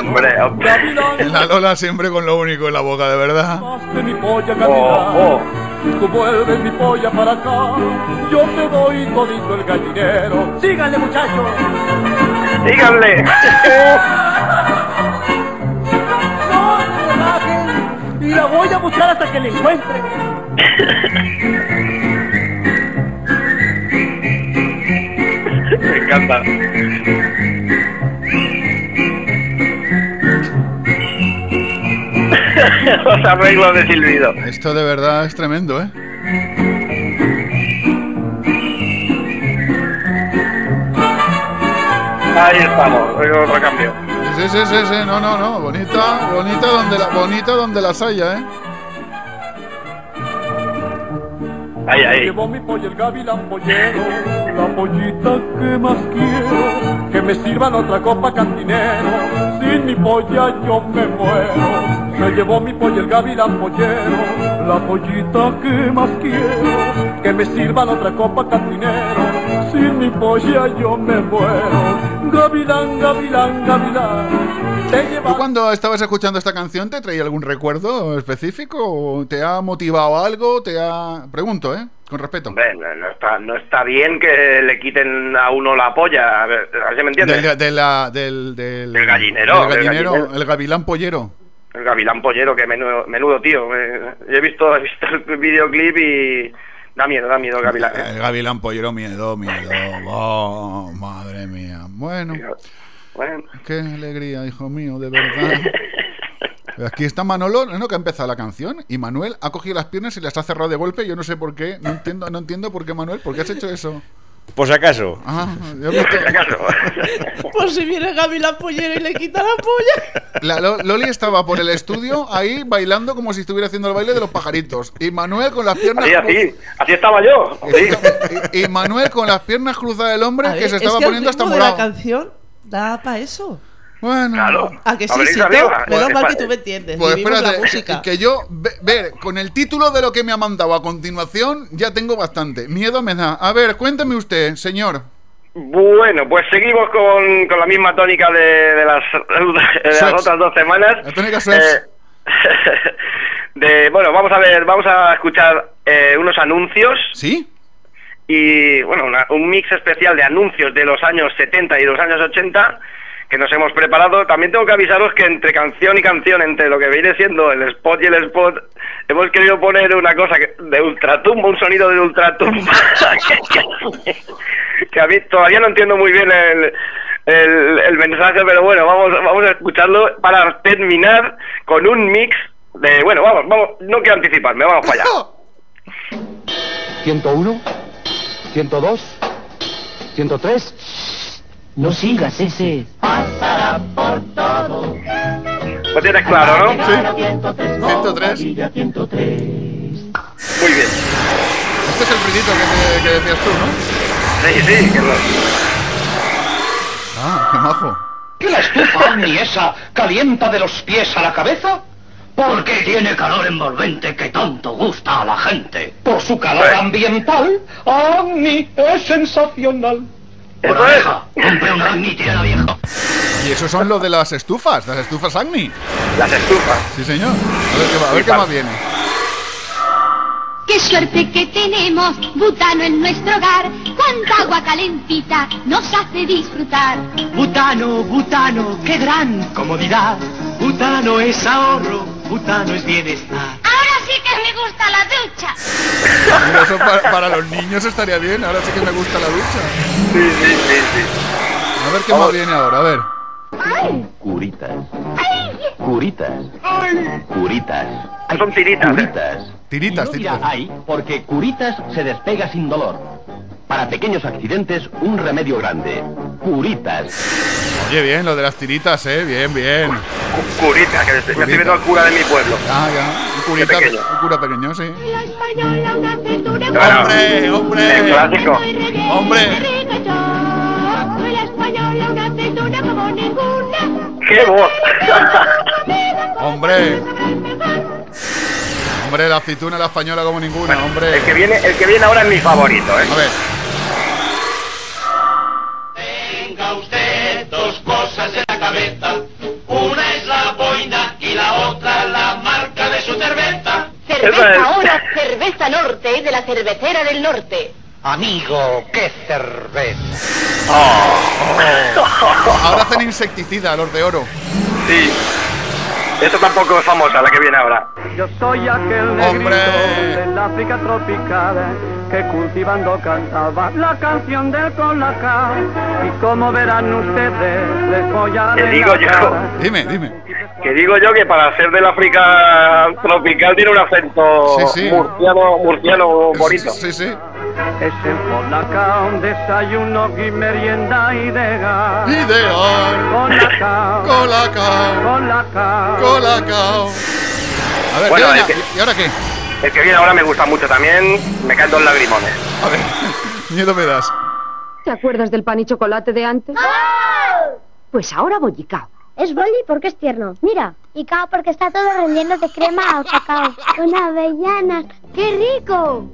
Hombre, La Lola siempre con lo único en la boca, de verdad. polla gavilán. Tú vuelves mi polla para acá, yo te doy todito el gallinero. Síganle, muchachos. Síganle. No se bajen, y la voy a buscar hasta que la encuentre. Me encanta. Los arreglos de silbido. Esto de verdad es tremendo, ¿eh? Ahí estamos, oigo otro cambio. Sí, sí, sí, sí, no, no, no, bonita, bonita donde la, bonita donde las haya, ¿eh? Ahí, ahí. Llevó mi polla el gavilán pollero, la pollita que más quiero. Que me sirvan otra copa cantinero, sin mi polla yo me muero. Se llevó mi polla el gavilán pollero, la pollita que más quiero. Que me sirvan otra copa cantinero, sin mi polla yo me muero. Gavilán, gavilán, gavilán, ¿Tú cuando estabas escuchando esta canción te traía algún recuerdo específico? ¿O ¿Te ha motivado algo? ¿Te ha...? Pregunto, ¿eh? Con respeto. Hombre, no, no está, no está bien que le quiten a uno la polla, a ver, a ver si me entiendes. Del, de la- del, del, Del gallinero, gallinero, gallinero. el gavilán pollero. El gavilán pollero, que menudo, menudo tío. eh, Yo he visto, he visto el videoclip y da miedo, da miedo el gavilán. ¿eh? El gavilán pollero, miedo, miedo. Oh, madre mía. Bueno, Bueno, qué alegría, hijo mío, de verdad. Aquí está Manolo, ¿no? que ha empezado la canción, y Manuel ha cogido las piernas y las ha cerrado de golpe. Yo no sé por qué, no entiendo, no entiendo por qué, Manuel, ¿por qué has hecho eso? Por si acaso. Ah, yo he visto- Por si viene Gaby la pollera y le quita la polla. La Lo- Loli estaba por el estudio ahí bailando como si estuviera haciendo el baile de los pajaritos. Y Manuel con las piernas. así, así, así estaba yo. sí. Y, y Manuel con las piernas cruzadas del hombre A que ver, se es estaba que el poniendo hasta de la morado. canción da para eso. Bueno, ¿A que A sí, ver, sí? Menos arriba. menos mal Pues, que tú me entiendes. Pues espérate, la música. que yo, ve- ver, con el título de lo que me ha mandado a continuación, ya tengo bastante. Miedo me da. A ver, cuénteme usted, señor. Bueno, pues seguimos con, con la misma tónica de, de las, de las otras dos semanas. La tónica. Eh, de, bueno, vamos a ver, vamos a escuchar eh, unos anuncios. ¿Sí? Y bueno, una- un mix especial de anuncios de los años 70 y los años 80 que nos hemos preparado. También tengo que avisaros que entre canción y canción, entre lo que viene siendo el spot y el spot, hemos querido poner una cosa que- de ultratumba, un sonido de ultratumba. que a mí todavía no entiendo muy bien el, el, el mensaje, pero bueno, vamos, vamos a escucharlo para terminar con un mix de, bueno, vamos, vamos, no quiero anticiparme, vamos para allá. 101, 102, 103. No sigas ese. Pasará por todo. Lo tienes claro, ¿no? Sí. 103. Muy bien. Este es el ruidito que, te- que decías tú, ¿no? Sí, sí, que lo- Ah, qué majo. ¿Que la estufa ni esa calienta de los pies a la cabeza? Porque tiene calor envolvente que tanto gusta a la gente. Por su calor ambiental, Agni es sensacional. Vieja, compre un Agni tiene la vieja. Y esos son los de las estufas, las estufas Agni. Las estufas. Sí, señor. A ver qué, a ver qué más viene. Qué suerte que tenemos butano en nuestro hogar. Cuánta agua calentita nos hace disfrutar. Butano, butano, qué gran comodidad. Butano es ahorro, butano es bienestar. Ahora sí que me gusta la ducha. Mira, eso para, para los niños estaría bien. Ahora sí que me gusta la ducha. Sí, sí, sí, sí. A ver qué más viene ahora. A ver. Curitas. Curitas. Curitas. Son tiritas. Curitas. Tiritas, Y no tiritas. porque Curitas se despega sin dolor. Para pequeños accidentes, un remedio grande. Curitas. Oye, bien, lo de las tiritas, ¿eh? Bien, bien. Curita, que me estoy viendo al cura de mi pueblo. Ah, ya. Un curita, pequeño. un cura pequeño, sí. Cintura ¡Hombre, hombre! El clásico. ¡Hombre! ¡Qué voz! ¡Hombre! Hombre, la aceituna, la española como ninguna, hombre. El que viene, el que viene ahora es mi favorito, ¿eh? A ver. Cerveza. Es. Cerveza norte de la cervecera del norte. Amigo, qué cerveza. Ahora hacen insecticida, los de oro. Sí. Esta tampoco es famosa, la que viene ahora. Yo soy aquel ¡Hombre! negrito del África tropical que cultivando cantaba la canción del colacao. Y como verán ustedes, les voy a Te digo yo. Dime, dime. Que digo yo que para ser del África tropical tiene un acento Sí, sí. murciano, murciano bonito. Sí, sí. Es el colacao, desayuno y merienda ideal. Ideal. Colacao, Colacao. colacao. Colacao. A ver, Bueno, ¿qué el viene? que- ¿y ahora qué? El que viene ahora me gusta mucho también, me caen dos lagrimones. A ver, miedo me das. ¿Te acuerdas del pan y chocolate de antes? Pues ahora bollicao. Es boli porque es tierno. Mira. Y cao porque está todo relleno de crema o cacao. Con avellanas. ¡Qué rico!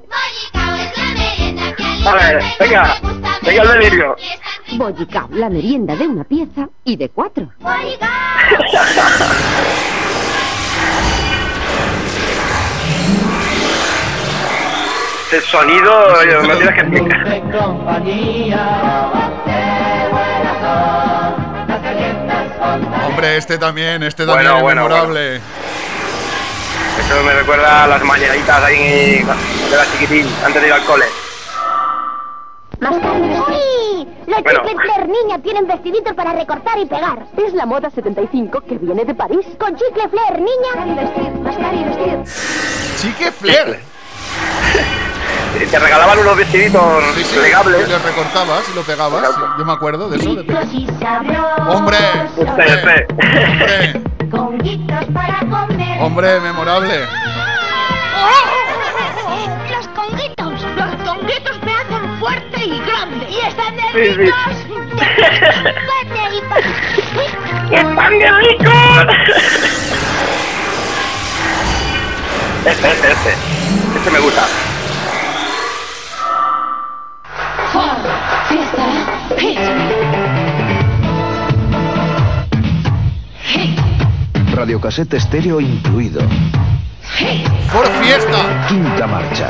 A ver, venga, Venga el delirio. Bollicao, la merienda de una pieza y de cuatro. El sonido, eh, no tienes que explicar. Hombre, este también, este Bueno, también es bueno, memorable. Eso me recuerda a las mañanitas ahí de la chiquitín, antes de ir al cole. ¡Uy! Los Bueno. chicles Flair niña tienen vestiditos para recortar y pegar. Es la moda 75 que viene de París. Con chicle Flair niña. vestir, mascar y vestir. Chique Flair. Te regalaban unos vestiditos Sí, sí, plegables. Lo recortabas y lo pegabas. sí, yo me acuerdo de eso. de y. ¡Hombre! Este, este. ¡Hombre! Conguitos para comer. ¡Hombre, memorable! Los conguitos. Los conguitos fuerte y grande. Y están de Sí, sí. ¡Están de ricos! Este, este, este. Este me gusta. Radiocasete estéreo incluido. ¡Por fiesta! Quinta marcha.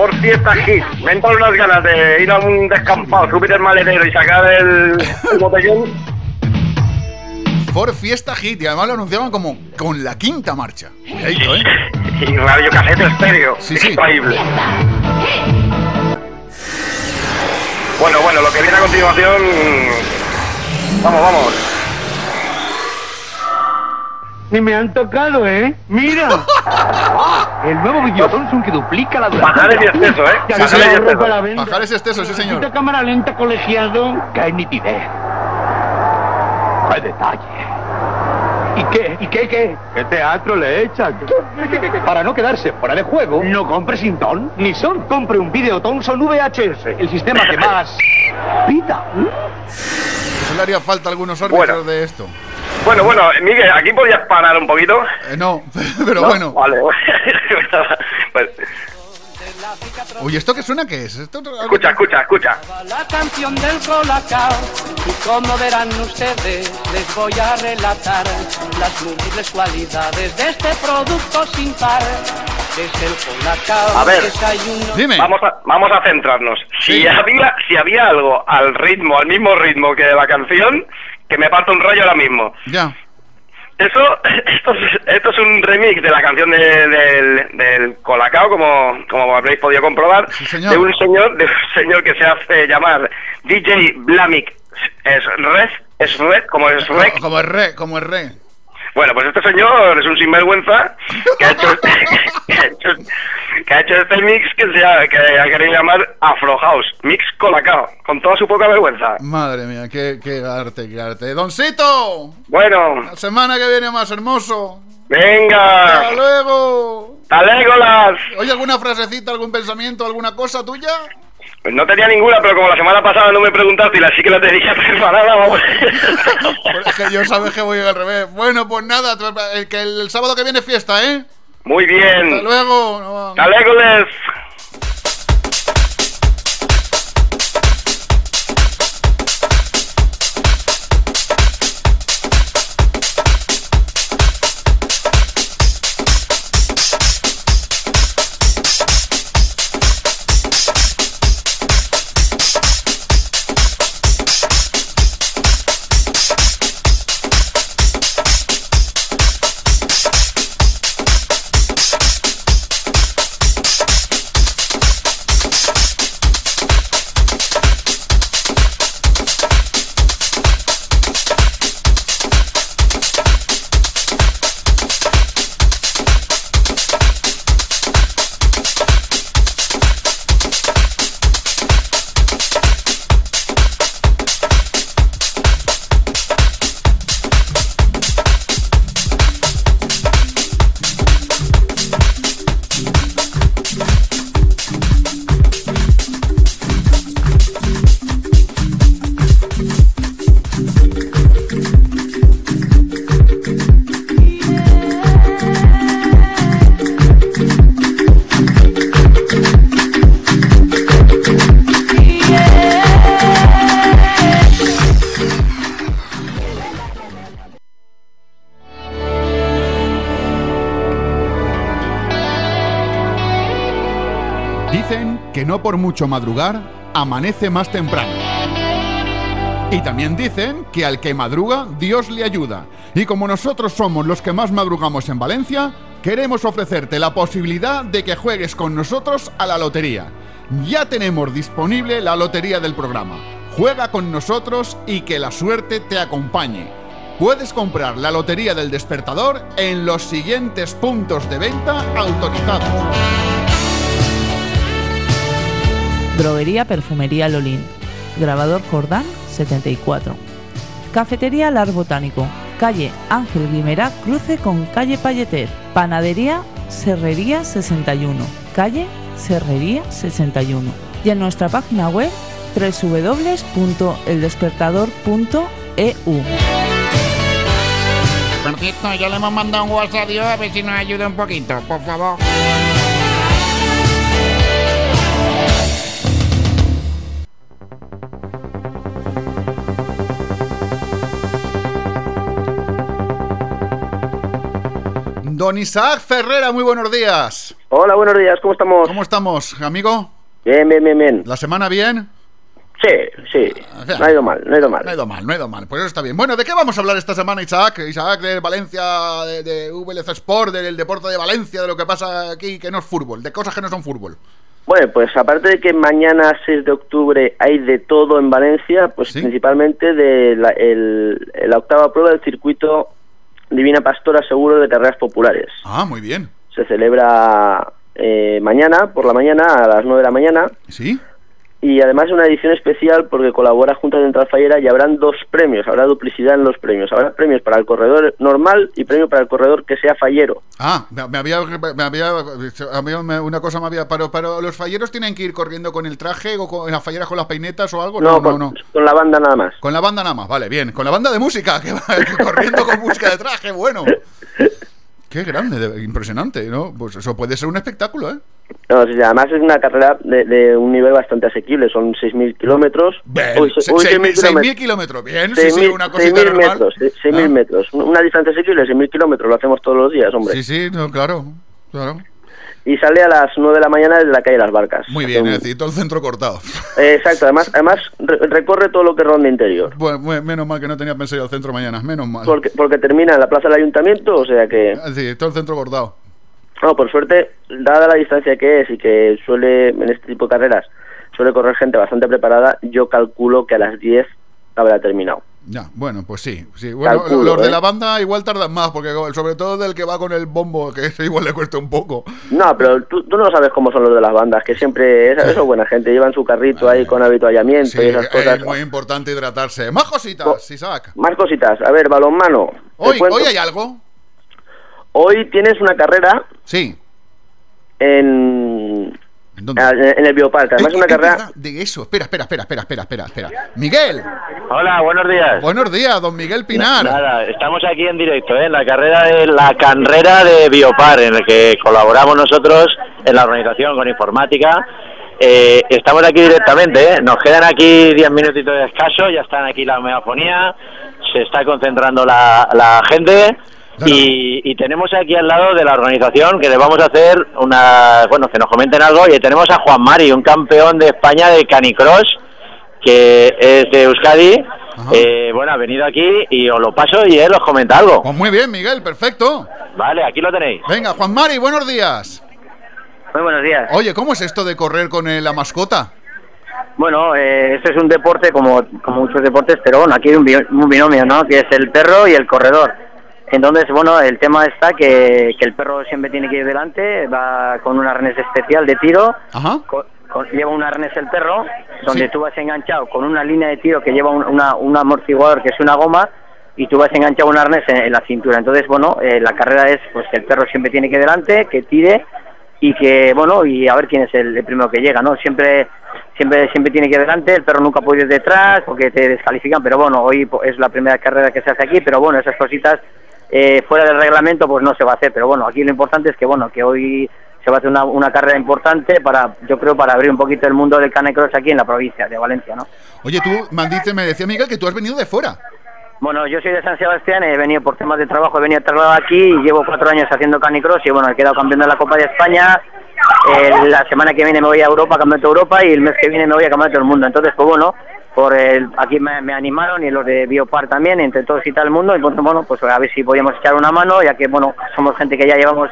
Por fiesta hit. Me entran unas ganas de ir a un descampado, subir el maletero y sacar el, el botellón. For Fiesta Hit. Y además lo anunciaban como con la quinta marcha. Cuidadito, ¿eh? Y radio casete estéreo. Sí, sí. Increíble. Bueno, bueno, lo que viene a continuación. Vamos, vamos. Ni me han tocado, ¿eh? ¡Mira! El nuevo Videotonson que duplica la duración. Bajar el exceso, ¿eh? Ya Bajar el se exceso. para la venta. Bajar ese exceso, sí, señor. Esta cámara lenta colegiado. ¡Qué nitidez! ¡Qué detalle! ¿Y qué? ¿Y qué qué? ¿Qué teatro le echan? Para no quedarse fuera de juego, no compre sin ton ni son. Compre un Videotonson VHS, el sistema que más pida. Eso le haría falta algunos árbitros Bueno. de esto. Bueno, bueno, Miguel, aquí podías parar un poquito. Eh, no, pero ¿No? bueno. Vale. Pues, Oye, ¿esto qué suena? ¿Qué es? ¿Esto escucha, escucha, escucha. La canción del colacao y como verán ustedes les voy a relatar las múltiples cualidades de este producto sin par es el colacao A ver. desayuno Vamos a, vamos a centrarnos. Si había, si había algo al ritmo, al mismo ritmo que la canción, que me parto un rollo ahora mismo. Ya. Eso, esto, es- esto es un remix de la canción de- del, del Colacao, como, como habréis podido comprobar, señor. de un señor, de un señor que se hace llamar DJ Blamik es Red, es Red, como es Rec. Como es re, como es re. Bueno, pues este señor es un sinvergüenza que ha hecho, que ha hecho, que ha hecho este mix que se ha, que ha querido llamar Afro House, mix Colacao, con toda su poca vergüenza. Madre mía, qué, qué arte, qué arte. ¡Doncito! Bueno, La semana que viene más hermoso. venga. ¡Hasta luego! ¡Hasta Legolas! ¿Oye alguna frasecita, algún pensamiento, alguna cosa tuya? Pues no tenía ninguna, pero como la semana pasada no me preguntaste y la sí que la tenía preparada, vamos. Pues es que yo sabes que voy al revés. Bueno, pues nada, el, que el, sábado que viene fiesta, ¿eh? Muy bien. Hasta luego. Hasta. Dicen mucho madrugar, amanece más temprano. Y también dicen que al que madruga, Dios le ayuda. Y como nosotros somos los que más madrugamos en Valencia, queremos ofrecerte la posibilidad de que juegues con nosotros a la lotería. Ya tenemos disponible la lotería del programa. Juega con nosotros y que la suerte te acompañe. Puedes comprar la lotería del despertador en los siguientes puntos de venta autorizados. Droguería Perfumería Lolín. Grabador Jordán 74. Cafetería Lar Botánico. Calle Ángel Guimerá cruce con calle Palleter. Panadería Serrería 61. Calle Serrería 61. Y en nuestra página web www.eldespertador.eu. Cierto, ya le hemos mandado un WhatsApp a Dios a ver si nos ayuda un poquito, por favor. Don Isaac Ferrera, muy buenos días. Hola, buenos días, ¿cómo estamos? ¿Cómo estamos, amigo? Bien, bien, bien, bien. ¿La semana bien? Sí, sí. No ha ido mal, no ha ido mal. No ha ido mal, no ha ido mal. Pues eso está bien. Bueno, ¿de qué vamos a hablar esta semana, Isaac? Isaac de Valencia, de, de VLC Sport, del deporte de Valencia, de lo que pasa aquí, que no es fútbol, de cosas que no son fútbol. Bueno, pues aparte de que mañana 6 de octubre hay de todo en Valencia, pues principalmente de la, el- la octava prueba del circuito Divina Pastora Seguro de Carreras Populares. Ah, muy bien. Se celebra eh, mañana, por la mañana, a las 9 de la mañana. ¿Sí? Y además es una edición especial porque colabora Junta Central Fallera y habrán dos premios, habrá duplicidad en los premios. Habrá premios para el corredor normal y premio para el corredor que sea fallero. Ah, me, me había, me había, una cosa me había, pero, pero los falleros tienen que ir corriendo con el traje o con las falleras con las peinetas o algo. No, no, con, no. con la banda nada más. Con la banda nada más, vale, bien. Con la banda de música, que va corriendo con música de traje, bueno. Qué grande, de- impresionante, ¿no? Pues eso puede ser un espectáculo, ¿eh? No, sí, además es una carrera de, de un nivel bastante asequible, son 6.000 kilómetros. Bien, Uy, se- uy, 6.000 6.000 6.000 kilómetros, bien, sí, sí, 6.000 una cosita 6.000 normal. metros, se- 6.000 Ah. metros. Una distancia asequible, 6.000 kilómetros, lo hacemos todos los días, hombre. Sí, sí, no, claro, claro. Y sale a las 9 de la mañana desde la calle Las Barcas. Muy bien, es decir, todo el centro cortado. Exacto, además, además re- recorre todo lo que ronda interior. Bueno, menos mal que no tenía pensado ir al centro mañana, menos mal. Porque, porque termina en la plaza del ayuntamiento, o sea que... Es decir, todo el centro cortado. No, por suerte, dada la distancia que es y que suele, en este tipo de carreras, suele correr gente bastante preparada, yo calculo que a las 10 habrá terminado. Ya, bueno, pues sí. sí. Bueno, Calculo, los de ¿eh? la banda igual tardan más, porque sobre todo del que va con el bombo, que ese igual le cuesta un poco. No, pero tú, tú no sabes cómo son los de las bandas, que siempre, esa, eso es buena gente, llevan su carrito ahí con avituallamiento Sí, y esas cosas. es muy importante hidratarse. Más cositas, Isaac. Más cositas, a ver, balonmano. Hoy, hoy hay algo. Hoy tienes una carrera Sí. en, ah, en el Bioparque, además es una carrera... De eso, espera, espera, espera, espera, espera, espera, espera. Miguel. Hola, buenos días. Buenos días, don Miguel Pinar. Nada, estamos aquí en directo, ¿eh? en la carrera de la carrera de Biopar, en la que colaboramos nosotros en la organización con informática. Eh, estamos aquí directamente, ¿eh? nos quedan aquí 10 minutitos de escaso, ya están aquí la megafonía, se está concentrando la, la gente y, y tenemos aquí al lado de la organización que le vamos a hacer una, bueno, que nos comenten algo y tenemos a Juan Mari, un campeón de España de canicross que es de Euskadi. Eh, bueno, ha venido aquí y os lo paso y él os comenta algo. Pues muy bien, Miguel, perfecto. Vale, aquí lo tenéis. Venga, Juan Mari, buenos días. Muy buenos días. Oye, ¿cómo es esto de correr con eh, la mascota? Bueno, eh, este es un deporte como, como muchos deportes, pero bueno, aquí hay un, bi- un binomio, ¿no? Que es el perro y el corredor. Entonces, bueno, el tema está que, que el perro siempre tiene que ir delante, va con un arnés especial de tiro, Ajá. con- lleva un arnés el perro, donde Sí. tú vas enganchado con una línea de tiro que lleva un, una- un amortiguador que es una goma y tú vas enganchado un arnés en, en la cintura. Entonces, bueno, eh, la carrera es pues que el perro siempre tiene que ir delante, que tire y que, bueno, y a ver quién es el, el primero que llega, ¿no? Siempre siempre siempre tiene que ir delante, el perro nunca puede ir detrás porque te descalifican, pero bueno, hoy es la primera carrera que se hace aquí, pero bueno, esas cositas eh, fuera del reglamento pues no se va a hacer, pero bueno, aquí lo importante es que, bueno, que hoy se va a hacer una, una carrera importante para, yo creo, para abrir un poquito el mundo del canecross aquí en la provincia de Valencia, ¿no? Oye, tú me dice, me decía Miguel que tú has venido de fuera. Bueno, yo soy de San Sebastián, he venido por temas de trabajo, he venido trasladado aquí y llevo cuatro años haciendo canicross y bueno, he quedado campeón de la Copa de España eh, la semana que viene me voy a Europa, Campeonato de Europa, y el mes que viene me voy a Campeonato del Mundo. Entonces, pues bueno, por el, aquí me, me animaron y los de Biopar también, entre todos y tal el mundo, y pues, bueno, pues a ver si podíamos echar una mano, ya que, bueno, somos gente que ya llevamos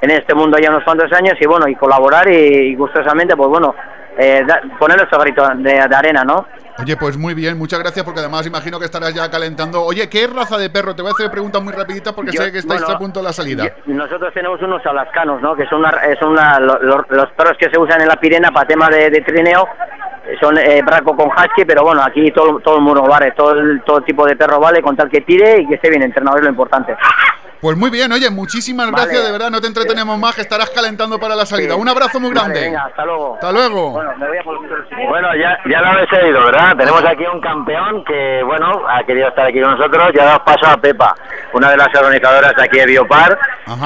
en este mundo ya unos cuantos años, y bueno, y colaborar y, y gustosamente, pues bueno, eh, da- poner nuestro grito de, de arena, ¿no? Oye, pues muy bien, muchas gracias porque además imagino que estarás ya calentando. Oye, ¿qué raza de perro? Te voy a hacer preguntas muy rapiditas porque Yo- sé que estáis bueno, a punto de la salida. yo- nosotros tenemos unos alascanos, ¿no? Que son, una, son una- lo- lo- los perros que se usan en la Pirena para temas de, de trineo. Son eh, braco con husky, pero bueno, aquí todo, todo el mundo vale, todo, todo tipo de perro vale, con tal que tire y que esté bien entrenado, es lo importante. Pues muy bien, oye, muchísimas Vale. gracias, de verdad, no te entretenemos más, que estarás calentando para la salida. Un abrazo muy Vale, grande. venga, hasta luego. Hasta luego. Bueno, me voy a por- Bueno, ya, ya lo habéis oído, ¿verdad? Tenemos aquí un campeón que, bueno, ha querido estar aquí con nosotros. Ya damos paso a Pepa, una de las organizadoras de aquí de Biopar,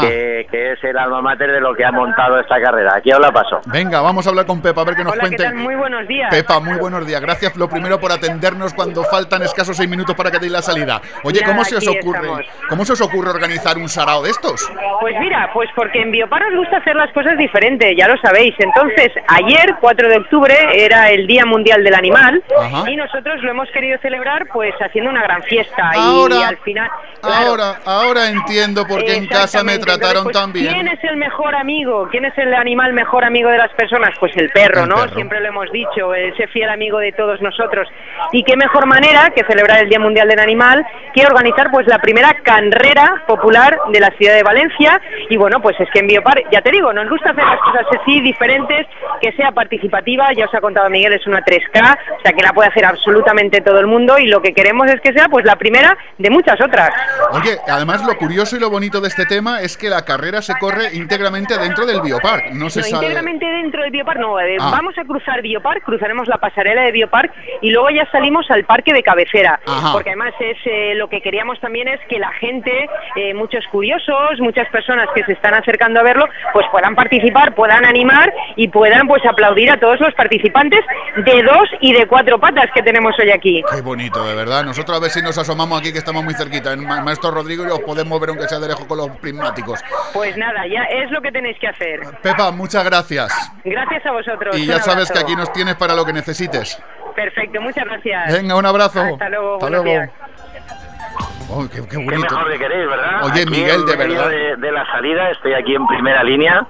que, que es el alma mater de lo que ha montado esta carrera. Aquí os la paso. Venga, vamos a hablar con Pepa, a ver qué nos Hola, ¿qué cuente. tal? Muy buenos días. Pepa, muy buenos días. Gracias lo primero por atendernos cuando faltan escasos seis minutos para que deis la salida. Oye, Ya, ¿cómo se os ocurre? estamos. ¿Cómo se os ocurre organizar un sarao de estos? Pues mira, pues porque en Biopar nos gusta hacer las cosas diferentes, ya lo sabéis. Entonces, ayer, 4 de octubre, era el Día Mundial del Animal Ajá. y nosotros lo hemos querido celebrar pues haciendo una gran fiesta. y Ahora- al final... claro, Ahora, ahora entiendo por qué en casa me trataron Entonces, tan pues, bien. ¿Quién es el mejor amigo? ¿Quién es el animal mejor amigo de las personas? Pues el perro, El ¿no? perro. Siempre lo hemos dicho, ese fiel amigo de todos nosotros. Y qué mejor manera que celebrar el Día Mundial del Animal que organizar pues la primera carrera popular de la ciudad de Valencia. Y bueno, pues es que en Biopar, ya te digo, nos gusta hacer las cosas así diferentes, que sea participativa, ya os ha contado Miguel, es una 3K, o sea que la puede hacer absolutamente todo el mundo y lo que queremos es que sea pues la primera de muchas otras. Oye, además lo curioso y lo bonito de este tema es que la carrera se corre íntegramente dentro del biopark. No se No, sale. íntegramente dentro del Biopark, no, eh, Ah. vamos a cruzar Biopark, cruzaremos la pasarela de Biopark y luego ya salimos al parque de cabecera, Ajá. porque además es eh, lo que queríamos también es que la gente, eh, muchos curiosos, muchas personas que se están acercando a verlo, pues puedan participar, puedan animar y puedan pues aplaudir a todos los participantes de dos y de cuatro patas que tenemos hoy aquí. Qué bonito, de verdad. Nosotros a ver si nos asomamos aquí que estamos muy cerquita. En Ma- Maestro Rodrigo y os podemos ver aunque sea de lejos con los prismáticos. Pues nada, ya es lo que tenéis que hacer. Pepa, muchas gracias. Gracias a vosotros. Y ya sabes que aquí nos tienes para lo que necesites. Perfecto, muchas gracias. Venga, un abrazo. Hasta luego. Hasta luego. días. Oh, qué, qué Qué mejor que queréis, ¿verdad? Oye, Aquí Miguel, de verdad. De, de la salida, estoy aquí en primera línea.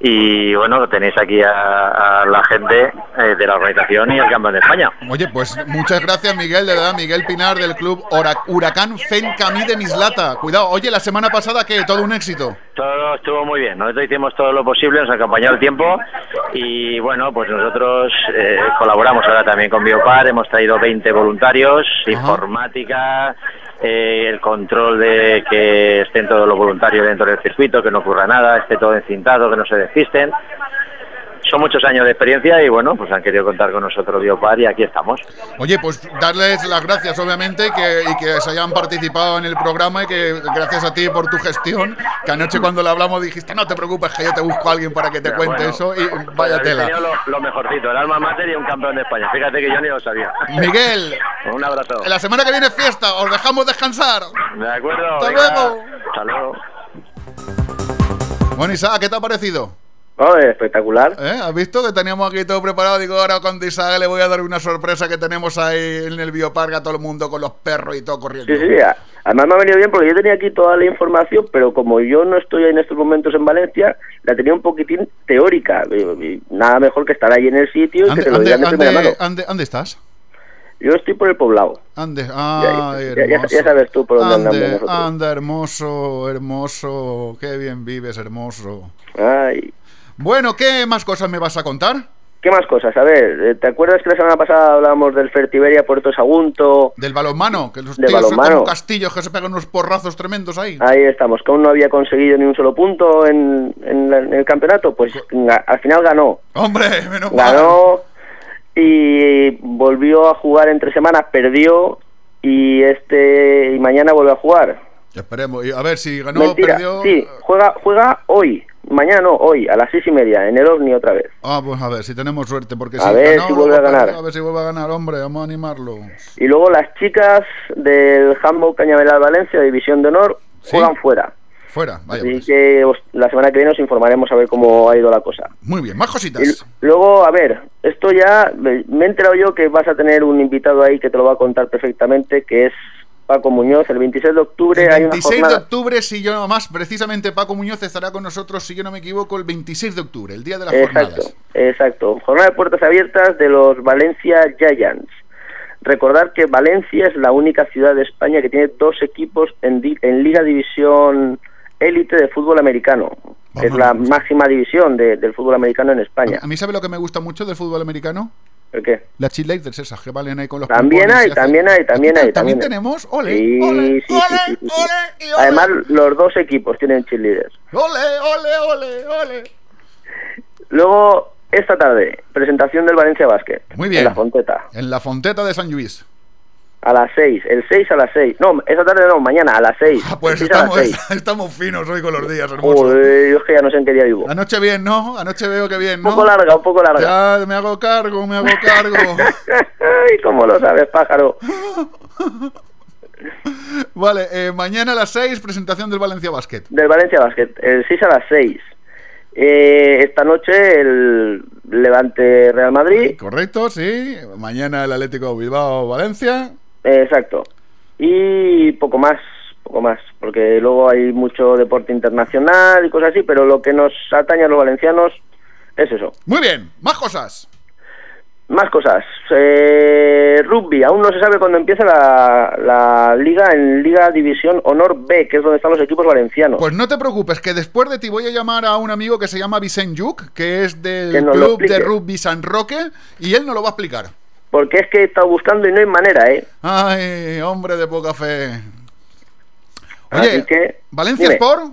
Y bueno, tenéis aquí a, a la gente eh, de la organización y el campeón de España. Oye, pues muchas gracias, Miguel, de verdad. Miguel Pinar del club Huracán Fencamí de Mislata. Cuidado, oye, la semana pasada que todo un éxito. Todo estuvo muy bien. Nosotros hicimos todo lo posible, nos acompañó el tiempo y bueno, pues nosotros eh, colaboramos ahora también con Biopar. Hemos traído 20 voluntarios, informática, eh, el control de que estén todos los voluntarios dentro del circuito, que no ocurra nada, esté todo encintado, que no se despisten. Son muchos años de experiencia y bueno, pues han querido contar con nosotros Biopar y aquí estamos. Oye, pues darles las gracias, obviamente, que, y que se hayan participado en el programa y que gracias a ti por tu gestión, que anoche cuando le hablamos dijiste, no te preocupes, que yo te busco a alguien para que te cuente bueno, eso y pues vaya tela. Lo, lo mejorcito, el alma mater y un campeón de España. Fíjate que yo ni lo sabía. Miguel, Un abrazo. la semana que viene es fiesta, os dejamos descansar. De acuerdo. Hasta venga. luego. Hasta luego. Bueno, Isaac, ¿qué te ha parecido? Oh, espectacular. ¿Eh? ¿Has visto que teníamos aquí todo preparado? Digo, ahora con Isaac le voy a dar una sorpresa que tenemos ahí en el bioparque a todo el mundo con los perros y todo corriendo. Sí, sí, además me ha venido bien porque yo tenía aquí toda la información, pero como yo no estoy en estos momentos en Valencia, la tenía un poquitín teórica. Nada mejor que estar ahí en el sitio y que ¿Ande, te lo digan de primera mano. ande estás? Yo estoy por el poblado. Ande, ay, ya- ya- hermoso. ya sabes tú por dónde andamos ande, nosotros. anda, hermoso, hermoso. Qué bien vives, hermoso. Ay. Bueno, ¿qué más cosas me vas a contar? ¿Qué más cosas? A ver, eh, ¿te acuerdas que la semana pasada hablábamos del Fertiberia Puerto Sagunto? Del balonmano, que los Del tíos son balonmano. como castillos que se pegan unos porrazos tremendos ahí. Ahí estamos, que aún no había conseguido ni un solo punto en, en la- en el campeonato, pues al final ganó. Hombre, menos mal. Ganó y volvió a jugar entre semanas, perdió y este y mañana vuelve a jugar. Esperemos, a ver si ganó, Mentira, perdió. sí, juega, juega hoy, mañana no, hoy, a las seis y media, en el OVNI otra vez. Ah, pues a ver, si tenemos suerte, porque A si ver ganó, si vuelve a ganar. A ver si vuelve a ganar, hombre, vamos a animarlo. Y luego las chicas del Handball Cañaveral Valencia, División de Honor, ¿Sí? juegan fuera. Fuera, vaya. Así pues. que os- la semana que viene os informaremos a ver cómo ha ido la cosa. Muy bien, más Y cositas. luego, a ver, esto ya me he enterado yo que vas a tener un invitado ahí que te lo va a contar perfectamente, que es Paco Muñoz. El 26 de octubre El hay una 26 de octubre, si yo no más, precisamente Paco Muñoz estará con nosotros, si yo no me equivoco, el 26 de octubre, el día de las jornadas. Exacto, exacto. Jornada de puertas abiertas de los Valencia Giants. Recordar que Valencia es la única ciudad de España que tiene dos equipos en, di- en Liga División Élite de fútbol americano, es la máxima división de- del fútbol americano en España. A mí, ¿sabe lo que me gusta mucho del fútbol americano? ¿El qué? Las cheerleaders esas que valen ahí con los También hay, y también hay, también hay. ¿También tenemos? Ole, Sí, ole, sí, sí, sí, sí, sí. Además, los dos equipos tienen cheerleaders. ole, ole, ole, ole. Luego, esta tarde, presentación del Valencia Basket. Muy bien. En la Fonteta. En la Fonteta de San Luis. A las 6, el 6 a las 6. No, esta tarde no, mañana a las 6. Pues el 6 a las estamos, 6. estamos finos hoy con los días, hermoso. Yo es que ya no sé en qué día vivo. Anoche bien, ¿no? Anoche veo que bien, Un ¿no? poco larga, un poco larga. Ya, me hago cargo, me hago cargo. Ay, ¿cómo lo sabes, pájaro? vale, eh, mañana a las 6, presentación del Valencia Basket. Del Valencia Basket, el 6 a las 6. Eh, esta noche el Levante Real Madrid. Correcto, sí. Mañana el Atlético Bilbao Valencia. Eh, exacto. Y poco más, poco más, porque luego hay mucho deporte internacional y cosas así, pero lo que nos atañe a los valencianos es eso. Muy bien, más cosas. Más cosas. Eh, rugby, aún no se sabe cuándo empieza la, la liga en Liga División Honor B, que es donde están los equipos valencianos. Pues no te preocupes, que después de ti voy a llamar a un amigo que se llama Vicent Yuc, que es del Que club de rugby San Roque, y él nos lo va a explicar. Porque es que he estado buscando y no hay manera, ¿eh? Ay, hombre de poca fe. Oye, que, ¿Valencia dime. Sport?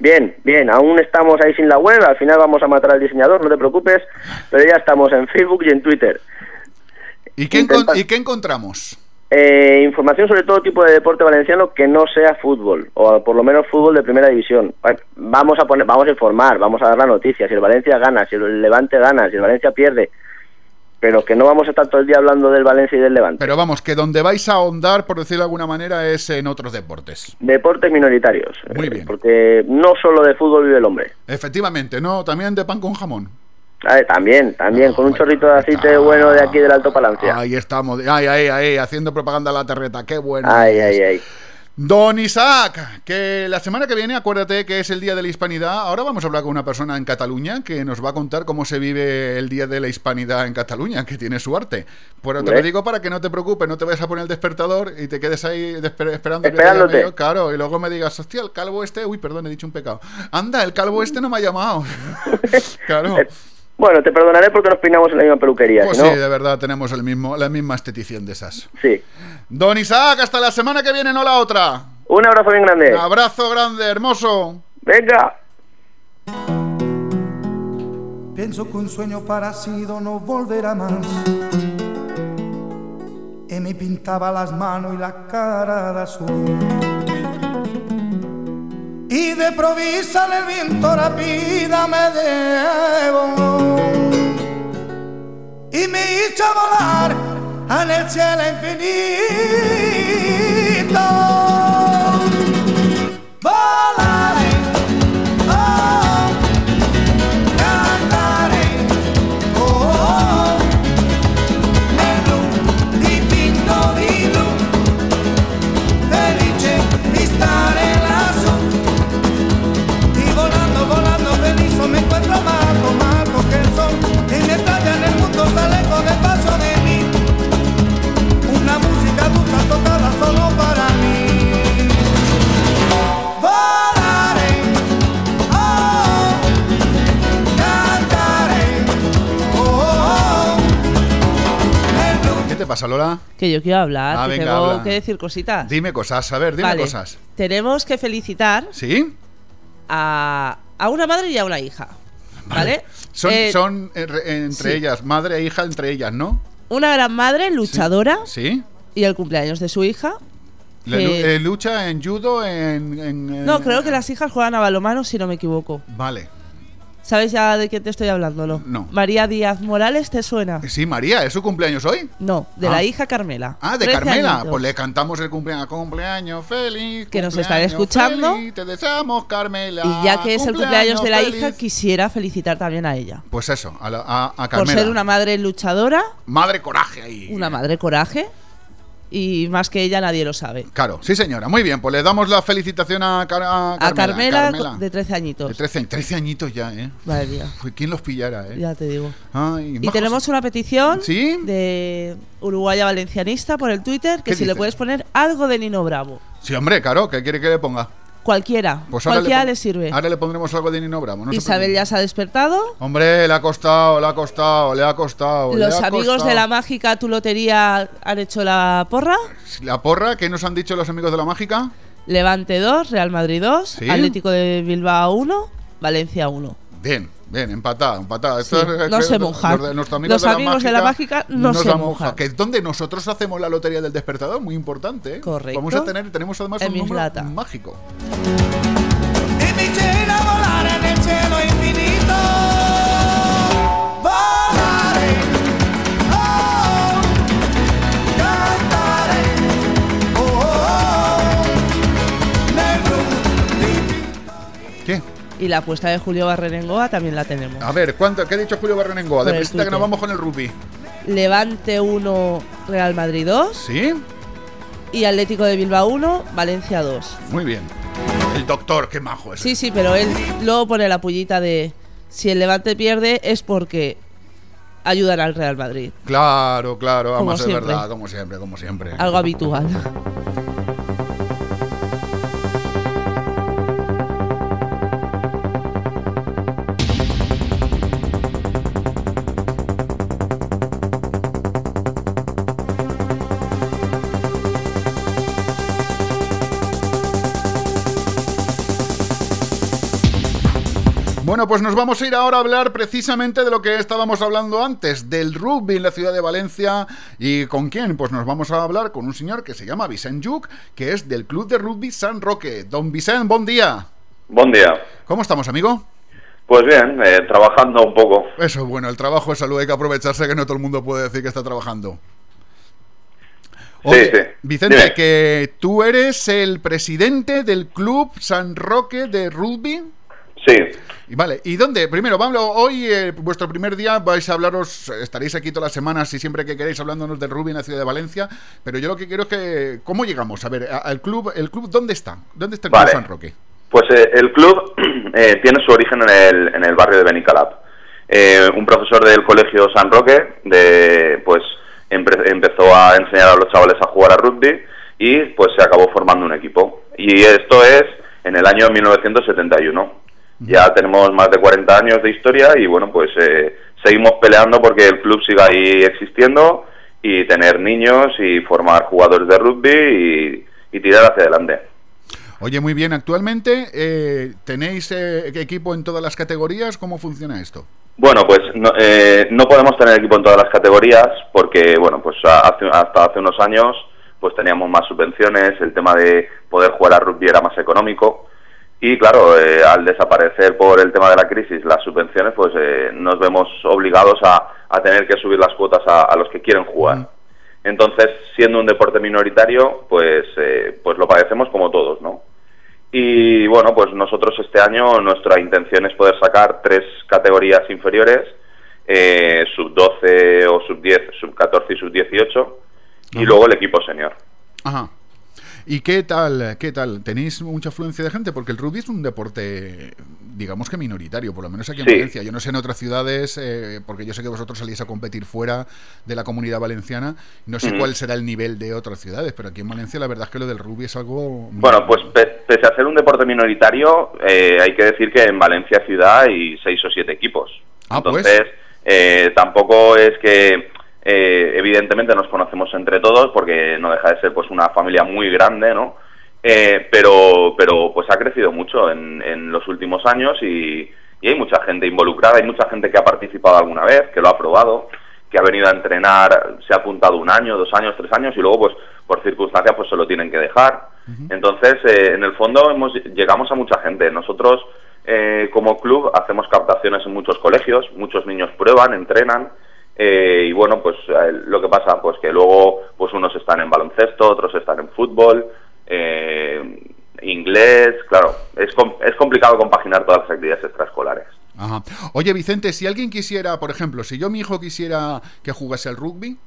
Bien, bien, aún estamos ahí sin la web, al final vamos a matar al diseñador, no te preocupes, pero ya estamos en Facebook y en Twitter. ¿Y qué, encon- ¿y qué encontramos? Eh, información sobre todo tipo de deporte valenciano que no sea fútbol, o por lo menos fútbol de primera división. Va- Vamos a poner, vamos a informar, vamos a dar la noticia, si el Valencia gana, si el Levante gana, si el Valencia pierde, pero que no vamos a estar todo el día hablando del Valencia y del Levante. Pero vamos, que donde vais a ahondar, por decirlo de alguna manera, es en otros deportes. Deportes minoritarios. Muy eh, bien. Porque no solo de fútbol vive el hombre. Efectivamente, ¿no? También de pan con jamón. Ah, también, también, con un chorrito de aceite bueno de aquí del Alto Palancia. Ahí estamos, ay, ay, ay, haciendo propaganda a la terreta, qué bueno. Ay, es. ay, ay. Don Isaac, que la semana que viene, acuérdate que es el Día de la Hispanidad. Ahora vamos a hablar con una persona en Cataluña que nos va a contar cómo se vive el Día de la Hispanidad en Cataluña, que tiene su arte. Pero te lo digo para que no te preocupes, no te vayas a poner el despertador y te quedes ahí esperando Esperándote. yo, claro, y luego me digas, hostia, el calvo este, uy, perdón, he dicho un pecado. Anda, el calvo este no me ha llamado. claro. Bueno, te perdonaré porque nos peinamos en la misma peluquería. Pues no, sí, de verdad tenemos el mismo, la misma estetición de esas. sí. Don Isaac, hasta la semana que viene, no la otra. Un abrazo bien grande. Un abrazo grande, hermoso. Venga. Pienso que un sueño parecido no volverá más. Y me pintaba las manos y la cara de azul. Y de provisa el viento rápida me debo. Y me hizo volar en el cielo infinito. Te pasa, Lola? Que yo quiero hablar, Ah, que venga, tengo habla. que decir cositas. Dime cosas, a ver, dime Vale, cosas. Tenemos que felicitar ¿Sí? a, a una madre y a una hija. ¿Vale? Son, Eh, son eh, re- entre sí. ellas, madre e hija entre ellas, ¿no? Una gran madre luchadora ¿Sí? y el cumpleaños de su hija. Le- eh, lucha en judo, en... en, no, creo que las hijas juegan a balomano, si no me equivoco. Vale. ¿Sabes ya de qué te estoy hablando, no? No. María Díaz Morales, ¿te suena? Sí, María, ¿es su cumpleaños hoy? No, de Ah. la hija Carmela. Ah, de 13 Carmela. añitos. Pues le cantamos el cumpleaños. Cumpleaños feliz. Que nos están escuchando. feliz, te deseamos, Carmela. Y ya que es el cumpleaños de la feliz. hija, quisiera felicitar también a ella. Pues eso, a, la- a, a Por Carmela. ser una madre luchadora, Madre coraje ahí. una madre coraje. Y más que ella nadie lo sabe. Claro, sí señora. Muy bien, pues le damos la felicitación a, Car- a A Carmela, Carmela. de 13 añitos. De 13, 13 añitos ya, ¿eh? Madre mía. Fue quien los pillara, ¿eh? Ya te digo. Ay, Y tenemos una petición ¿Sí? de Uruguaya Valencianista por el Twitter que ¿Qué si le puedes poner algo de Nino Bravo. Sí, hombre, claro, ¿qué quiere que le ponga? Cualquiera. Pues Cualquiera le, sirve. Ahora le pondremos algo de Nino Bravo. No Isabel ya se ha despertado. Hombre, le ha costado, le ha costado, le ha costado. Los ha amigos costado. de la mágica tu lotería han hecho la porra. La porra, ¿qué nos han dicho los amigos de la mágica? Levante 2, Real Madrid 2, Sí. Atlético de Bilbao 1, Valencia 1. Bien, bien, empatada, empatada. Sí, no se mojan. Los, de, nuestros Los amigos de la mágica no se mojado. Que es donde nosotros hacemos la lotería del despertador, muy importante. ¿eh? Correcto. Vamos a tener, tenemos además En un número mágico. Y la apuesta de Julio Barrenengoa también la tenemos. A ver, ¿cuánto, ¿qué ha dicho Julio Barrenengoa? Por De el presita que nos vamos con el rugby. Levante 1, Real Madrid 2. ¿Sí? Y Atlético de Bilbao 1, Valencia 2. Muy bien. El doctor, qué majo es. Sí, sí, pero él luego pone la pullita de si el Levante pierde es porque ayudan al Real Madrid. Claro, claro, vamos, es verdad, como siempre, como siempre. Algo habitual. Bueno, pues nos vamos a ir ahora a hablar precisamente de lo que estábamos hablando antes, del rugby en la ciudad de Valencia. ¿Y con quién? Pues nos vamos a hablar con un señor que se llama Vicent Lluc, que es del Club de Rugby San Roque. Don Vicent, buen día. Buen día. ¿Cómo estamos, amigo? Pues bien, eh, trabajando un poco. Eso, bueno, el trabajo es salud, hay que aprovecharse que no todo el mundo puede decir que está trabajando. Oye, sí. Vicente, Dime. que tú eres el presidente del Club San Roque de Rugby. Sí. Y vale, ¿y dónde? Primero, Pablo, hoy, eh, vuestro primer día, vais a hablaros, estaréis aquí todas las semanas y siempre que queréis hablándonos del rugby en la ciudad de Valencia, pero yo lo que quiero es que, ¿cómo llegamos? A ver, al club, ¿el club dónde está? ¿Dónde está el Vale. Club San Roque? Pues eh, el club eh, tiene su origen en el, en el barrio de Benicalap. Eh, un profesor del colegio San Roque de, pues, empre- empezó a enseñar a los chavales a jugar a rugby y pues se acabó formando un equipo. Y esto es en el año 1971. Ya tenemos más de 40 años de historia y bueno, pues eh, seguimos peleando porque el club siga ahí existiendo y tener niños y formar jugadores de rugby y, y tirar hacia adelante. Oye, muy bien, actualmente, eh, ¿tenéis eh, equipo en todas las categorías? ¿Cómo funciona esto? Bueno, pues no, eh, no podemos tener equipo en todas las categorías porque, bueno, pues hace- hasta hace unos años pues teníamos más subvenciones, el tema de poder jugar a rugby era más económico y claro, eh, al desaparecer por el tema de la crisis las subvenciones, pues eh, nos vemos obligados a, a tener que subir las cuotas a, a los que quieren jugar. Entonces, siendo un deporte minoritario, pues, eh, pues lo padecemos como todos, ¿no? Y bueno, pues nosotros este año nuestra intención es poder sacar tres categorías inferiores, eh, sub 12 o sub 10, sub 14 y sub 18, y luego el equipo senior. Ajá. ¿Y qué tal, qué tal? ¿Tenéis mucha afluencia de gente? Porque el rugby es un deporte, digamos que minoritario, por lo menos aquí en Sí. Valencia. Yo no sé en otras ciudades, eh, porque yo sé que vosotros salís a competir fuera de la comunidad valenciana. No sé cuál será el nivel de otras ciudades, pero aquí en Valencia la verdad es que lo del rugby es algo... Bueno, pues pe- pese a ser un deporte minoritario, eh, hay que decir que en Valencia ciudad hay seis o siete equipos. Ah, pues. Entonces, eh, tampoco es que eh, evidentemente nos conocemos entre todos, porque no deja de ser pues una familia muy grande, ¿no? Eh, pero, pero pues ha crecido mucho en, en los últimos años y, y hay mucha gente involucrada, hay mucha gente que ha participado alguna vez, que lo ha probado, que ha venido a entrenar, se ha apuntado un año, dos años, tres años y luego pues por circunstancias pues se lo tienen que dejar. Entonces, eh, en el fondo hemos, llegamos a mucha gente. Nosotros eh, como club hacemos captaciones en muchos colegios, muchos niños prueban, entrenan eh, y bueno, pues eh, lo que pasa pues que luego pues unos están en baloncesto, otros están en fútbol, eh, inglés, claro, es, com- es complicado compaginar todas las actividades extraescolares. Ajá. Oye, Vicente, si alguien quisiera, por ejemplo, si yo mi hijo quisiera que jugase al rugby,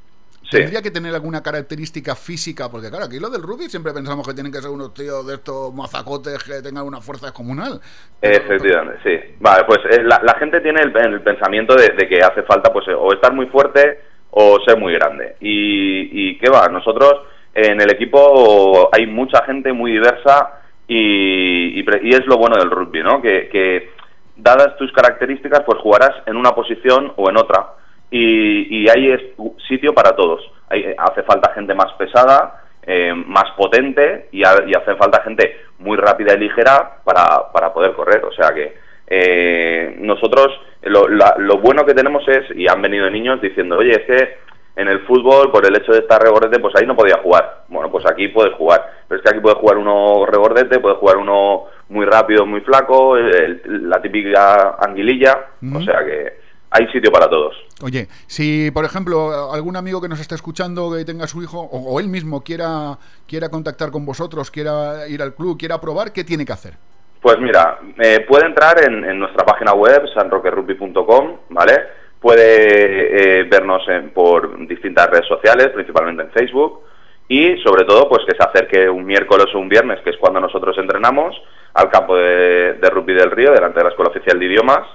Sí. ¿tendría que tener alguna característica física? Porque claro, aquí lo del rugby siempre pensamos que tienen que ser unos tíos de estos mazacotes que tengan una fuerza descomunal. Efectivamente, sí. Vale, pues eh, la, la gente tiene el, el pensamiento de, de que hace falta pues o estar muy fuerte o ser muy grande. Y, y qué va, nosotros en el equipo hay mucha gente muy diversa y, y, pre- y es lo bueno del rugby, ¿no? Que, que dadas tus características, pues jugarás en una posición o en otra. Y, y hay es- sitio para todos. Hay- hace falta gente más pesada, eh, más potente y, ha- y hace falta gente muy rápida y ligera para, para poder correr. O sea que eh, nosotros lo, la- lo bueno que tenemos es, y han venido niños diciendo, oye, es que en el fútbol, por el hecho de estar regordete, pues ahí no podía jugar. Bueno, pues aquí puedes jugar. Pero es que aquí puede jugar uno regordete, puede jugar uno muy rápido, muy flaco, el- la típica anguililla. O sea que hay sitio para todos. Oye, si por ejemplo algún amigo que nos está escuchando que tenga su hijo o, o él mismo quiera quiera contactar con vosotros, quiera ir al club, quiera probar, ¿qué tiene que hacer? Pues mira, eh, puede entrar en, en nuestra página web, sanroquerugby.com, ¿vale? Puede eh, vernos en- por distintas redes sociales, principalmente en Facebook, y sobre todo, pues que se acerque un miércoles o un viernes, que es cuando nosotros entrenamos, al campo de, de rugby del Río, delante de la Escuela Oficial de Idiomas,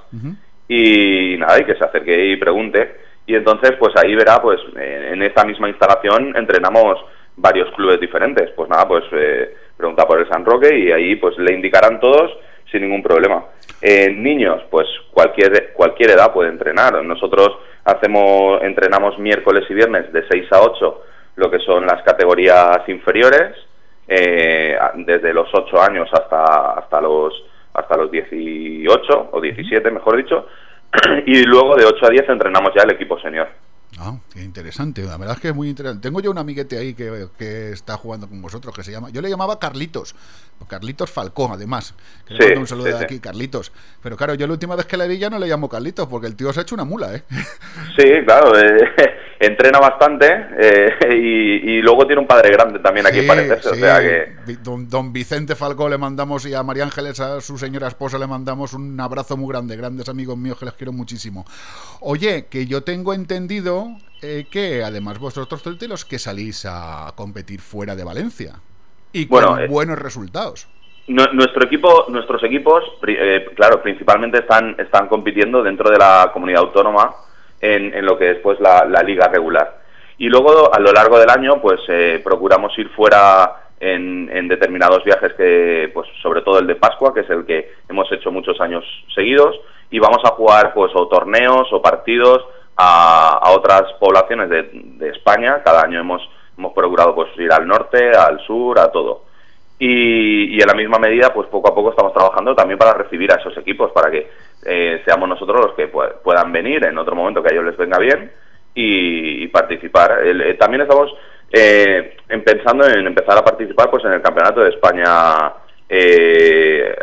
y nada, y que se acerque y pregunte. Y entonces, pues ahí verá, pues en esta misma instalación entrenamos varios clubes diferentes. Pues nada, pues eh, pregunta por el San Roque y ahí pues le indicarán todos sin ningún problema. Eh, niños, pues cualquier cualquier edad puede entrenar. Nosotros hacemos entrenamos miércoles y viernes de 6 a 8 lo que son las categorías inferiores, eh, desde los 8 años hasta hasta los hasta los 18 o 17, mejor dicho, y luego de 8 a 10 entrenamos ya el equipo senior. Ah, qué interesante, la verdad es que es muy interesante. Tengo yo un amiguete ahí que, que está jugando con vosotros que se llama, yo le llamaba Carlitos, Carlitos Falcón además. Que le Sí, mando un saludo sí, de aquí, Carlitos. Pero claro, yo la última vez que le vi ya no le llamo Carlitos porque el tío se ha hecho una mula, ¿eh? Sí, claro, eh, entrena bastante eh, y, y luego tiene un padre grande también aquí Sí, parecerse, o sí. sea que Don, don Vicente Falcó le mandamos y a María Ángeles, a su señora esposa, le mandamos un abrazo muy grande, grandes amigos míos que les quiero muchísimo. Oye, que yo tengo entendido eh, que además vosotros los que salís a competir fuera de Valencia y con Bueno, eh, buenos resultados. Nu- nuestro equipo, nuestros equipos, eh, claro, principalmente están, están compitiendo dentro de la comunidad autónoma en, lo que es pues la, la liga regular. Y luego a lo largo del año, pues eh, procuramos ir fuera en, en determinados viajes que, pues sobre todo el de Pascua, que es el que hemos hecho muchos años seguidos, y vamos a jugar pues o torneos o partidos a, a otras poblaciones de, de España. Cada año hemos, hemos procurado pues ir al norte, al sur, a todo. Y, y en la misma medida, pues poco a poco estamos trabajando también para recibir a esos equipos, para que eh, seamos nosotros los que pu- puedan venir en otro momento que a ellos les venga bien y, y participar. El- eh, también estamos eh, en- pensando en empezar a participar pues en el Campeonato de España eh,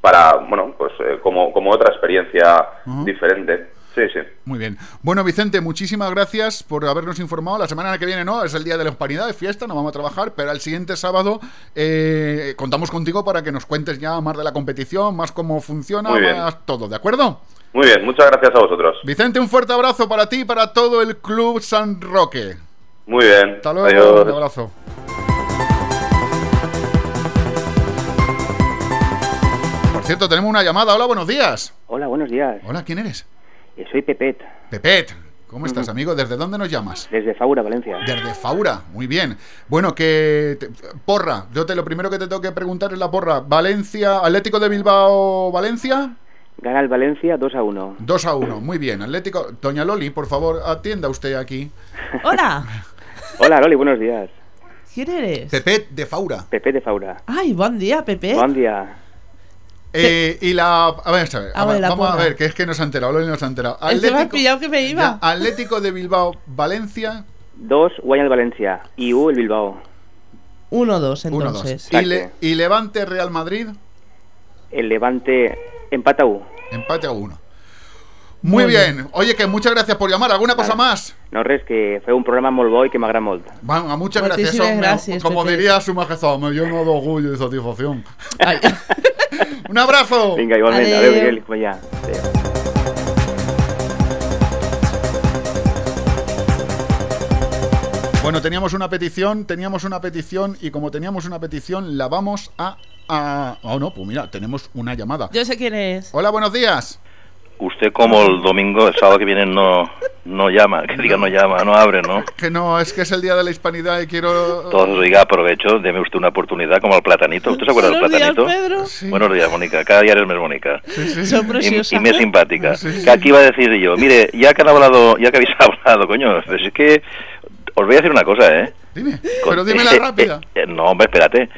para, bueno, pues eh, como, como otra experiencia diferente. Sí, sí. Muy bien. Bueno, Vicente, muchísimas gracias por habernos informado. La semana que viene no, es el Día de la Hispanidad, de fiesta, no vamos a trabajar, pero el siguiente sábado eh, contamos contigo para que nos cuentes ya más de la competición, más cómo funciona, Muy bien. más todo, ¿de acuerdo? Muy bien, muchas gracias a vosotros. Vicente, un fuerte abrazo para ti y para todo el Club San Roque. Muy bien. Hasta luego, Adiós. un abrazo. Por cierto, tenemos una llamada. Hola, buenos días. Hola, buenos días. Hola, ¿quién eres? Eh, Soy Pepet, Pepet. ¿Cómo estás, amigo? ¿Desde dónde nos llamas? desde Faura, Valencia. Desde Faura, muy bien. Bueno, que te- porra, yo te lo primero que te tengo que preguntar es la porra. Valencia, Atlético de Bilbao, Valencia, Gana el Valencia 2 a 1. 2 a 1. Muy bien, Atlético. Doña Loli, por favor, atienda usted aquí. Hola, Hola, Loli, buenos días. ¿quién eres? Pepet de Faura. Pepe de Faura. Ay, buen día, Pepe. Buen día. Eh, y la. A ver, a ver, vamos a ver, que es que nos ha enterado, Loli nos ha enterado. Es que me has pillado que me iba. Ya, Atlético de Bilbao, Valencia, 2, guanya el Valencia. Y U, el Bilbao. 1-2, 1-2. entonces. Y, Le- y Levante Real Madrid, el Levante empata U. Empate a uno. Muy, bien. Oye, que muchas gracias por llamar. ¿Alguna cosa más? No res que fue un programa molt bo i que m'agrada molt. Venga, muchas gracias. Muchísimas hombre. gracias, Como Pepe. diría su majestad, me lleno de orgullo y satisfacción. Un abrazo. Vinga, igualment. Adéu, Adéu. Miguel. Vaya. Adéu. Bueno, teníamos una petición, teníamos una petición y como teníamos una petición la vamos a... a... Oh, no, pues mira, tenemos una llamada. Yo sé quién es. Hola, buenos días. Usted como el domingo, el sábado que viene no, no llama, que diga no llama, no abre, ¿no? Que no, es que es el día de la hispanidad y quiero... Todos diga aprovecho, deme usted una oportunidad como el platanito. ¿Usted se acuerda del Buenos días, platanito? Pedro. Buenos días, Mónica. Cada día eres más Mónica. Son Y, preciosas. y me es simpática. Sí, sí. Que aquí iba a decir yo, mire, ya que han hablado, ya que habéis hablado, coño, pues es que os voy a decir una cosa, ¿eh? Dime, Con- pero dímela eh, rápida. eh, eh, no, hombre, espérate.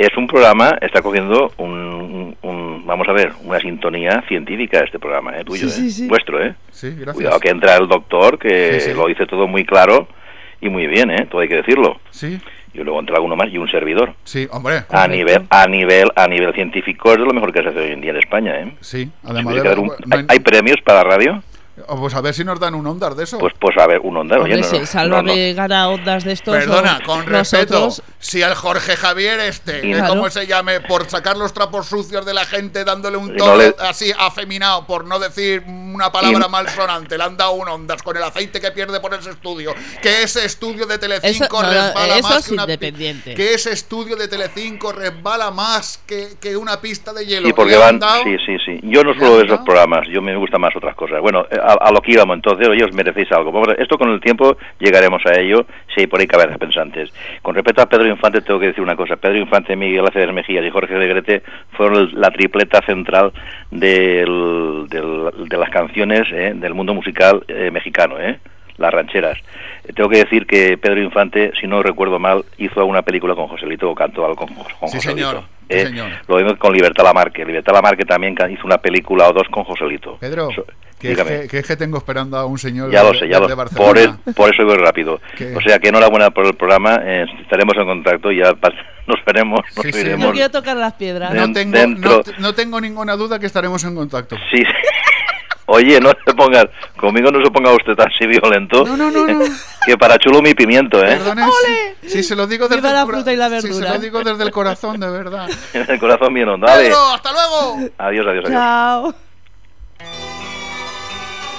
Es un programa, está cogiendo un, un- un- vamos a ver, una sintonía científica este programa, ¿eh? Tuyo, Sí, sí, ¿eh? sí. Vuestro, ¿eh? Sí, gracias. Cuidado que entra el doctor, que Sí, sí. lo dice todo muy claro y muy bien, ¿eh? Todo hay que decirlo. Sí, Y luego entra alguno más y un servidor. sí, hombre. A nivel, a nivel, a nivel científico es de lo mejor que se hace hoy en día en España, ¿eh? Sí, además de... un- no ¿hay, hay- hay premios para la radio? Pues a ver si nos dan un ondar de eso. Pues, pues a ver, un onda. oye, no, si no, Sálvame gana ondas de estos. Perdona, con respeto, si el Jorge Javier este, como se llame, por sacar los trapos sucios de la gente dándole un tono no le- así afeminado, por no decir una palabra Y- malsonante, le han dado un ondas con el aceite que pierde por ese estudio, que ese estudio de Telecinco Eso- no, no, resbala eso más es que una independiente. que ese estudio de Telecinco resbala más que, que una pista de hielo. Sí, porque van. dado- Sí, sí, sí. Yo no suelo ver esos programas. Yo me gustan más otras cosas. Bueno, eh, a, a lo que íbamos entonces, oye, os merecéis algo. Vamos a- esto con el tiempo llegaremos a ello, si hay por ahí cabezas pensantes. Con respecto a Pedro Infante, tengo que decir una cosa. Pedro Infante, Miguel Aceves Mejías y Jorge Negrete fueron el- la tripleta central del- del- de las canciones eh, del mundo musical eh, mexicano, ¿eh? las rancheras. Eh, Tengo que decir que Pedro Infante, si no recuerdo mal, hizo alguna película con Joselito o cantó algo con, con Sí, Joselito. señor. Sí, ¿eh? señor. Lo mismo con Libertad Lamarque. Libertad Lamarque también hizo una película o dos con Joselito. Pedro, So- que, es que, que es que tengo esperando a un señor Ya lo de- sé, ya lo de sé. Barcelona. Por, el- por eso voy rápido. ¿Qué? O sea que enhorabuena por el programa. eh, estaremos en contacto y ya nos veremos. Nos Sí, sí. Yo quiero tocar las piedras. No tengo, no, te- no tengo ninguna duda que estaremos en contacto. Sí. Oye, no se ponga, conmigo no se ponga usted así violento. No, no, no, no. Que para chulo mi pimiento, ¿eh? Perdone, si, si se lo digo desde Viva el la fruta y la si se verdura. lo digo desde el corazón, de verdad. En el corazón bien hondo. Pedro, hasta luego. Adiós, adiós, adiós. Chao.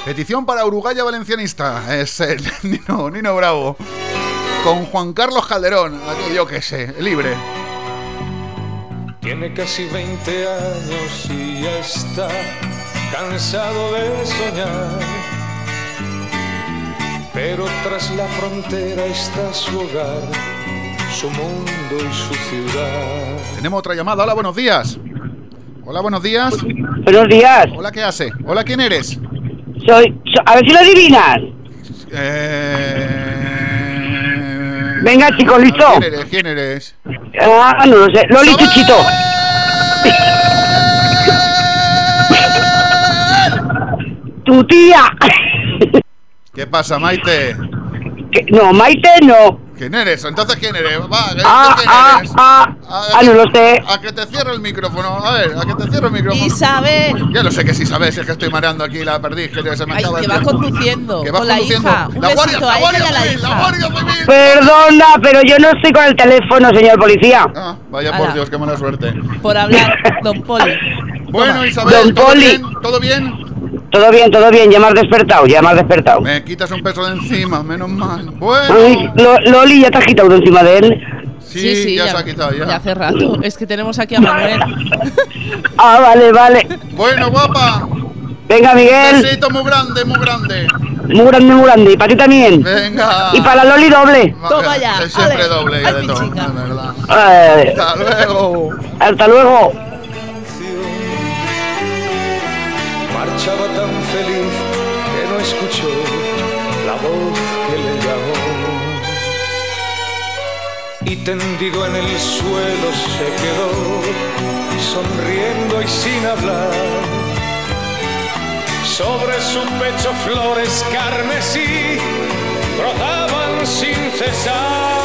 Petición para Uruguaya Valencianista. Es el Nino, Nino Bravo. Con Juan Carlos Calderón. Aquí yo qué sé, libre. Tiene casi 20 años y ya está cansado de soñar. Pero tras la frontera está su hogar, su mundo y su ciudad. Tenemos otra llamada. Hola, buenos días. Hola, buenos días. Buenos días. Hola, ¿qué hace? Hola, ¿quién eres? Soy, so- a ver si lo adivinas. Eh... Venga, chicos, ¿listo? ¿Quién eres? ¿Quién eres? Ah, no lo sé. Loli Chuchito. Tu tía. ¿Qué pasa, Maite? No, Maite no. ¿Quién eres? Entonces, ¿quién eres? Va, ¿qué- Ah, ¿quién ah, eres? ah, A- ah, no lo sé. A que te cierre el micrófono. A ver, a que te cierre el micrófono. Isabel. Ya lo sé que sí sabes, es que estoy mareando aquí la perdiz, que se me Ay, que el va tiempo. conduciendo. Que va con la conduciendo. hija. Un La guardia, la guardia la civil, la hija. guardia civil. Perdona, pero yo no estoy con el teléfono, señor policía. Ah, vaya por. Dios, qué mala suerte. Por hablar, don Poli. Bueno. Isabel, Don ¿todo Poli. bien? ¿Todo bien? Todo bien, todo bien. Ya me has despertado, ya me has despertado. Me quitas un peso de encima, menos mal. Bueno. Ay, Lo- Loli, ¿ya te has quitado de encima de él? Sí, ya, se ha quitado, ya. hace rato. Es que tenemos aquí a Manuel. Ah, vale, vale. Bueno, guapa. Venga, Miguel. Besito muy grande, muy grande. Muy grande, muy grande. Y para ti también. Venga. Y para la Loli doble. Toma ya. Es siempre ale. doble, Ay, de todo, verdad. Ay, Hasta luego. hasta luego. Marchaba tan feliz que no escuchó la voz que le llamó. Y tendido en el suelo se quedó, sonriendo y sin hablar. Sobre su pecho flores carmesí brotaban sin cesar.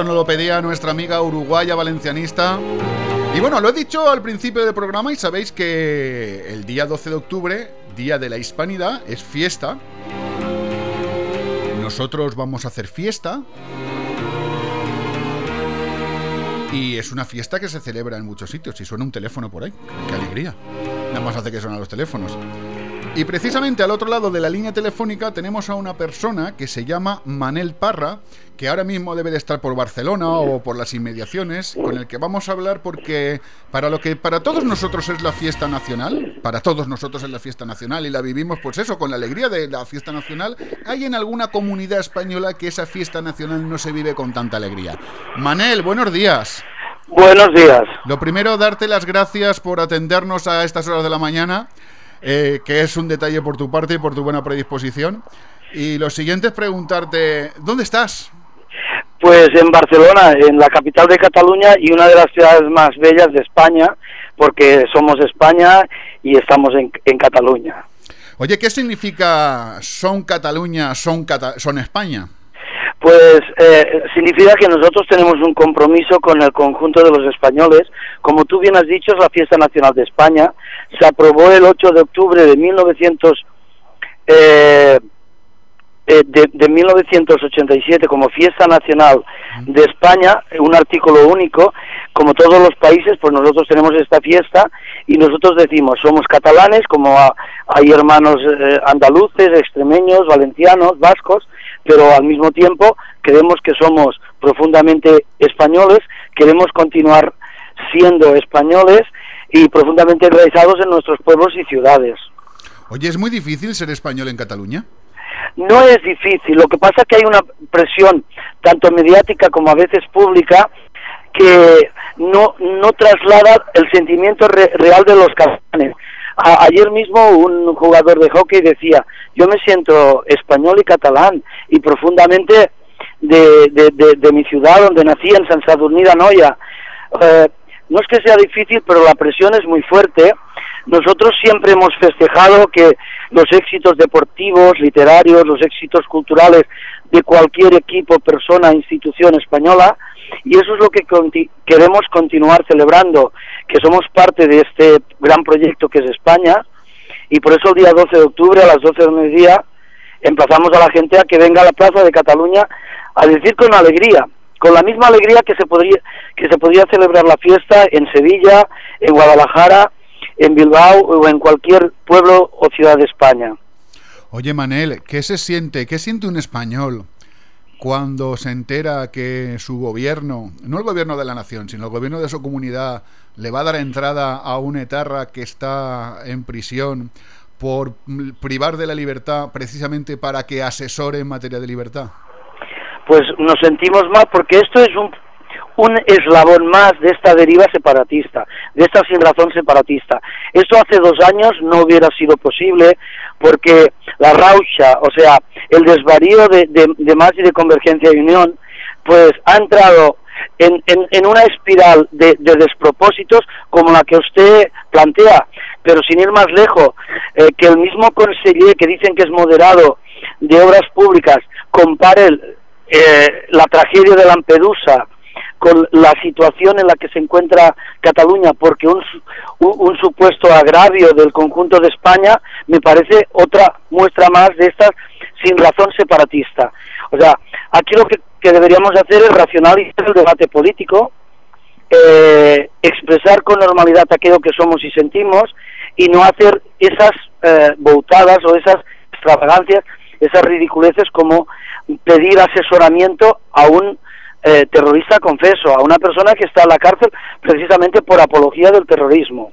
Esto nos lo pedía nuestra amiga uruguaya valencianista. Y bueno, lo he dicho al principio del programa y sabéis que el día 12 de octubre, Día de la Hispanidad, es fiesta. Nosotros vamos a hacer fiesta. Y es una fiesta que se celebra en muchos sitios y suena un teléfono por ahí. ¡Qué alegría! Nada más hace que sonar los teléfonos. Y precisamente al otro lado de la línea telefónica tenemos a una persona que se llama Manel Parra, que ahora mismo debe de estar por Barcelona o por las inmediaciones, con el que vamos a hablar porque para lo que para todos nosotros es la fiesta nacional, para todos nosotros es la fiesta nacional y la vivimos pues eso, con la alegría de la fiesta nacional, hay en alguna comunidad española que esa fiesta nacional no se vive con tanta alegría. Manel, buenos días. Buenos días. Lo primero, darte las gracias por atendernos a estas horas de la mañana. Eh, que es un detalle por tu parte y por tu buena predisposición. Y lo siguiente es preguntarte, ¿dónde estás? Pues en Barcelona, en la capital de Cataluña y una de las ciudades más bellas de España, porque somos España y estamos en, en Cataluña. Oye, ¿qué significa son Cataluña, son, Cata son España? Pues eh, significa que nosotros tenemos un compromiso con el conjunto de los españoles. Como tú bien has dicho, es la fiesta nacional de España. Se aprobó el 8 de octubre de 1900. Eh, eh, de, de, 1987 como fiesta nacional de España, un artículo único, como todos los países, pues nosotros tenemos esta fiesta y nosotros decimos, somos catalanes, como hay hermanos eh, andaluces, extremeños, valencianos, vascos, pero al mismo tiempo creemos que somos profundamente españoles, queremos continuar siendo españoles y profundamente enraizados en nuestros pueblos y ciudades. Oye, ¿es muy difícil ser español en Cataluña? No es difícil, lo que pasa es que hay una presión tanto mediática como a veces pública que no, no traslada el sentimiento re, real de los catalanes. A, ayer mismo un jugador de hockey decía, yo me siento español y catalán y profundamente de, de, de, de mi ciudad donde nací, en San Sadurní Noia. Eh, no es que sea difícil, pero la presión es muy fuerte. Nosotros siempre hemos festejado que los éxitos deportivos, literarios, los éxitos culturales de cualquier equipo, persona, institución española, y eso es lo que queremos continuar celebrando, que somos parte de este gran proyecto que es España, y por eso el día 12 de octubre a las 12 del mediodía emplazamos a la gente a que venga a la Plaza de Cataluña a decir con alegría, con la misma alegría que se podría que se podría celebrar la fiesta en Sevilla, en Guadalajara, en Bilbao o en cualquier pueblo o ciudad de España. Oye, Manel, ¿qué se siente? ¿Qué siente un español cuando se entera que su gobierno, no el gobierno de la nación, sino el gobierno de su comunidad, le va a dar entrada a un etarra que está en prisión por privar de la libertad precisamente para que asesore en materia de libertad? Pues nos sentimos mal porque esto es un un eslabón más de esta deriva separatista, de esta sin razón separatista. Esto hace dos años no hubiera sido posible porque la raucha, o sea, el desvarío de, de, de más y de convergencia y unión, pues ha entrado en, en, una espiral de, de, despropósitos como la que usted plantea, pero sin ir más lejos, eh, que el mismo conseller que dicen que es moderado de obras públicas compare eh, la tragedia de Lampedusa con la situación en la que se encuentra Cataluña, porque un, un, supuesto agravio del conjunto de España me parece otra muestra más de esta sin razón separatista. O sea, aquí lo que, que deberíamos hacer es racionalizar el debate político, eh, expresar con normalidad aquello que somos y sentimos y no hacer esas eh, boutadas o esas extravagancias, esas ridiculeces como pedir asesoramiento a un eh, terrorista confeso, a una persona que está en la cárcel precisamente por apología del terrorismo.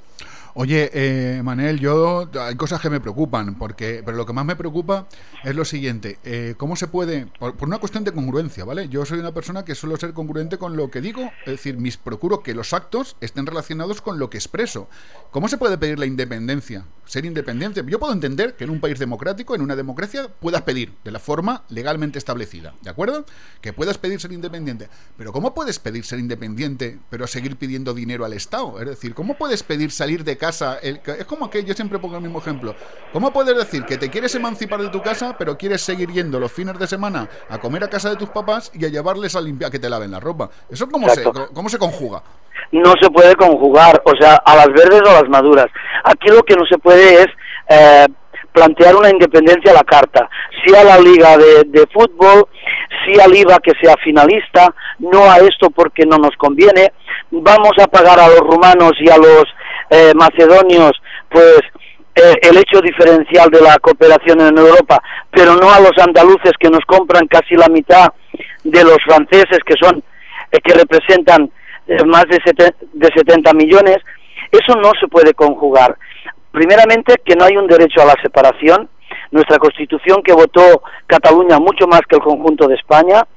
Oye, eh, Manel, yo hay cosas que me preocupan, porque, pero lo que más me preocupa es lo siguiente: eh, ¿cómo se puede, por, una cuestión de congruencia, ¿vale? Yo soy una persona que suelo ser congruente con lo que digo, es decir, mis procuro que los actos estén relacionados con lo que expreso. ¿Cómo se puede pedir la independencia? Ser independiente. Yo puedo entender que en un país democrático, en una democracia, puedas pedir de la forma legalmente establecida, ¿de acuerdo? Que puedas pedir ser independiente. Pero ¿cómo puedes pedir ser independiente, pero seguir pidiendo dinero al Estado? Es decir, ¿cómo puedes pedir salir de casa? Casa. el- es como que yo siempre pongo el mismo ejemplo. ¿Cómo puedes decir que te quieres emancipar de tu casa, pero quieres seguir yendo los fines de semana a comer a casa de tus papás y a llevarles a limpiar, que te laven la ropa? ¿Eso cómo, se, cómo se conjuga? no se puede conjugar, o sea, a las verdes o a las maduras. Aquí lo que no se puede es eh, plantear una independencia a la carta, sí a la liga de, de fútbol, sí al IVA que sea finalista, no a esto porque no nos conviene, vamos a pagar a los rumanos y a los eh, macedonios, pues eh, el hecho diferencial de la cooperación en Europa, pero no a los andaluces que nos compran casi la mitad de los franceses que son eh, que representan eh, más de, de 70 millones, eso no se puede conjugar. Primeramente, que no hay un derecho a la separación. Nuestra Constitución, que votó Cataluña mucho más que el conjunto de España,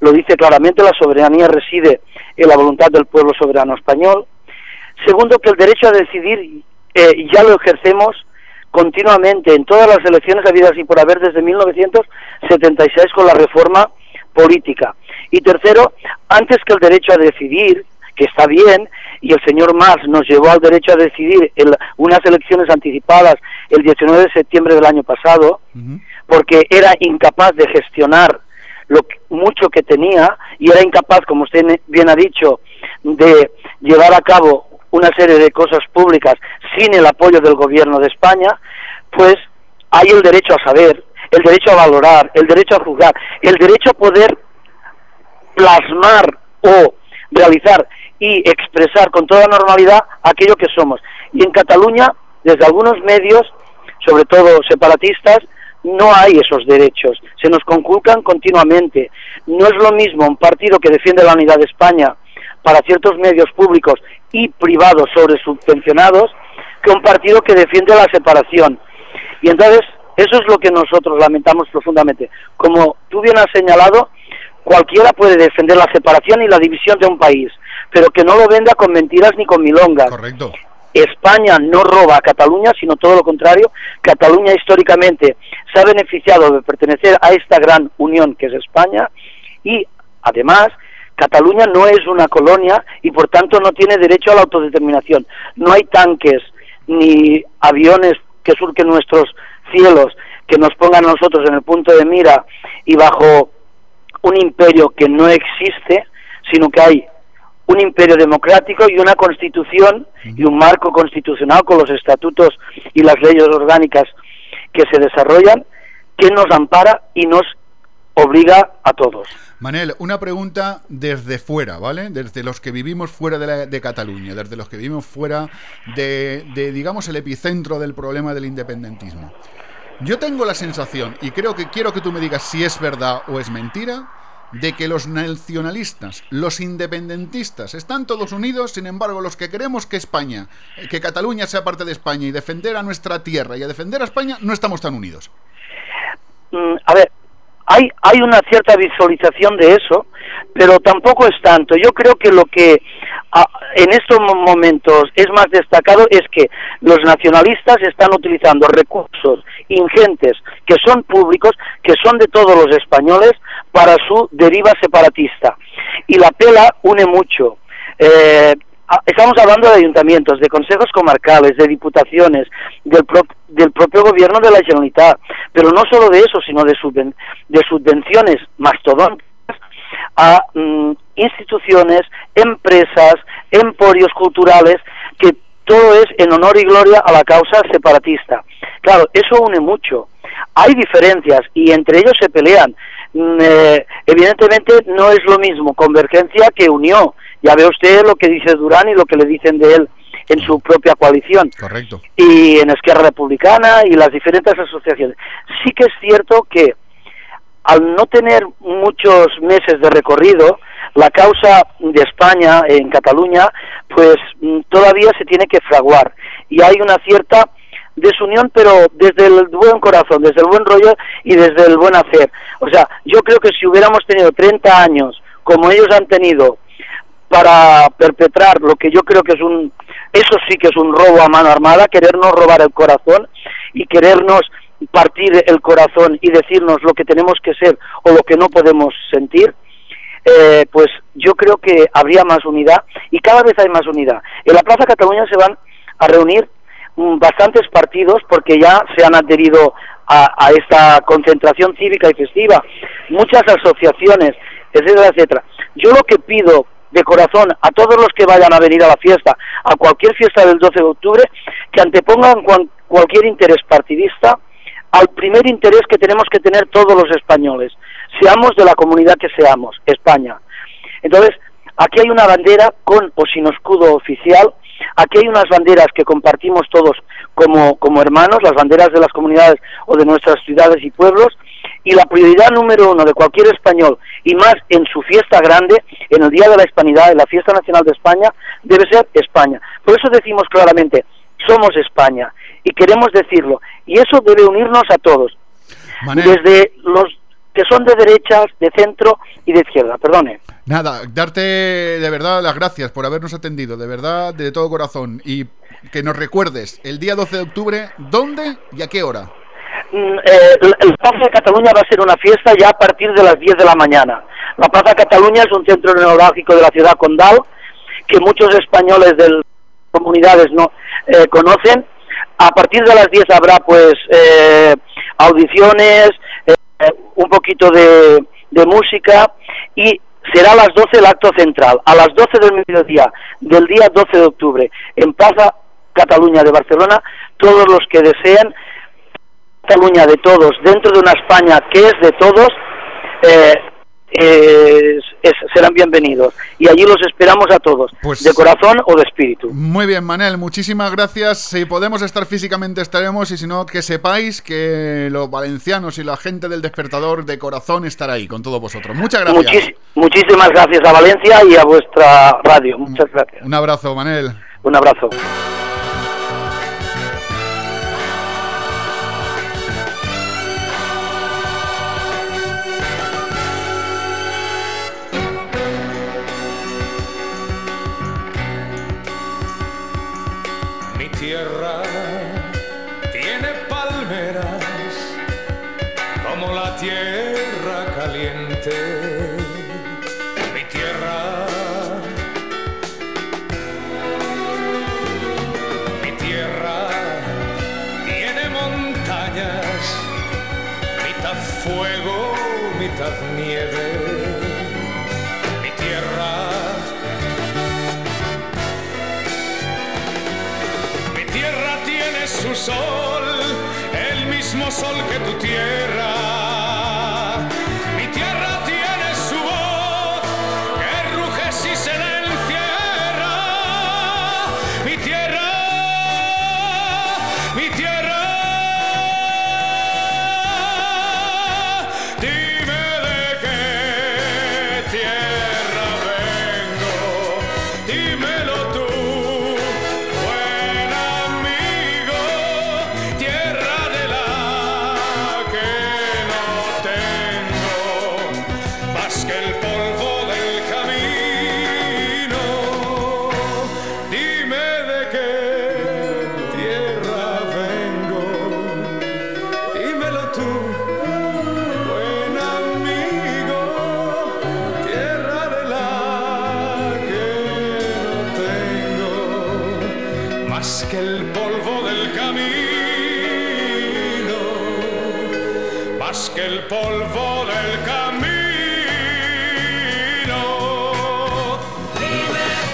lo dice claramente, la soberanía reside en la voluntad del pueblo soberano español. Segundo, que el derecho a decidir eh, ya lo ejercemos continuamente en todas las elecciones habidas y por haber desde 1976 con la reforma política. Y tercero, antes que el derecho a decidir, que está bien, y el señor Mas nos llevó al derecho a decidir en unas elecciones anticipadas el 19 de septiembre del año pasado, porque era incapaz de gestionar lo que- mucho que tenía y era incapaz, como usted bien ha dicho, de llevar a cabo una serie de cosas públicas sin el apoyo del gobierno de España, pues hay el derecho a saber, el derecho a valorar, el derecho a juzgar, el derecho a poder plasmar o realizar y expresar con toda normalidad aquello que somos. Y en Cataluña, desde algunos medios, sobre todo separatistas, no hay esos derechos, se nos conculcan continuamente. No es lo mismo un partido que defiende la unidad de España para ciertos medios públicos y privados sobre subvencionados que un partido que defiende la separación. Y entonces, eso es lo que nosotros lamentamos profundamente. Como tú bien has señalado, cualquiera puede defender la separación y la división de un país, pero que no lo venda con mentiras ni con milongas. Correcto. España no roba a Cataluña, sino todo lo contrario. Cataluña históricamente se ha beneficiado de pertenecer a esta gran unión que es España y además Cataluña no es una colonia y por tanto no tiene derecho a la autodeterminación. No hay tanques ni aviones que surquen nuestros cielos que nos pongan a nosotros en el punto de mira y bajo un imperio que no existe, sino que hay un imperio democrático y una constitución y un marco constitucional con los estatutos y las leyes orgánicas que se desarrollan que nos ampara y nos obliga a todos. Manel, una pregunta desde fuera, ¿vale? Desde los que vivimos fuera de, la- de Cataluña, desde los que vivimos fuera de, de, digamos, el epicentro del problema del independentismo. Yo tengo la sensación, y creo que quiero que tú me digas si es verdad o es mentira, de que los nacionalistas, los independentistas, están todos unidos, sin embargo, los que queremos que España, que Cataluña sea parte de España y defender a nuestra tierra y a defender a España, no estamos tan unidos. Mm, a ver, hay, hay una cierta visualización de eso, pero tampoco es tanto. Yo creo que lo que a- en estos mo- momentos es más destacado es que los nacionalistas están utilizando recursos ingentes que son públicos, que son de todos los españoles, para su deriva separatista. Y la pela une mucho. Eh, estamos hablando de ayuntamientos, de consejos comarcales, de diputaciones, del, pro- del propio gobierno de la Generalitat, pero no solo de eso, sino de, subven- de subvenciones mastodónticas a mm, instituciones, empresas, emporios culturales, que todo es en honor y gloria a la causa separatista. Claro, eso une mucho. Hay diferencias y entre ellos se pelean. Mm, eh, evidentemente no es lo mismo convergencia que unión. Ya ve usted lo que dice Durán y lo que le dicen de él en su propia coalición Correcto. y en Esquerra Republicana y las diferentes asociaciones. Sí que es cierto que al no tener muchos meses de recorrido, la causa de España en Cataluña, pues mm, todavía se tiene que fraguar y hay una cierta desunión, pero desde el buen corazón, desde el buen rollo y desde el buen hacer. O sea, yo creo que si hubiéramos tenido 30 años como ellos han tenido para perpetrar lo que yo creo que es un, eso sí que es un robo a mano armada, querernos robar el corazón y querernos partir el corazón y decirnos lo que tenemos que ser o lo que no podemos sentir, eh, pues yo creo que habría más unidad y cada vez hay más unidad. En la Plaza Cataluña se van a reunir mm, bastantes partidos porque ya se han adherido a, a esta concentración cívica y festiva, muchas asociaciones, etcétera, etcétera. Yo lo que pido de corazón a todos los que vayan a venir a la fiesta, a cualquier fiesta del 12 de octubre, que antepongan cualquier interés partidista al primer interés que tenemos que tener todos los españoles, seamos de la comunidad que seamos, España. Entonces, aquí hay una bandera con o sin escudo oficial, aquí hay unas banderas que compartimos todos como, como hermanos, las banderas de las comunidades o de nuestras ciudades y pueblos, y la prioridad número uno de cualquier español, y más en su fiesta grande, en el Día de la Hispanidad, en la Fiesta Nacional de España, debe ser España. Por eso decimos claramente, somos España, y queremos decirlo, y eso debe unirnos a todos, desde los que son de derechas, de centro y de izquierda, perdone. Nada, darte de verdad las gracias por habernos atendido, de verdad, de todo corazón. Y que nos recuerdes el día 12 de octubre, ¿dónde y a qué hora? Mm, eh, el el Plaza de Cataluña va a ser una fiesta ya a partir de las 10 de la mañana. La Plaza Cataluña es un centro neurálgico de la ciudad condal que muchos españoles de las comunidades no eh, conocen. A partir de las 10 habrá pues eh, audiciones, eh, un poquito de, de música y será a las 12 el acto central. A las 12 del mediodía del día 12 de octubre en Plaza Cataluña de Barcelona, todos los que deseen Cataluña de todos, dentro de una España que es de todos, eh, es- serán bienvenidos. Y allí los esperamos a todos, Pues- de corazón o de espíritu. Muy bien, Manel, muchísimas gracias. Si podemos estar físicamente estaremos y si no, que sepáis que los valencianos y la gente del despertador de corazón estará ahí con todos vosotros. Muchas gracias. Muchis- muchísimas gracias a Valencia y a vuestra radio. Muchas gracias. Un abrazo, Manel. Un abrazo. Sol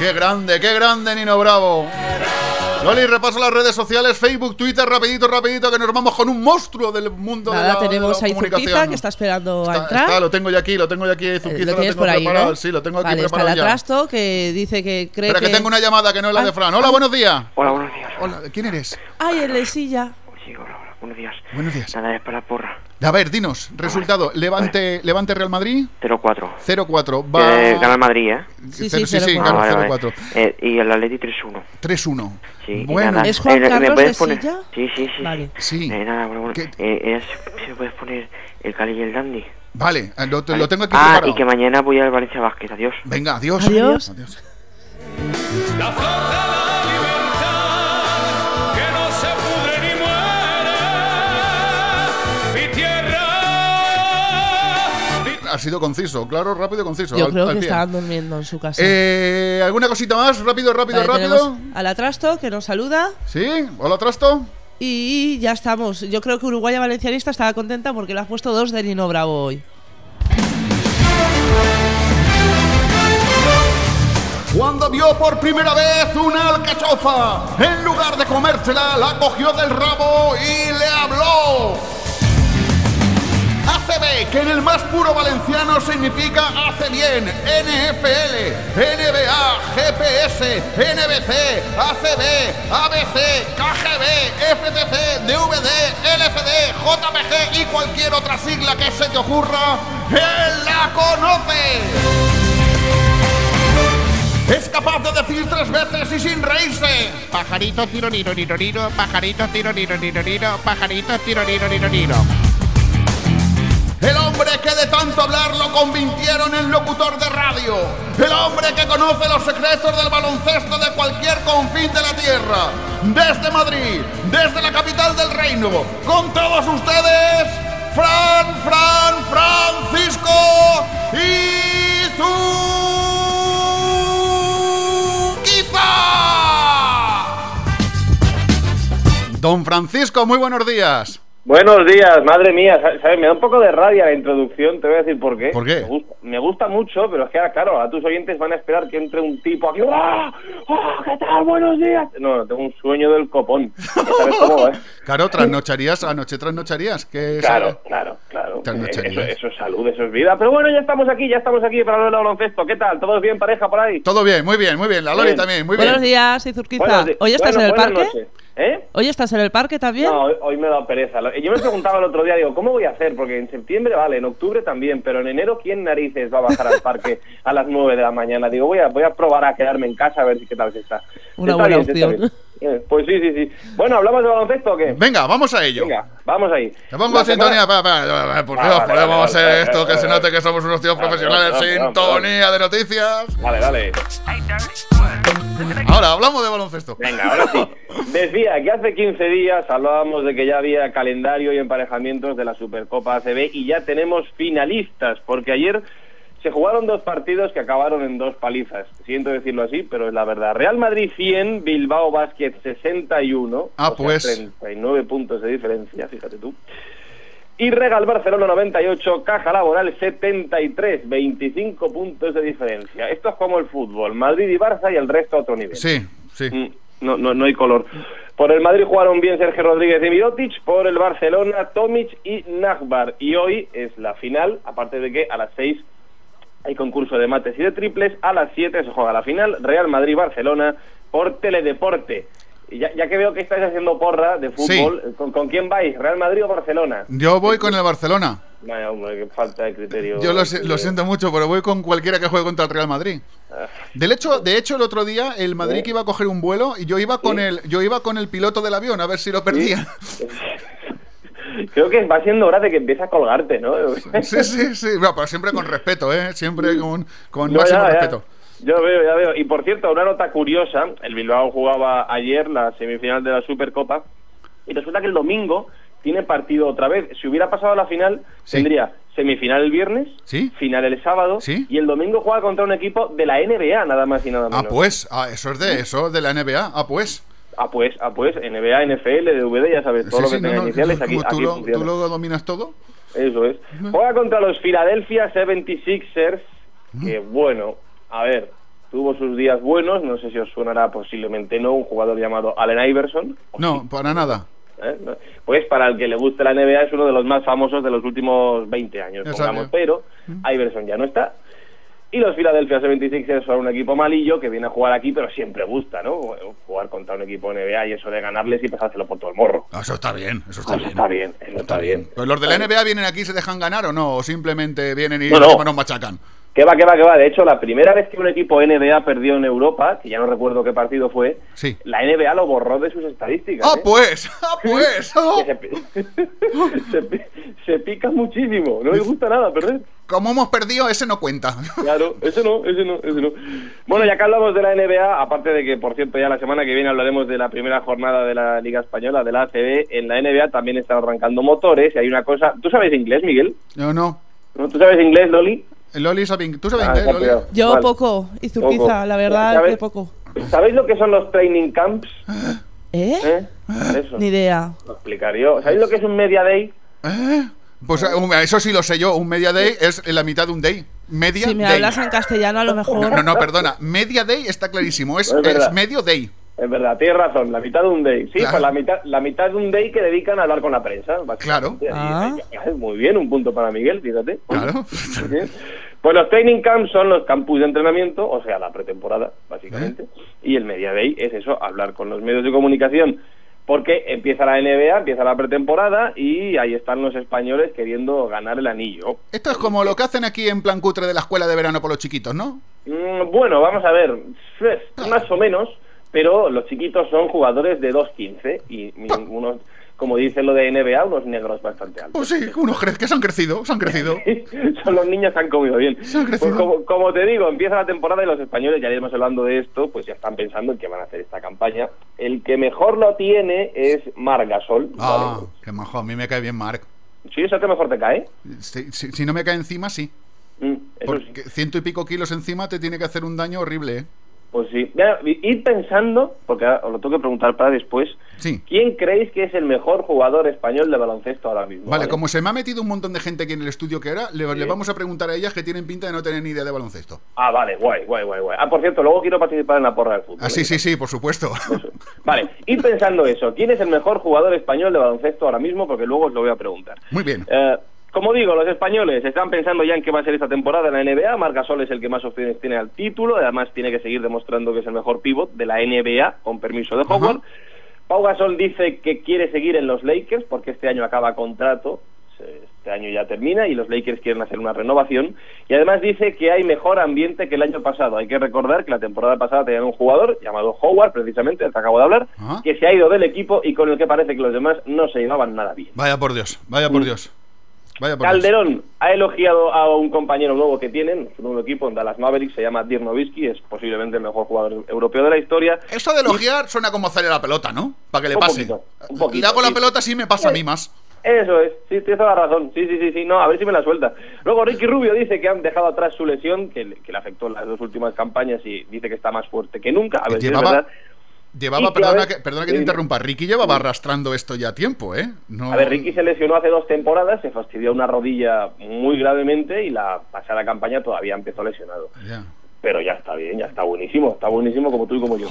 Qué grande, qué grande, Nino Bravo. Loli, repaso las redes sociales, Facebook, Twitter, rapidito, rapidito, que nos vamos con un monstruo del mundo de Nada, la, de tenemos la ahí. Zurquiza que está esperando a entrar. Está, lo tengo yo aquí, lo tengo yo aquí, Eh, Zurquiza, lo lo, tengo por ahí, preparado, ¿no? sí, lo tengo aquí vale, está preparado el ya. atrasto que dice que cree Espera, que... que... tengo una llamada que no es la de Ah, Fran. Hola, ah. buenos días. Hola, buenos días. Hola, ¿quién eres? Ay, el de silla. Buenos días. Buenos días. Nada, es para la porra. A ver, dinos, resultado, Levante, Levante Real Madrid 0-4. 0-4, va... Eh, gana el Madrid, ¿eh? Sí, sí, sí, sí, Ah, gana vale, vale. 0-4. Eh, y el Atleti 3-1. 3-1. Sí, Bueno. nada, ¿Es Juan eh, ¿me Carlos puedes de poner? Silla? Sí, sí, sí. Vale. Sí. Eh, nada, bueno, bueno. Eh, es- ¿Se me puedes poner el Cali y el Dandy? Vale, eh, lo, lo tengo aquí Ah, preparado. y que mañana voy al Valencia Vázquez. Adiós. Venga, adiós. Adiós. Adiós. La ha sido conciso, claro, rápido y conciso. Yo al- creo al que pie. estaban durmiendo en su casa. Eh, ¿Alguna cosita más? Rápido, rápido, Vale, rápido. Al Atrasto, que nos saluda. ¿Sí? ¿Hola, Trasto? Y ya estamos. Yo creo que Uruguaya Valencianista estaba contenta porque le has puesto dos de Nino Bravo hoy. Cuando vio por primera vez una alcachofa, en lugar de comérsela, la cogió del rabo y le habló. Que en el más puro valenciano significa hace bien, NFL, NBA, GPS, NBC, ACB, ABC, KGB, FTC, DVD, LCD, JPG y cualquier otra sigla que se te ocurra, él la conoce. Es capaz de decir tres veces y sin reírse. Pajarito tiro niro niro niro, pajarito tiro niro niro niro, pajarito tiro niro niro niro. El hombre que de tanto hablar lo convirtieron en locutor de radio. El hombre que conoce los secretos del baloncesto de cualquier confín de la tierra. Desde Madrid, desde la capital del reino. Con todos ustedes, Fran, Fran, Francisco Izuquiza. Don Francisco, muy buenos días. Buenos días, madre mía, sa- ¿sabes? Me da un poco de rabia la introducción, te voy a decir por qué. ¿Por qué? Me gusta, me gusta mucho, pero es que, ahora, claro, a tus oyentes van a esperar que entre un tipo aquí. ¡Ah! ¡Ah! ¿Qué tal? Buenos días. No, no, tengo un sueño del copón. Ya sabes cómo va. Claro, trasnocharías, anoche trasnocharías. Que Claro, claro, claro. Trasnocharías. Eso, eso es salud, eso es vida. Pero bueno, ya estamos aquí, ya estamos aquí para hablar de baloncesto. ¿Qué tal? ¿Todos bien, pareja, por ahí? Todo bien, muy bien, muy bien. La Lori Bien. también, muy bien. Buenos días, Izurquiza. Buenos ¿Hoy estás bueno, en el parque? noches. ¿Eh? ¿Hoy estás en el parque también? No, hoy, hoy me da pereza. Yo me preguntaba el otro día, digo, ¿cómo voy a hacer? Porque en septiembre vale, en octubre también, pero en enero, ¿quién narices va a bajar al parque a las 9 de la mañana? Digo, voy a, voy a probar a quedarme en casa a ver si qué tal se está. Una Está buena bien, está opción. bien. Eh, Pues sí, sí, sí. Bueno, ¿hablamos de baloncesto o qué? Venga, vamos a ello. Venga, vamos ahí. Te pongo La sintonía, semana- pa, pa, por Dios, vale, podemos vale, hacer vale, esto, vale, que se vale. note que somos unos tíos Vale, profesionales. vale, vale, Sintonía de noticias. Dale, dale. Ahora, hablamos de baloncesto. Venga, ahora sí. Decía que hace 15 días hablábamos de que ya había calendario y emparejamientos de la Supercopa ACB y ya tenemos finalistas, porque ayer se jugaron dos partidos que acabaron en dos palizas. Siento decirlo así, pero es la verdad. Real Madrid 100, Bilbao Basket 61. Ah, o sea, pues. 39 puntos de diferencia, fíjate tú. Y Regal Barcelona 98, Caja Laboral 73, 25 puntos de diferencia. Esto es como el fútbol, Madrid y Barça y el resto a otro nivel. Sí, sí. Mm, No, no, no hay color. Por el Madrid jugaron bien Sergio Rodríguez y Mirotic, por el Barcelona Tomic y Nagbar. Y hoy es la final, aparte de que a las 6 hay concurso de mates y de triples, a las 7 se juega la final, Real Madrid-Barcelona por Teledeporte. Y ya, ya que veo que estáis haciendo porra de fútbol, ¿con, con quién vais? ¿Real Madrid o Barcelona? Yo voy con el Barcelona. Vaya, hombre, qué falta de criterio. Yo lo, sé- lo siento mucho, pero voy con cualquiera que juegue contra el Real Madrid. Ah. Del hecho, de hecho, el otro día el Madrid ¿Sí? que iba a coger un vuelo y yo iba con el, yo iba con el piloto del avión a ver si lo perdía. Creo que va siendo hora de que empiece a colgarte, ¿no? Sí, sí, sí. No, pero siempre con respeto, ¿eh? Siempre con, con No, máximo ya, ya. respeto. Yo veo, ya veo. Y por cierto, una nota curiosa, el Bilbao jugaba ayer la semifinal de la Supercopa y resulta que el domingo tiene partido otra vez. Si hubiera pasado la final, tendría semifinal el viernes, ¿Sí? final el sábado ¿Sí? y el domingo juega contra un equipo de la NBA, nada más y nada menos. Ah, pues, ah, eso es de eso, de la NBA. Ah, pues. Ah, pues, ah, pues, NBA, NFL, DVD, ya sabes, todo Sí, lo que sí, tenga no, iniciales aquí, tú, aquí lo, funciona. tú lo dominas todo. Eso es. Juega contra los Philadelphia 76ers, que bueno, a ver, tuvo sus días buenos, no sé si os sonará posiblemente no, un jugador llamado Allen Iverson. No, para nada. ¿eh? Pues para el que le guste la NBA es uno de los más famosos de los últimos 20 años, pongamos, pero Iverson ya no está. Y los Philadelphia 76ers son un equipo malillo que viene a jugar aquí, pero siempre gusta, ¿no? Jugar contra un equipo NBA y eso de ganarles y pasárselo por todo el morro. Ah, Eso está bien, eso está Eso bien. está bien, eso está bien. Pues los de la NBA vienen aquí y se dejan ganar o no, o simplemente vienen y No, no. encima nos machacan. Que va, que va, que va. De hecho, la primera vez que un equipo NBA perdió en Europa, que ya no recuerdo qué partido fue, Sí. la NBA lo borró de sus estadísticas. Ah, ¿eh? pues, ah, pues. Que se, pi- se pi- se pica muchísimo. No les gusta nada perder. Como hemos perdido, ese no cuenta. Claro, ese no, ese no, ese no. Bueno, ya que hablamos de la NBA, aparte de que, por cierto, ya la semana que viene hablaremos de la primera jornada de la Liga Española, de la ACB, en la NBA también están arrancando motores y hay una cosa... ¿Tú sabes inglés, Miguel? No. ¿No? ¿Tú sabes inglés, Loli? Loli, sabe ing- ¿tú sabes Ah, inglés, Loli? Yo Vale. poco, y Zurquiza, la verdad ¿Sabes? que poco. ¿Sabéis lo que son los training camps? ¿Eh? ¿Eh? Eso. Ni idea. Lo explicaré yo. ¿Sabéis lo que es un media day? Pues eh, eso sí lo sé yo. Un media day es la mitad de un day. Media Si me day. hablas en castellano, a lo mejor. No, no, perdona. Media day está clarísimo. Es, Es verdad. es medio day. Es verdad, tienes razón, la mitad de un day. Sí, Claro. pues la mitad, la mitad de un day que dedican a hablar con la prensa. Claro. básicamente. Ah. Y- y- Muy bien, un punto para Miguel, fíjate. Claro. Pues los training camps son los campus de entrenamiento, o sea, la pretemporada, básicamente. ¿Eh? Y el media day es eso, hablar con los medios de comunicación. Porque empieza la NBA, empieza la pretemporada y ahí están los españoles queriendo ganar el anillo. Esto es como lo que hacen aquí en plan cutre de la escuela de verano por los chiquitos, ¿no? Mm, bueno, vamos a ver, pues, más o menos, pero los chiquitos son jugadores de 2.15 y, y unos, como dice lo de NBA, unos negros bastante altos. Pues sí, unos cre- que se han crecido, se han crecido. son los niños que han comido bien. Se han crecido. Pues como, como te digo, empieza la temporada y los españoles, ya iremos hablando de esto, pues ya están pensando en que van a hacer esta campaña. El que mejor lo tiene es Marc Gasol. Ah, ¿vale? qué majo. A mí me cae bien Mark. Sí, eso que mejor te cae. Si, si- si no me cae encima, sí. Mm, eso sí. Porque ciento y pico kilos encima te tiene que hacer un daño horrible, ¿eh? Pues sí. Ya, ir pensando, porque ahora os lo tengo que preguntar para después, Sí. ¿quién creéis que es el mejor jugador español de baloncesto ahora mismo? Vale, como se me ha metido un montón de gente aquí en el estudio que era, le, le vamos a preguntar a ellas que tienen pinta de no tener ni idea de baloncesto. Ah, vale, guay, guay, guay, guay. Ah, por cierto, luego quiero participar en la porra del fútbol. Ah, sí, sí, sí, por supuesto. Vale, ir pensando eso. ¿Quién es el mejor jugador español de baloncesto ahora mismo? Porque luego os lo voy a preguntar. Muy bien. Eh, como digo, los españoles están pensando ya en qué va a ser esta temporada en la NBA. Marc Gasol es el que más opciones tiene al título. Además, tiene que seguir demostrando que es el mejor pivot de la NBA, con permiso de Howard. Pau Gasol dice que quiere seguir en los Lakers porque este año acaba contrato. Este año ya termina y los Lakers quieren hacer una renovación. Y además dice que hay mejor ambiente que el año pasado. Hay que recordar que la temporada pasada tenían un jugador llamado Howard, precisamente, del que acabo de hablar, que se ha ido del equipo y con el que parece que los demás no se llevaban nada bien. Vaya por Dios, vaya por Dios. Vaya. Calderón ha elogiado a un compañero nuevo que tienen, su nuevo equipo en Dallas Mavericks, se llama Dirk Nowitzki, es posiblemente el mejor jugador europeo de la historia. Eso de elogiar suena como hacerle la pelota, ¿no? Para que le Un pase. poquito, un poquito, le hago la pelota, sí me pasa a mí más. Eso es, sí, tienes toda la razón. Sí, sí, sí, sí, no, a ver si me la suelta. Luego Ricky Rubio dice que han dejado atrás su lesión, que, le- que le afectó en las dos últimas campañas y dice que está más fuerte que nunca. A ver si es verdad. Llevaba, perdona que, perdona que te interrumpa, Ricky llevaba arrastrando esto ya tiempo, ¿eh? No... A ver, Ricky se lesionó hace dos temporadas, se fastidió una rodilla muy gravemente y la pasada campaña todavía empezó lesionado. Pero ya está bien, ya está buenísimo, está buenísimo como tú y como yo.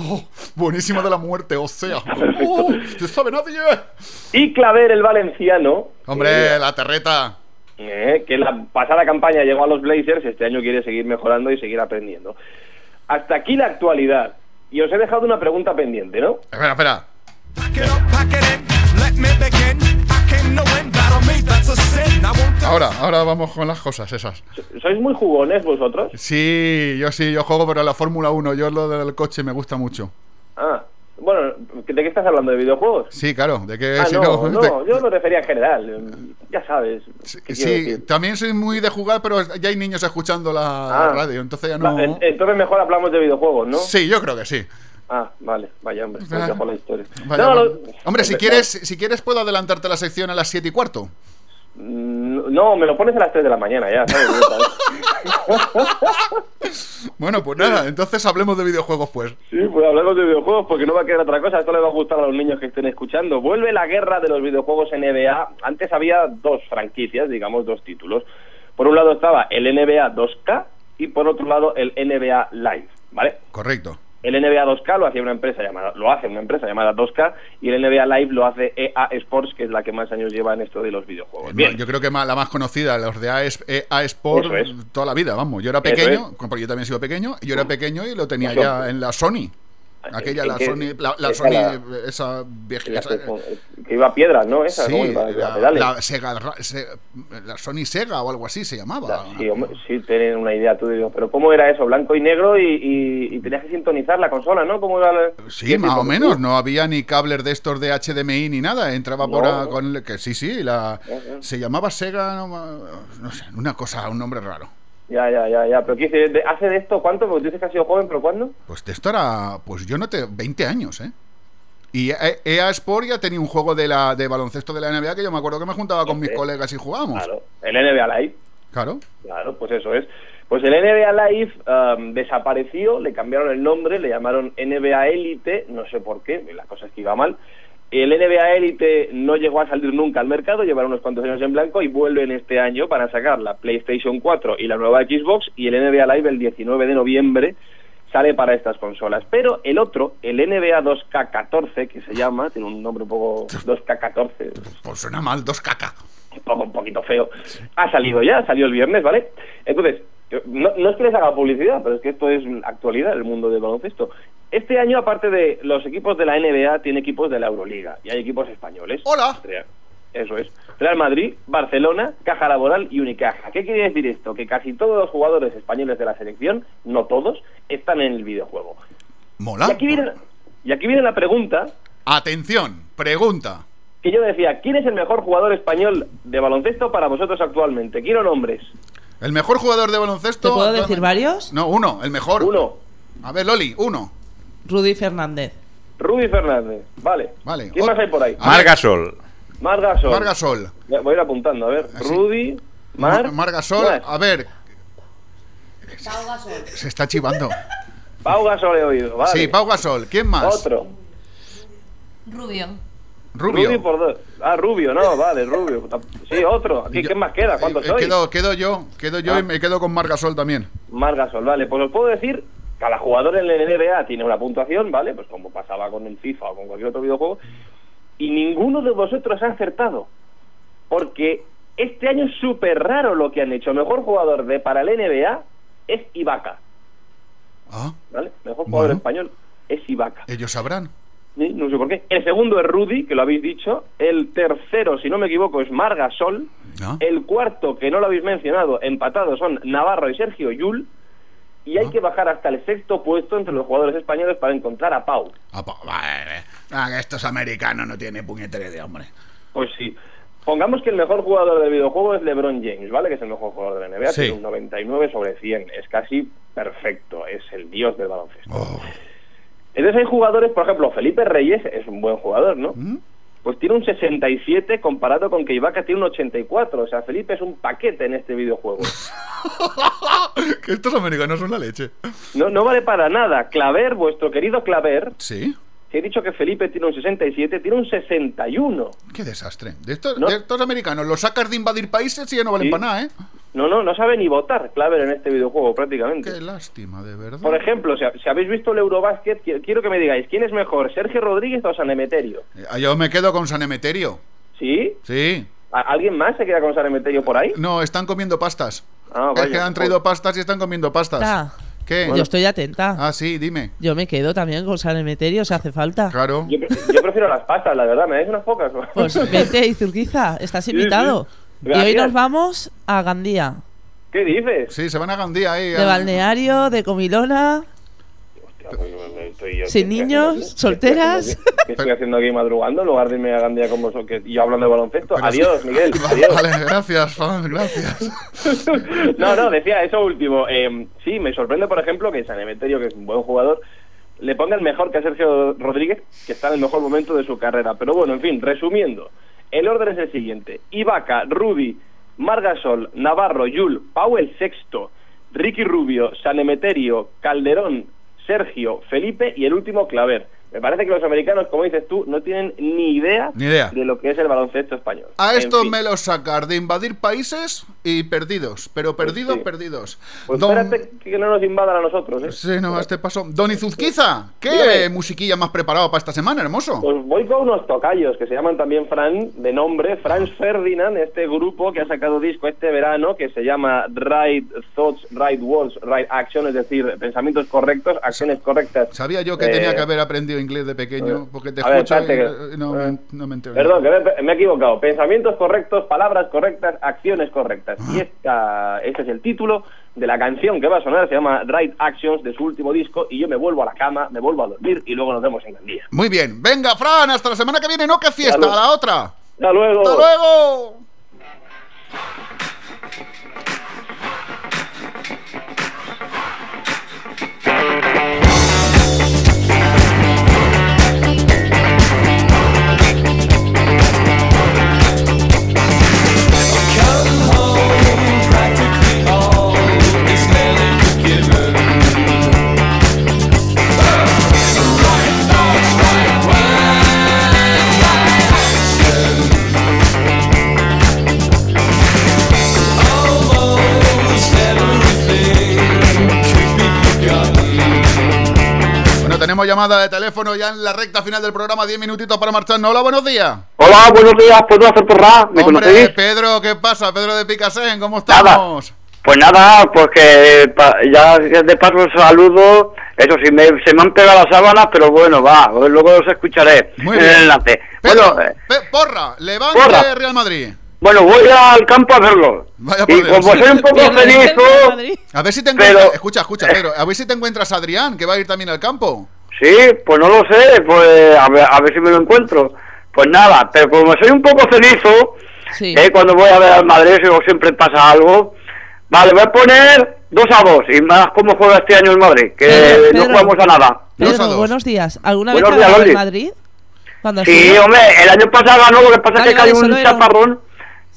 Buenísimo de la muerte, o sea. ¡Oh! ¡No sabe nadie! Y Claver, el valenciano, Hombre, la terreta. eh, que la pasada campaña llegó a los Blazers, este año quiere seguir mejorando y seguir aprendiendo. Hasta aquí la actualidad. Y os he dejado una pregunta pendiente, ¿no? Espera, espera. Ahora, ahora vamos con las cosas esas. ¿Sois muy jugones vosotros? Sí, yo sí, yo juego, pero la Fórmula 1, yo lo del coche me gusta mucho. Ah, bueno, ¿de qué estás hablando? ¿De videojuegos? Sí, claro, de que Ah, si no, no. no, yo me refería en general. Ya sabes. ¿qué sí, también soy muy de jugar, pero ya hay niños escuchando la Ah. radio, entonces ya no. en- Entonces mejor hablamos de videojuegos, ¿no? Sí, yo creo que sí. Ah, vale, vaya hombre, Ah. dejo la historia. Vaya, No, bueno. lo- Hombre, si no. quieres, si quieres puedo adelantarte la sección a las 7 y cuarto. No, me lo pones a las 3 de la mañana ya, ¿sabes? Bueno, pues nada, entonces hablemos de videojuegos, pues. Sí, pues hablamos de videojuegos porque no va a quedar otra cosa. Esto le va a gustar a los niños que estén escuchando. Vuelve la guerra de los videojuegos NBA. Antes había dos franquicias, digamos, dos títulos. Por un lado estaba el NBA 2K y por otro lado el NBA Live, ¿vale? Correcto. El NBA 2K lo hacía una empresa llamada, lo hace una empresa llamada 2K y el NBA Live lo hace EA Sports, que es la que más años lleva en esto de los videojuegos. No, Bien. yo creo que la más conocida, los de EA Sport, Eso es. toda la vida, vamos. Yo era pequeño, porque yo también he sido pequeño, yo era pequeño y lo tenía Eso. ya en la Sony. Aquella, ¿En la? Sony, la, la Esa Sony, la- esa esa- que, iba a piedras, ¿no? Esa, sí, ¿no? Iba- iba a la, Sega, Se- la Sony Sega o algo así se llamaba. Sí, hombre, sí, tienen una idea tú digo, pero ¿cómo era eso? Blanco y negro y, y- y tenías que sintonizar la consola, ¿no? ¿Cómo era Sí, ¿Qué más o menos, no había ni cables de estos de HDMI ni nada, entraba por a- con el- que sí, sí, la se llamaba Sega, no sé, una cosa, un nombre raro. Ya, ya, ya, ya. Pero ¿qué ¿Hace de esto cuánto? Porque tú dices que has sido joven, ¿pero cuándo? Pues de esto era, pues yo no te 20 años, ¿eh? Y E- EA Sport ya tenía un juego de la de baloncesto de la NBA que yo me acuerdo que me juntaba con mis colegas y jugábamos. Claro. El NBA Live. Claro. Claro, pues eso es. Pues el NBA Live um, desapareció, le cambiaron el nombre, le llamaron NBA Elite, no sé por qué, la cosa es que iba mal. El NBA Elite no llegó a salir nunca al mercado, llevaron unos cuantos años en blanco y vuelven este año para sacar la PlayStation 4 y la nueva Xbox y el NBA Live el 19 de noviembre sale para estas consolas. Pero el otro, el NBA 2K14, que se llama, tiene un nombre un poco 2K14, Pues suena mal, dos caca. un poco un poquito feo. Ha salido ya, salió el viernes, ¿vale? Entonces, no, no es que les haga publicidad, pero es que esto es actualidad el mundo del baloncesto. Este año, aparte de los equipos de la NBA, tiene equipos de la Euroliga y hay equipos españoles. ¡Hola! Eso es. Real Madrid, Barcelona, Caja Laboral y Unicaja. ¿Qué quiere decir esto? Que casi todos los jugadores españoles de la selección, no todos, están en el videojuego. Mola. Y aquí viene, y aquí viene la pregunta Atención, pregunta. que yo decía, ¿quién es el mejor jugador español de baloncesto para vosotros actualmente? Quiero nombres. ¿El mejor jugador de baloncesto? ¿Te puedo decir varios? No, uno, el mejor. Uno. A ver, Loli, uno. Rudy Fernández. Rudy Fernández. Vale. Vale. ¿Quién más hay por ahí? Margasol. Margasol. Margasol. Voy a ir apuntando, a ver. Rudy, Mar... Ma- Margasol, a ver, se está chivando. Pau Gasol he oído, vale. Sí, Pau Gasol. ¿Quién más? Otro. Rubio. Rubio. Rudy por dos. Ah, Rubio, no, vale, Rubio. Sí, otro. Aquí, Yo- ¿Quién más queda? ¿Cuántos Eh, sois? quedo, quedo yo, quedo yo Ah. y me quedo con Margasol también. Margasol, vale. Pues os puedo decir, cada jugador en el NBA tiene una puntuación, ¿vale? Pues como pasaba con el FIFA o con cualquier otro videojuego. Y ninguno de vosotros ha acertado. Porque este año es súper raro lo que han hecho. Mejor jugador de para el NBA es Ibaka. Ah, ¿Vale? Mejor jugador Bueno. español es Ibaka. ellos sabrán. Sí, No sé por qué. El segundo es Rudy, que lo habéis dicho. El tercero, si no me equivoco, es Margasol. Ah. El cuarto, que no lo habéis mencionado, empatados son Navarro y Sergio Yul. Y Ah. hay que bajar hasta el sexto puesto entre los jugadores españoles para encontrar a Pau. Ah, pa- vale. Ah, que estos americanos no tienen puñetera de hombre. Pues sí. Pongamos que el mejor jugador del videojuego es LeBron James, ¿vale? Que es el mejor jugador de la NBA, Sí. tiene un 99 sobre 100. Es casi perfecto, es el dios del baloncesto. Oh. Entonces hay jugadores, por ejemplo, Felipe Reyes es un buen jugador, ¿no? ¿Mm? Pues tiene un 67 comparado con que Ibaka tiene un 84. O sea, Felipe es un paquete en este videojuego. que estos americanos son la leche. No, no vale para nada. Claver, vuestro querido Claver, Sí. He dicho que Felipe tiene un 67, tiene un 61. Qué desastre. De estos, No. de estos americanos los sacas de invadir países y ya no valen Sí. para nada, ¿eh? No, no, no sabe ni votar Claver en este videojuego prácticamente. Qué lástima, de verdad. Por ejemplo, si, si habéis visto el Eurobasket, qui- quiero que me digáis, ¿quién es mejor, Sergio Rodríguez o San Emeterio? Eh, Yo me quedo con San Emeterio. ¿Sí? Sí. ¿A- ¿Alguien más se queda con San Emeterio por ahí? No, están comiendo pastas. Ah, es vaya. que han traído pastas y están comiendo pastas. Ta. ¿Qué? Yo estoy atenta. Ah, sí, dime. Yo me quedo también con San Emeterio si hace falta. Claro. Yo, pre- yo prefiero las pastas, la verdad, ¿me dais unas pocas? Pues vente, Izurquiza, estás invitado. sí. Y hoy nos vamos a Gandía. ¿Qué dices? Sí, se van a Gandía ahí. De balneario, de comilona. Estoy yo- Sin ¿qué- qué niños, haciendo solteras. ¿Qué estoy haciendo aquí madrugando en lugar de irme a Gandía con vosotros? Que, y yo hablando de baloncesto. Adiós, Miguel. Adiós. Vale, gracias. No, no, decía eso último. Eh, sí, me sorprende, por ejemplo, que San Emeterio, que es un buen jugador, le ponga el mejor que a Sergio Rodríguez, que está en el mejor momento de su carrera. Pero bueno, en fin, resumiendo, el orden es el siguiente. Ibaka, Rudy, Margasol, Navarro, Yul, Pau el sexto, Ricky Rubio, San Emeterio, Calderón, Sergio, Felipe y el último Claver. Me parece que los americanos, como dices tú, no tienen ni idea, Ni idea. de lo que es el baloncesto español. A En esto fin. me los sacas de invadir países y perdidos. Pero perdidos, sí. perdidos. Pues Don- espérate que no nos invadan a nosotros, ¿eh? Sí, no, este paso. Don Izuzquiza, ¿qué Dígame. musiquilla más preparado para esta semana, hermoso? Pues voy con unos tocayos que se llaman también Fran, de nombre, Franz Ferdinand, este grupo que ha sacado disco este verano que se llama Right Thoughts, Right Words, Right Action, es decir, pensamientos correctos, acciones correctas. Sabía yo que Eh, tenía que haber aprendido inglés de pequeño, porque te a ver, escucho y eh, no, me, no me entero. Perdón, que me, me he equivocado. Pensamientos correctos, palabras correctas, acciones correctas. Y esta, este es el título de la canción que va a sonar, se llama Right Actions, de su último disco, y yo me vuelvo a la cama, me vuelvo a dormir y luego nos vemos en el día. Muy bien, venga, Fran, hasta la semana que viene, no que fiesta, a la otra. Hasta luego. ¡Hasta luego! Tenemos llamada de teléfono ya en la recta final del programa, 10 minutitos para marcharnos. Hola, buenos días. Hola, buenos días, ¿puedo hacer porra? ¿Me Hombre, conocéis? Pedro, ¿qué pasa? Pedro de Picasen, ¿cómo estamos? Pues nada, pues que pa- ya de paso saludo. Eso sí, me, se me han pegado las sábanas, pero bueno, va, luego los escucharé Muy en el enlace. Pedro, Bueno, eh, Pe- porra, levante Porra. Real Madrid. bueno, voy al campo a verlo. Vaya y como soy un poco cenizo, A ver si te Pero- escucha, escucha, Pedro, a ver si te encuentras a Adrián, que va a ir también al campo. Sí, pues no lo sé, pues a ver, a ver si me lo encuentro. Pues nada, pero como soy un poco cenizo, eh, cuando voy a ver al Madrid o siempre pasa algo, vale, voy a poner 2 a 2 y más como juega este año el Madrid, que Pedro, no jugamos a nada. Pedro, buenos días. ¿Alguna Buenos vez ganado el. Madrid? ¿Cuándo ha Sí, sido? hombre, el año pasado ganó, lo que pasa Vale, es que vale, un chaparrón.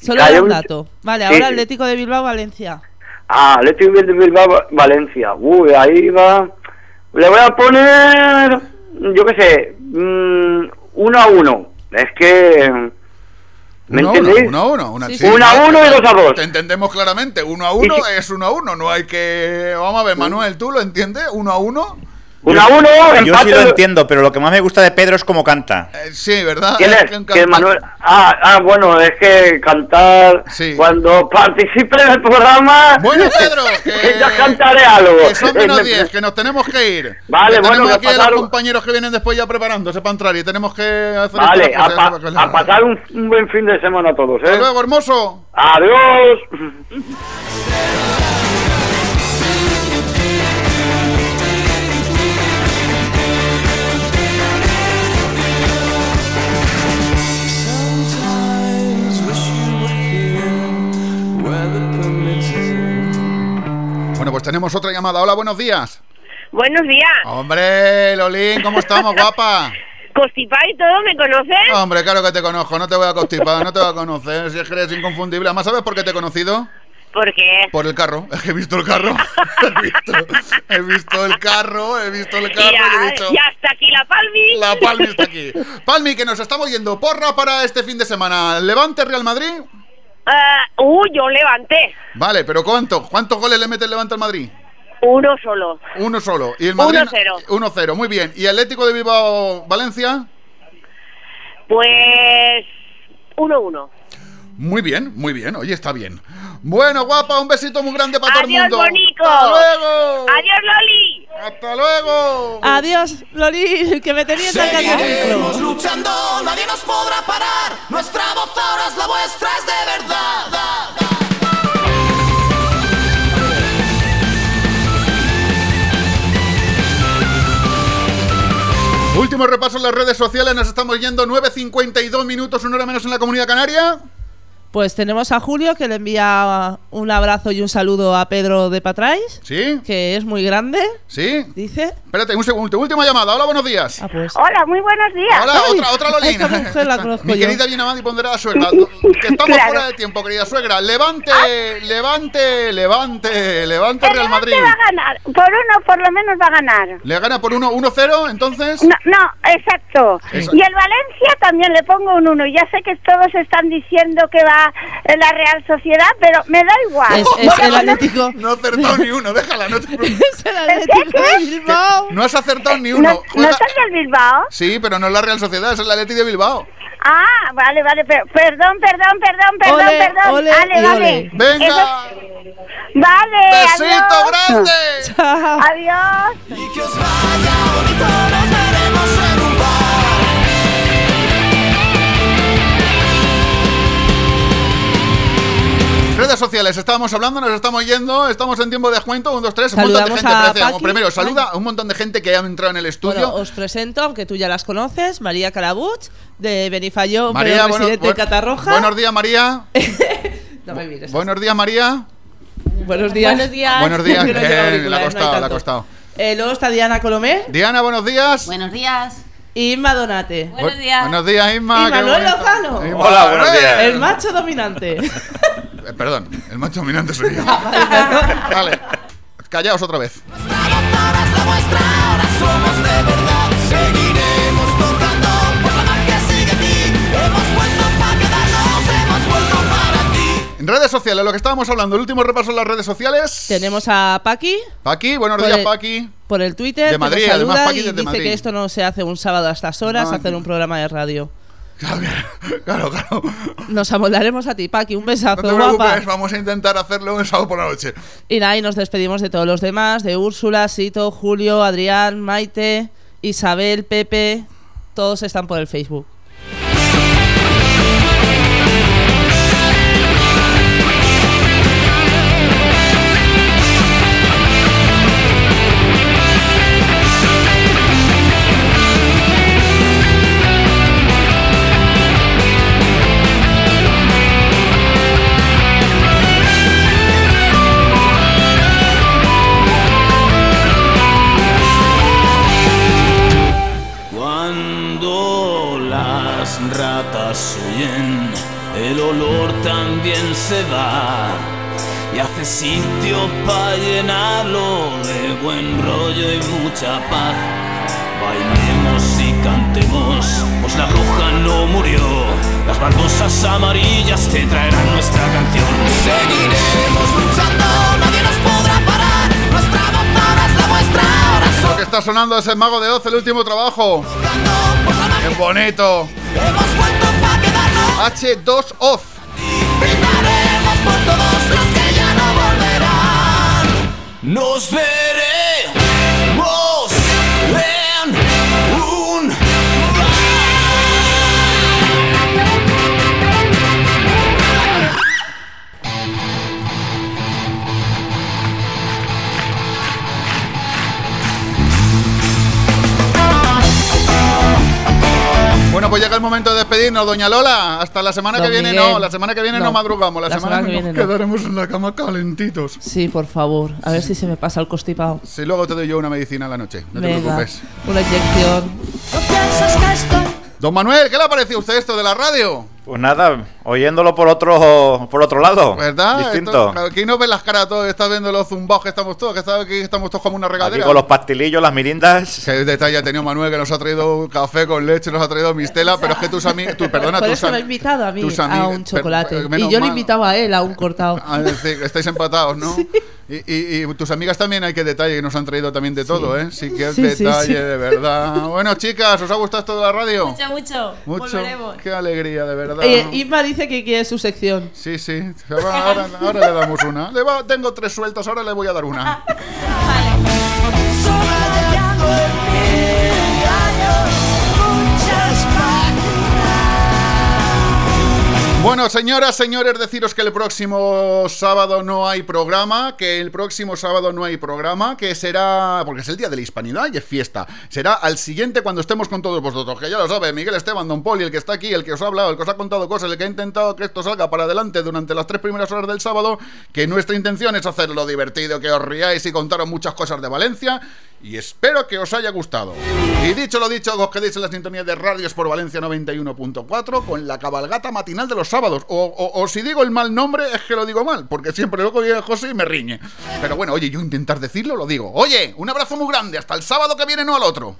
Solo era un dato. Vale, Sí, ahora sí. Atlético de Bilbao, Valencia. Ah, Atlético de Bilbao, Valencia. Uy, ahí va. Le voy a poner, yo qué sé, mm, uno a uno. Es que... ¿Me Uno a uno, entendéis? uno a uno. Una, sí, Uno a uno y dos a dos. Te entendemos claramente. Uno a uno es uno a uno. No hay que. Vamos a ver, Manuel, ¿tú lo entiendes? Uno a uno. Uno a uno, Yo sí lo entiendo, pero lo que más me gusta de Pedro es cómo canta. Eh, sí, ¿verdad? ¿Quién es? que un ¿Quién, cantante- Manuel? Ah, ah, bueno, es que cantar cuando participe en el programa. Bueno, Pedro, que- ya cantaré algo. Que son menos Eh, 10, que nos tenemos que ir. Vale, Que bueno, tenemos que aquí a los compañeros que vienen después ya preparándose para entrar y tenemos que hacer Vale, pa- a pasar un, un buen fin de semana a todos, ¿eh? Hasta luego, hermoso. Adiós. Bueno, pues tenemos otra llamada. Hola, buenos días. Buenos días. Hombre, Lolín, ¿cómo estamos, guapa? Constipada y todo, ¿me conoces? Hombre, claro que te conozco, no te voy a constipar, no te voy a conocer, si es que eres inconfundible. Además, ¿sabes por qué te he conocido? ¿Por qué? Por el carro, es que he visto el carro. he, visto, he visto el carro, he visto el carro y he Ya, dicho... ya está aquí la Palmi. La Palmi está aquí. Palmi, que nos estamos yendo. Porra para este fin de semana. ¿Levante Real Madrid? Ah, uh, yo levanté. Vale, pero ¿cuánto? ¿Cuántos goles le mete el Levante al Madrid? Uno solo. Uno solo. ¿Y el Madrid? 1-0. 1-0, muy bien. ¿Y Atlético de Bilbao, Valencia? Pues. Uno, uno. Muy bien, muy bien. Oye, está bien. Bueno, guapa, un besito muy grande para todo el Adiós, mundo. bonico. ¡Hasta luego! Adiós, Loli. ¡Hasta luego! Adiós, Loli, que me tenías tan Seguiremos luchando, nadie nos podrá parar. Nuestra voz ahora es la vuestra, es de verdad. Último repaso en las redes sociales. Nos estamos yendo 9.52 minutos, una hora menos en la Comunidad Canaria. Pues tenemos a Julio que le envía un abrazo y un saludo a Pedro de Patrais. ¿Sí? Que es muy grande. ¿Sí? Dice. Espérate, un segundo. Última llamada. Hola, buenos días. Hola, muy buenos días. Hola, otra, otra esta la conozco Mi yo. querida bien amada y ponderada suegra. Que estamos Claro. fuera de tiempo, querida suegra. Levante, levante, levante, levante El Real Madrid. Va a ganar. Por uno, por lo menos va a ganar. ¿Le gana por 1 1-0 entonces? No, no, exacto. Y el Valencia también le pongo un uno. Ya sé que todos están diciendo que va en la Real Sociedad, pero me da igual. Es, es el Atlético. No ha acertado ni uno, déjala. No, te preocupes. Es el Atlético de Bilbao. no has acertado ni ¿No, uno. ¿no Juega- estás del Bilbao? Sí, pero no es la Real Sociedad, es el Atleti de Bilbao. Ah, vale, vale, pero, perdón, perdón, perdón, perdón, Ole, perdón. ole vale, y vale. ole. Venga. Eso- Vale, ¡Besito adiós. grande! Chao. Adiós. Redes sociales, estábamos hablando, nos estamos yendo, estamos en tiempo de descuento, 1, 2, 3, un montón de gente. a primero, saluda a un montón de gente que ha entrado en el estudio. Bueno, os presento, aunque tú ya las conoces, María Calabuch, de Benifayó, María, bueno- residente de Catarroja. buenos días, María. No me mires. Buenos días, María. Buenos días. Buenos días. Buenos días, bien, le ha auriculares, no costado, le ha costado. Eh, luego está Diana Colomé Diana, buenos días. Buenos días. y Inma Donate. Buenos Bu- días. Buenos días, Isma. Y qué Manuel. Lozano. Hola, buenos ¡eh! días. El macho dominante. Eh, Perdón, el macho dominante soy yo. vale. Callaos otra vez. En redes sociales, lo que estábamos hablando, el último repaso en las redes sociales. Tenemos a Paqui Paqui, buenos Por días, el- Paqui. por el Twitter. De Madrid, además, Paqui y desde dice Madrid. que esto no se hace un sábado a estas horas, No, hacer un programa de radio. Claro, claro. Nos amoldaremos a ti, Paqui. Un besazo, No te guapa. preocupes, vamos a intentar hacerlo un sábado por la noche. Y nada, y nos despedimos de todos los demás, de Úrsula, Sito, Julio, Adrián, Maite, Isabel, Pepe, todos están por el Facebook. Se va y hace sitio para llenarlo de buen rollo y mucha paz. Bailemos y cantemos, pues la bruja no murió. Las baldosas amarillas te traerán nuestra canción. Seguiremos luchando, nadie nos podrá parar. Nuestra voz ahora es la vuestra, ahora Lo que está sonando es el Mago de Oz, el último trabajo. ¡Qué bonito! H2 Oz. Por todos los que ya no volverán. Nos veremos Bueno, pues llega el momento de despedirnos, doña Lola. Hasta la semana que Don viene Miguel. no, la semana que viene no, No. madrugamos, la, La semana, semana que que nos viene no. quedaremos en la cama calentitos. Sí, por favor, a ver si se me pasa el constipado. Si luego te doy yo una medicina a la noche, no te Venga, preocupes. una inyección. Don Manuel, ¿qué le ha parecido a usted esto de la radio? Pues nada, oyéndolo por otro por otro lado. ¿Verdad? Distinto. Esto- aquí no ves las caras todos, estás viendo los zumbados que estamos todos, que está- aquí estamos todos como una Aquí regadera. con los pastilillos, las mirindas. Qué detalle ha tenido Manuel que nos ha traído café con leche, nos ha traído mistela, pero es que tus amigos, tu, perdona, tus, eso me ha am- invitado a mí tus a amigos- un chocolate. per- y yo le invitaba a él a un cortado. Ah, es decir, estáis empatados, ¿no? Y, y- y tus amigas también hay que detalle que nos han traído también de todo, ¿eh? Sí que es Sí, sí, detalle, sí. de verdad. Bueno, chicas, ¿os ha gustado esto de la radio? Mucho, mucho. Mucho. Volveremos. Qué alegría, de verdad. Eh, ¿no? Isma dice que quiere su sección. Sí, sí. Ahora, ahora le damos una. Le va- tengo tres sueltas, ahora le voy a dar una. Bueno, señoras, señores, deciros que el próximo sábado no hay programa, que el próximo sábado no hay programa, que será, porque es el Día de la Hispanidad y es fiesta, será al siguiente cuando estemos con todos vosotros, que ya lo sabe, Miguel Esteban, Don Poli, el que está aquí, el que os ha hablado, el que os ha contado cosas, el que ha intentado que esto salga para adelante durante las tres primeras horas del sábado, que nuestra intención es hacerlo divertido, que os riáis y contaros muchas cosas de Valencia, y espero que os haya gustado. Y dicho lo dicho, os quedéis en la sintonía de Radios por Valencia 91.4 con la cabalgata matinal de los sábados. O, si digo el mal nombre, es que lo digo mal, porque siempre luego viene José y me riñe. Pero bueno, oye, yo intentar decirlo, lo digo. Oye, un abrazo muy grande, hasta el sábado que viene, no al otro.